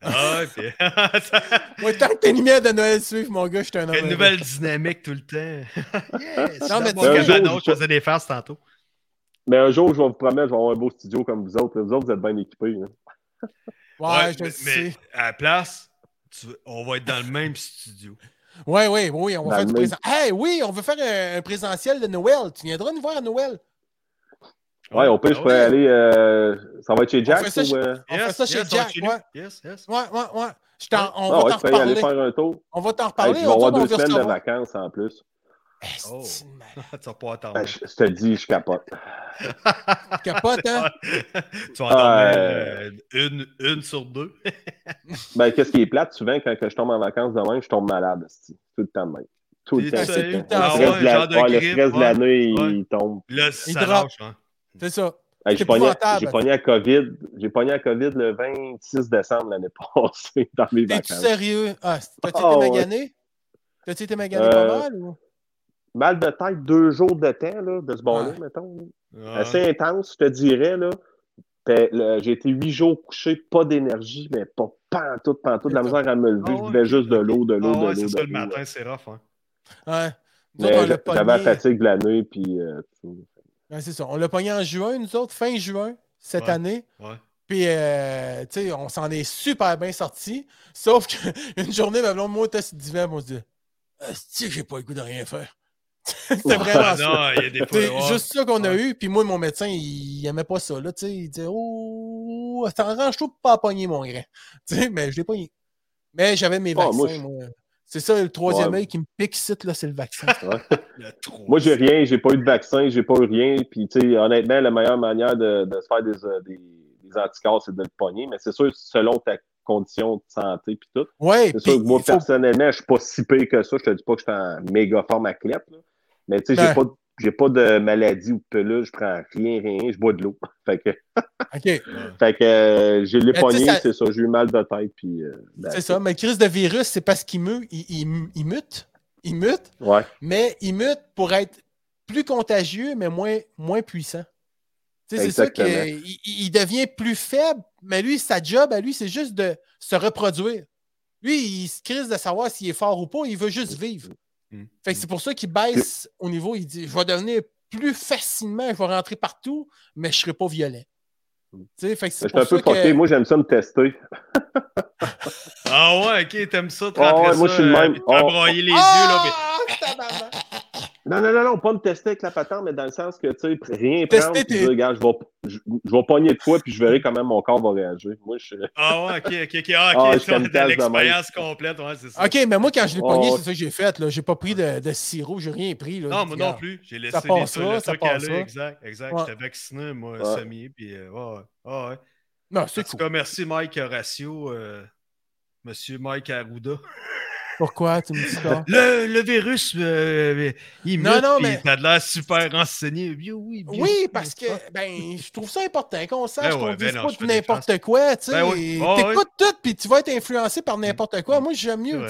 Ah, ouais, puis... *laughs* Moi, tant que tes lumières de Noël suivent, mon gars, je suis un homme. Une nouvelle dynamique tout le temps. *laughs* yes! Non, mais tu- je- faisais des farces tantôt. Mais un jour, je vais vous promettre, je vais avoir un beau studio comme vous autres. Vous autres, vous êtes bien équipés. là. Ouais, je mais, le mais sais. à la place, tu- on va être dans le même studio. Ouais, ouais, oui, on va Dans faire du. Hey, oui, on veut faire un, un présentiel de Noël. Tu viendras nous voir à Noël. Ouais, au pire, je Ah pourrais ouais. aller. euh, Ça va être chez On Jack fait ça ou. chez- euh, On fait ça chez yes, Jack, on ouais. Yes, yes. Ouais, ouais, ouais. Je t'en- on Ah va ouais, t'en tu peux y aller reparler. faire un tour. On va t'en Hey, reparler. tu on vas avoir va- on deux semaines de vacances en plus. Oh. *laughs* tu vas pas attendre. Ben, je, je te dis, je capote. *laughs* Tu capotes, hein? *laughs* tu vas Ah, euh, une, une sur deux. Ben, qu'est-ce qui est plate, souvent, quand que je tombe en vacances demain, je tombe malade. Tout le temps de même. Tout le temps. le temps. Ah stress de stress l'année, Ouais. il tombe. Là, Il ça lâche. Hein. C'est ça. Hey, j'ai pogné, épouvantable. j'ai pogné à COVID. J'ai pogné à COVID le 26 décembre l'année passée *laughs* dans mes T'es-tu vacances. sérieux? Ah, t'as-tu Ah, été ouais. magané? T'as-tu été magané Euh, pas mal? Ou? Mal de tête, deux jours de temps, là, de ce bon-là, Ouais. mettons. Ouais. Assez intense, je te dirais, là. J'ai été huit jours couché, pas d'énergie, mais pas pantoute, pantoute, de la misère à me lever. Ah je buvais juste de l'eau, de l'eau, Ah de ouais, l'eau, c'est ça, de le l'eau. matin, c'est rough. Hein. Ouais. J'avais la fatigue de l'année, puis... euh, tout. Ouais, c'est ça. On l'a pogné en juin, nous autres, fin juin, cette Ouais. année. Ouais. Puis, euh, tu sais, on s'en est super bien sortis. Sauf qu'une *laughs* journée, ma blonde, moi, test d'hiver, on se dit Si j'ai pas le goût de rien faire. *laughs* C'était vraiment ça. non, il y a des fois. C'est juste ça qu'on a eu. Puis moi, mon médecin, il, il aimait pas ça. Là, tu sais, il disait Oh, t'arranges-toi pour pas pogner, mon grand. *laughs* Tu sais, mais je l'ai pogné. Mais j'avais mes Ah, vaccins, moi, moi. C'est ça, le troisième Ouais. œil qui me pique là, c'est le vaccin. *laughs* Le. Moi, j'ai rien, j'ai pas eu de vaccin, j'ai pas eu rien. Puis, tu sais, honnêtement, la meilleure manière de, de se faire des, euh, des, des anticorps, c'est de le pogner. Mais c'est sûr, selon ta condition de santé, puis tout. Ouais, C'est sûr que moi, faut- personnellement, je suis pas si pire que ça. Je te dis pas que je suis en méga forme athlète. Là. Mais tu sais, Ben. j'ai pas, de- j'ai pas de maladie ou de peluche, je prends rien, rien, je bois de l'eau. *laughs* fait que, *laughs* fait que euh, sais, pogné, ça- c'est ça. J'ai eu mal de tête. Puis, euh, ben, C'est ça. Mais le crise de virus, c'est parce qu'il meut, il, il- il mute. Il mute, Ouais. mais il mute pour être plus contagieux, mais moins, moins puissant. C'est ça qu'il il devient plus faible, mais lui, sa job à lui, c'est juste de se reproduire. Lui, il se crise de savoir s'il est fort ou pas, il veut juste vivre. Mm. Fait que c'est pour ça qu'il baisse au niveau, il dit Je vais devenir plus facilement, je vais rentrer partout, mais je ne serai pas violent. Tu sais, fait que Je c'est suis un peu ça que. fucké. Moi, j'aime ça me tester. Ah ouais, ok, t'aimes ça, te Ah rentrer ouais, moi, ça, je suis le euh, même. te Oh, broyer les yeux, là. mais- Ah! Non, non, non, non, pas me tester avec la patente, mais dans le sens que, tu sais, rien Tester prendre, puis tes- dire, regarde, je vais, je, je vais pogner de quoi, puis je verrai comment mon corps va réagir. Moi, je Ah ouais, ok, ok, ok. Ah, *laughs* Ah, ok, t'as de l'expérience complète, ouais, c'est ça. OK, mais moi, quand je l'ai Oh, pogné, ouais. c'est ça que j'ai fait. Là. J'ai pas pris de, de sirop, j'ai rien pris. Là. Non, moi non plus. J'ai laissé Ça les trucs, le ça truc aller, passera. exact, exact. Ouais. J'étais vacciné, moi, Ouais. semi, puis euh, ouais, ouais. Ah ouais. Non, En c'est tout cool. cas, merci Mike Horacio, euh, monsieur Mike Arruda. *laughs* Pourquoi? Tu me dis ça? Le, le virus, euh, il Non, mute, non, mais- t'as de l'air super renseigné. Oui, oui, Oui, parce que ben, je trouve ça important qu'on sache Ben qu'on ouais, ben dise pas n'importe quoi. Tu sais, Ben oui. T'écoutes tout, puis tu vas être influencé par n'importe quoi. Moi, j'aime mieux.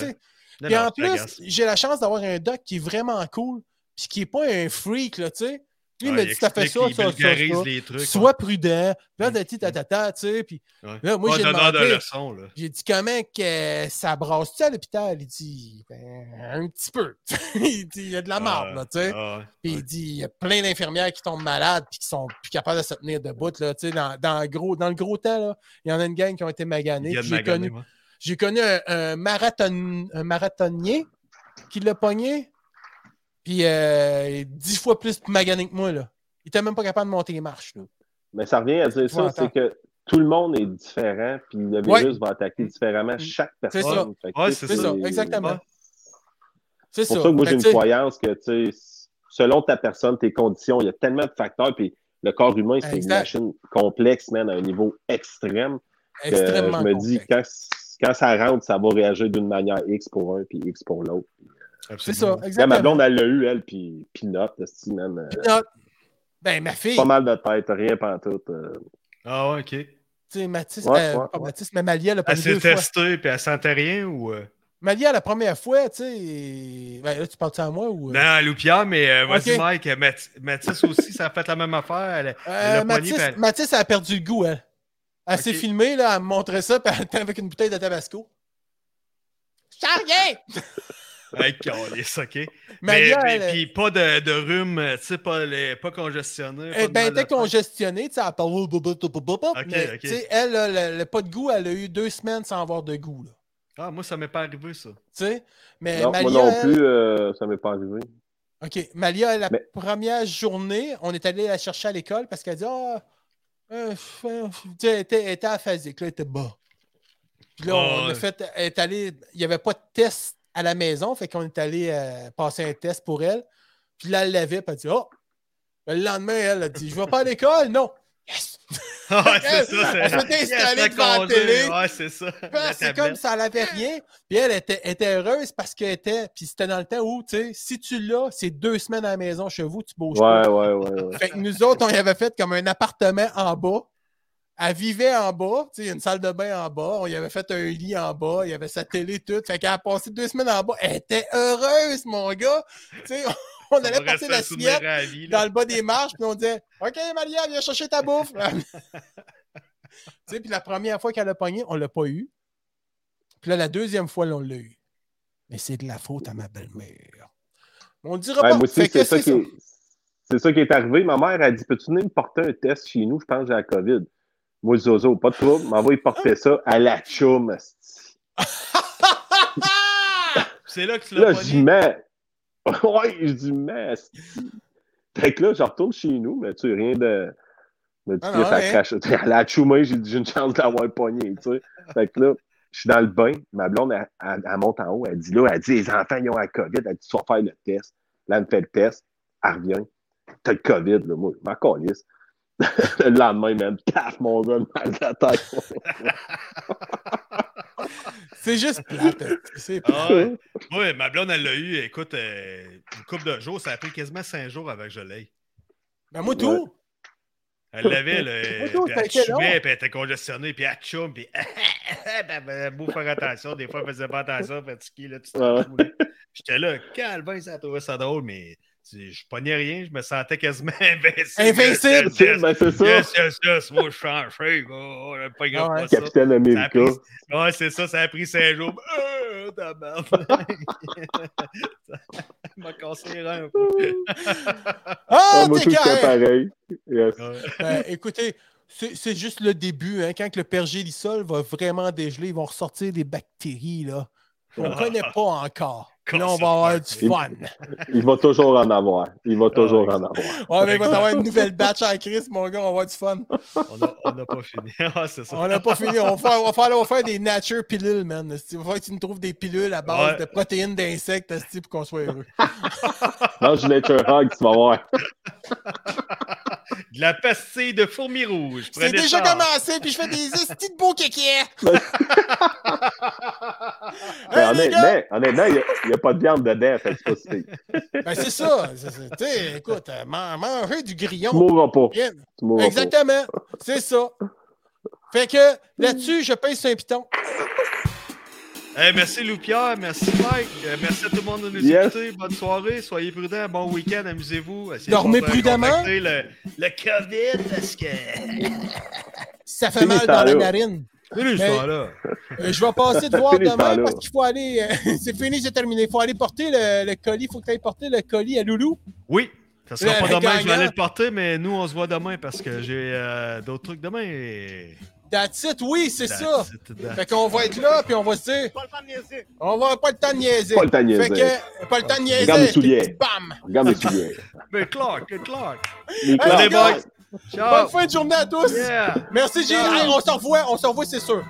Puis en plus, j'ai la chance d'avoir un doc qui est vraiment cool, puis qui est pas un freak, là, tu sais. Lui, il Ouais, m'a dit, t'as fait ça, ça, ça, ça. Sois prudent. Là, de ta, ta, tu sais. Puis ouais. là, moi, j'ai de demandé-. J'ai dit comment que ça brasse-tu à l'hôpital? Il dit ben, un petit peu. *laughs* il dit il y a de la marde, là, tu sais. Ah. Puis il dit il y a plein d'infirmières qui tombent malades puis qui sont plus capables de se tenir debout. Là, tu sais, dans, gros, dans le gros temps, là, il y en a une gang qui ont été de J'ai connu, j'ai connu un, un marathon, un marathonnier qui l'a pogné. Puis euh, dix fois plus magané que moi. Là. Il était même pas capable de monter les marches. Là. Mais ça revient à dire ça, c'est que tout le monde est différent, puis le Ouais. virus va attaquer différemment chaque C'est personne. Ouais, tu sais, c'est C'est ça, exactement. C'est C'est pour ça. ça que moi, j'ai une croyance que, tu sais, selon ta personne, tes conditions, il y a tellement de facteurs, puis le corps humain, c'est une machine complexe, man, à un niveau extrême. que extrêmement je me dis, complexe. quand, quand ça rentre, ça va réagir d'une manière X pour un, puis X pour l'autre. C'est ça, Quand ma exactement. blonde, elle l'a eu, elle, puis Pinote, esti, man, euh, Pinot. Ben, ma fille, pas mal de tête, rien pantoute. euh. Ah ouais, ok. tu sais, Mathis, Ouais, euh, ouais, pas ouais. Mathis, mais Malia l'a pas Elle mis s'est testée, puis elle sentait rien ou. euh? Malia, la première fois, tu sais. Ben là, tu parles à moi ou. euh? Non, Loupia, mais euh, vas-y, Ok. Mike. Math- Mathis aussi, ça a fait la même affaire. Elle, elle a Mathis, elle- Mathis, elle a perdu le goût, elle. Elle s'est Ok. filmée, là, elle me montrait ça, *laughs* puis elle était avec une bouteille de tabasco. Rien! Hey, câlisse, OK. Mais, mais- elle- puis pas de, de rhume, euh, tu sais, pas, les- pas congestionné. pas Eh de ben, elle était congestionnée, tu sais, elle parle Ok, mais ok. tu sais, elle, le, le pas de goût, elle a eu deux semaines sans avoir de goût, là. Ah, moi, ça m'est pas arrivé, ça. Tu sais? Mais Non, Malia, moi non elle- plus, euh, ça m'est pas arrivé. OK. Malia, la Mais- première journée, on est allé la chercher à l'école parce qu'elle dit Ah, euh, euh, tu sais, elle était, elle était aphasique, là, elle était bas. Puis là, Ah, on a ouais. fait, elle est allée, il n'y avait pas de test à la maison, fait qu'on est allé euh, passer un test pour elle. Puis là, elle l'avait, puis elle dit Oh, le lendemain, elle a dit Je vais pas à l'école, non. Yes! Ah, *laughs* ouais, c'est ça. Elle Yes, installée devant la télé. Ouais, c'est ça. La C'est comme ça, elle n'avait rien. Puis elle était, était heureuse parce qu'elle était. Puis c'était dans le temps où, tu sais, si tu l'as, c'est deux semaines à la maison chez vous, tu bouges pas. Ouais, ouais, ouais. ouais. Fait que nous autres, on y avait fait comme un appartement en bas. Elle vivait en bas, tu sais, une salle de bain en bas. On y avait fait un lit en bas. Il y avait sa télé toute. Fait qu'elle a passé deux semaines en bas. Elle était heureuse, mon gars. Tu sais, *laughs* on Ça allait à vie, là. dans le bas des marches, puis on disait OK, Maria, viens chercher ta bouffe. *laughs* tu sais, puis la première fois qu'elle a pogné, on l'a pas eu. Puis là, la deuxième fois, là, on l'a eu. Mais c'est de la faute à ma belle-mère. On dira Ouais, pas. moi aussi, Fait que c'est ça, qui ça qui est arrivé. Ma mère a dit Peux-tu venir me porter un test chez nous? Je pense que j'ai la COVID. Moi, Zozo, pas de trouble, m'en va y porter ça à la chum. *laughs* C'est là que tu Là, l'as je dis dit. Mais. *laughs* Ouais, je dis Mais. Fait que là, je retourne chez nous, mais tu sais, rien de. Mais tu sais, ça crache. *laughs* À la choumée, j'ai dit J'ai une chance d'avoir pogné, tu sais. Fait que là, je suis dans le bain. Ma blonde, elle, elle- elle monte en haut. Elle dit là, elle dit Les enfants, ils ont la COVID. Elle dit Tu vas faire le test. Là, elle me fait le test. Elle revient. T'as le COVID, là, moi. Je m'en calisse. Le lendemain, même, paf, mon gars, mal de la tête. C'est juste plate. C'est plate. Ah ouais. Ma blonde, elle l'a eu, écoute, euh, une couple de jours. Ça a pris quasiment cinq jours avec que je l'aie. Ben, moi, tout. Elle l'avait, là. Puis elle chumait, puis elle était congestionnée, puis elle chum, puis *laughs* elle avait beau faire attention. Des fois, elle faisait pas attention, fatiguée, là, tu te. J'étais là, calvaire, ça trouvait ça drôle, mais je pognais rien, je me sentais quasiment *laughs* invincible. Invincible. Ben, c'est ça. yes, yes, yes, moi, je change, hey, oh, oh, pas ouais. ça. Capitaine America. pris- Ouais, c'est ça, ça a pris cinq jours. *laughs* Euh, ta merde. *laughs* Ça m'a cassé les reins un peu. Ah, Ah, moi, t'es pareil. Yes. Ouais. Ben, écoutez, c'est c'est juste le début. Hein. Quand que le pergélisol va vraiment dégeler, ils vont ressortir des bactéries. là. On ne connaît pas encore. Là, on va avoir du fun. Il va toujours en avoir. Il va toujours en avoir. Ouais, mais il va avoir une nouvelle batch en crise, mon gars. On va avoir du fun. On n'a pas fini. *laughs* Ah, c'est ça. On n'a pas fini. On va, faire, on, va faire, on va faire des nature pilules, man. Il va falloir que tu nous trouves des pilules à base Ouais. de protéines d'insectes pour qu'on soit heureux. *laughs* Mange Nature Hug, tu vas voir. De la pastille de fourmi rouge. C'est déjà commencé, puis je fais des estis de beaux kékés. *laughs* Mais Hey, les gars! honnêtement, honnêtement, il n'y a, pas de viande dedans. Fait que c'est. Ben, c'est ça. Tu sais, écoute, euh, man- manger du grillon. Tu mourras pas. Bien. Tu mourras pas. Exactement. C'est ça. Fait que là-dessus, je paye Saint-Piton. Eh, merci Lou-Pierre, merci Mike, Euh, merci à tout le monde de nous Yes. écouter. Bonne soirée, soyez prudents, bon week-end, amusez-vous. Essayez Dormez de prudemment. Le, le COVID parce que. Ça fait mal dans la narine. Mais- ce Euh, je vais passer de voir demain parce qu'il faut aller. euh, *laughs* c'est fini, c'est terminé. Il faut aller porter le, le colis. Il faut que tu ailles porter le colis à Loulou. Oui, ça sera Le pas demain, je vais aller le porter, mais nous, on se voit demain parce que j'ai euh, d'autres trucs demain. et- That's it, oui, c'est ça. it, Fait qu'on va être là, puis on va se dire. On va pas le temps de niaiser. Pas le temps de niaiser. Fait que, pas le temps de niaiser. Regarde mes puis souliers. Bam! Regarde mes souliers. Mais Clark, mais Clark. Hey, claques. Allez, boys. Bonne Ciao. fin de journée à tous. Yeah. Merci, Gilles. Ciao. Hey, on se revoit, on se revoit, c'est sûr.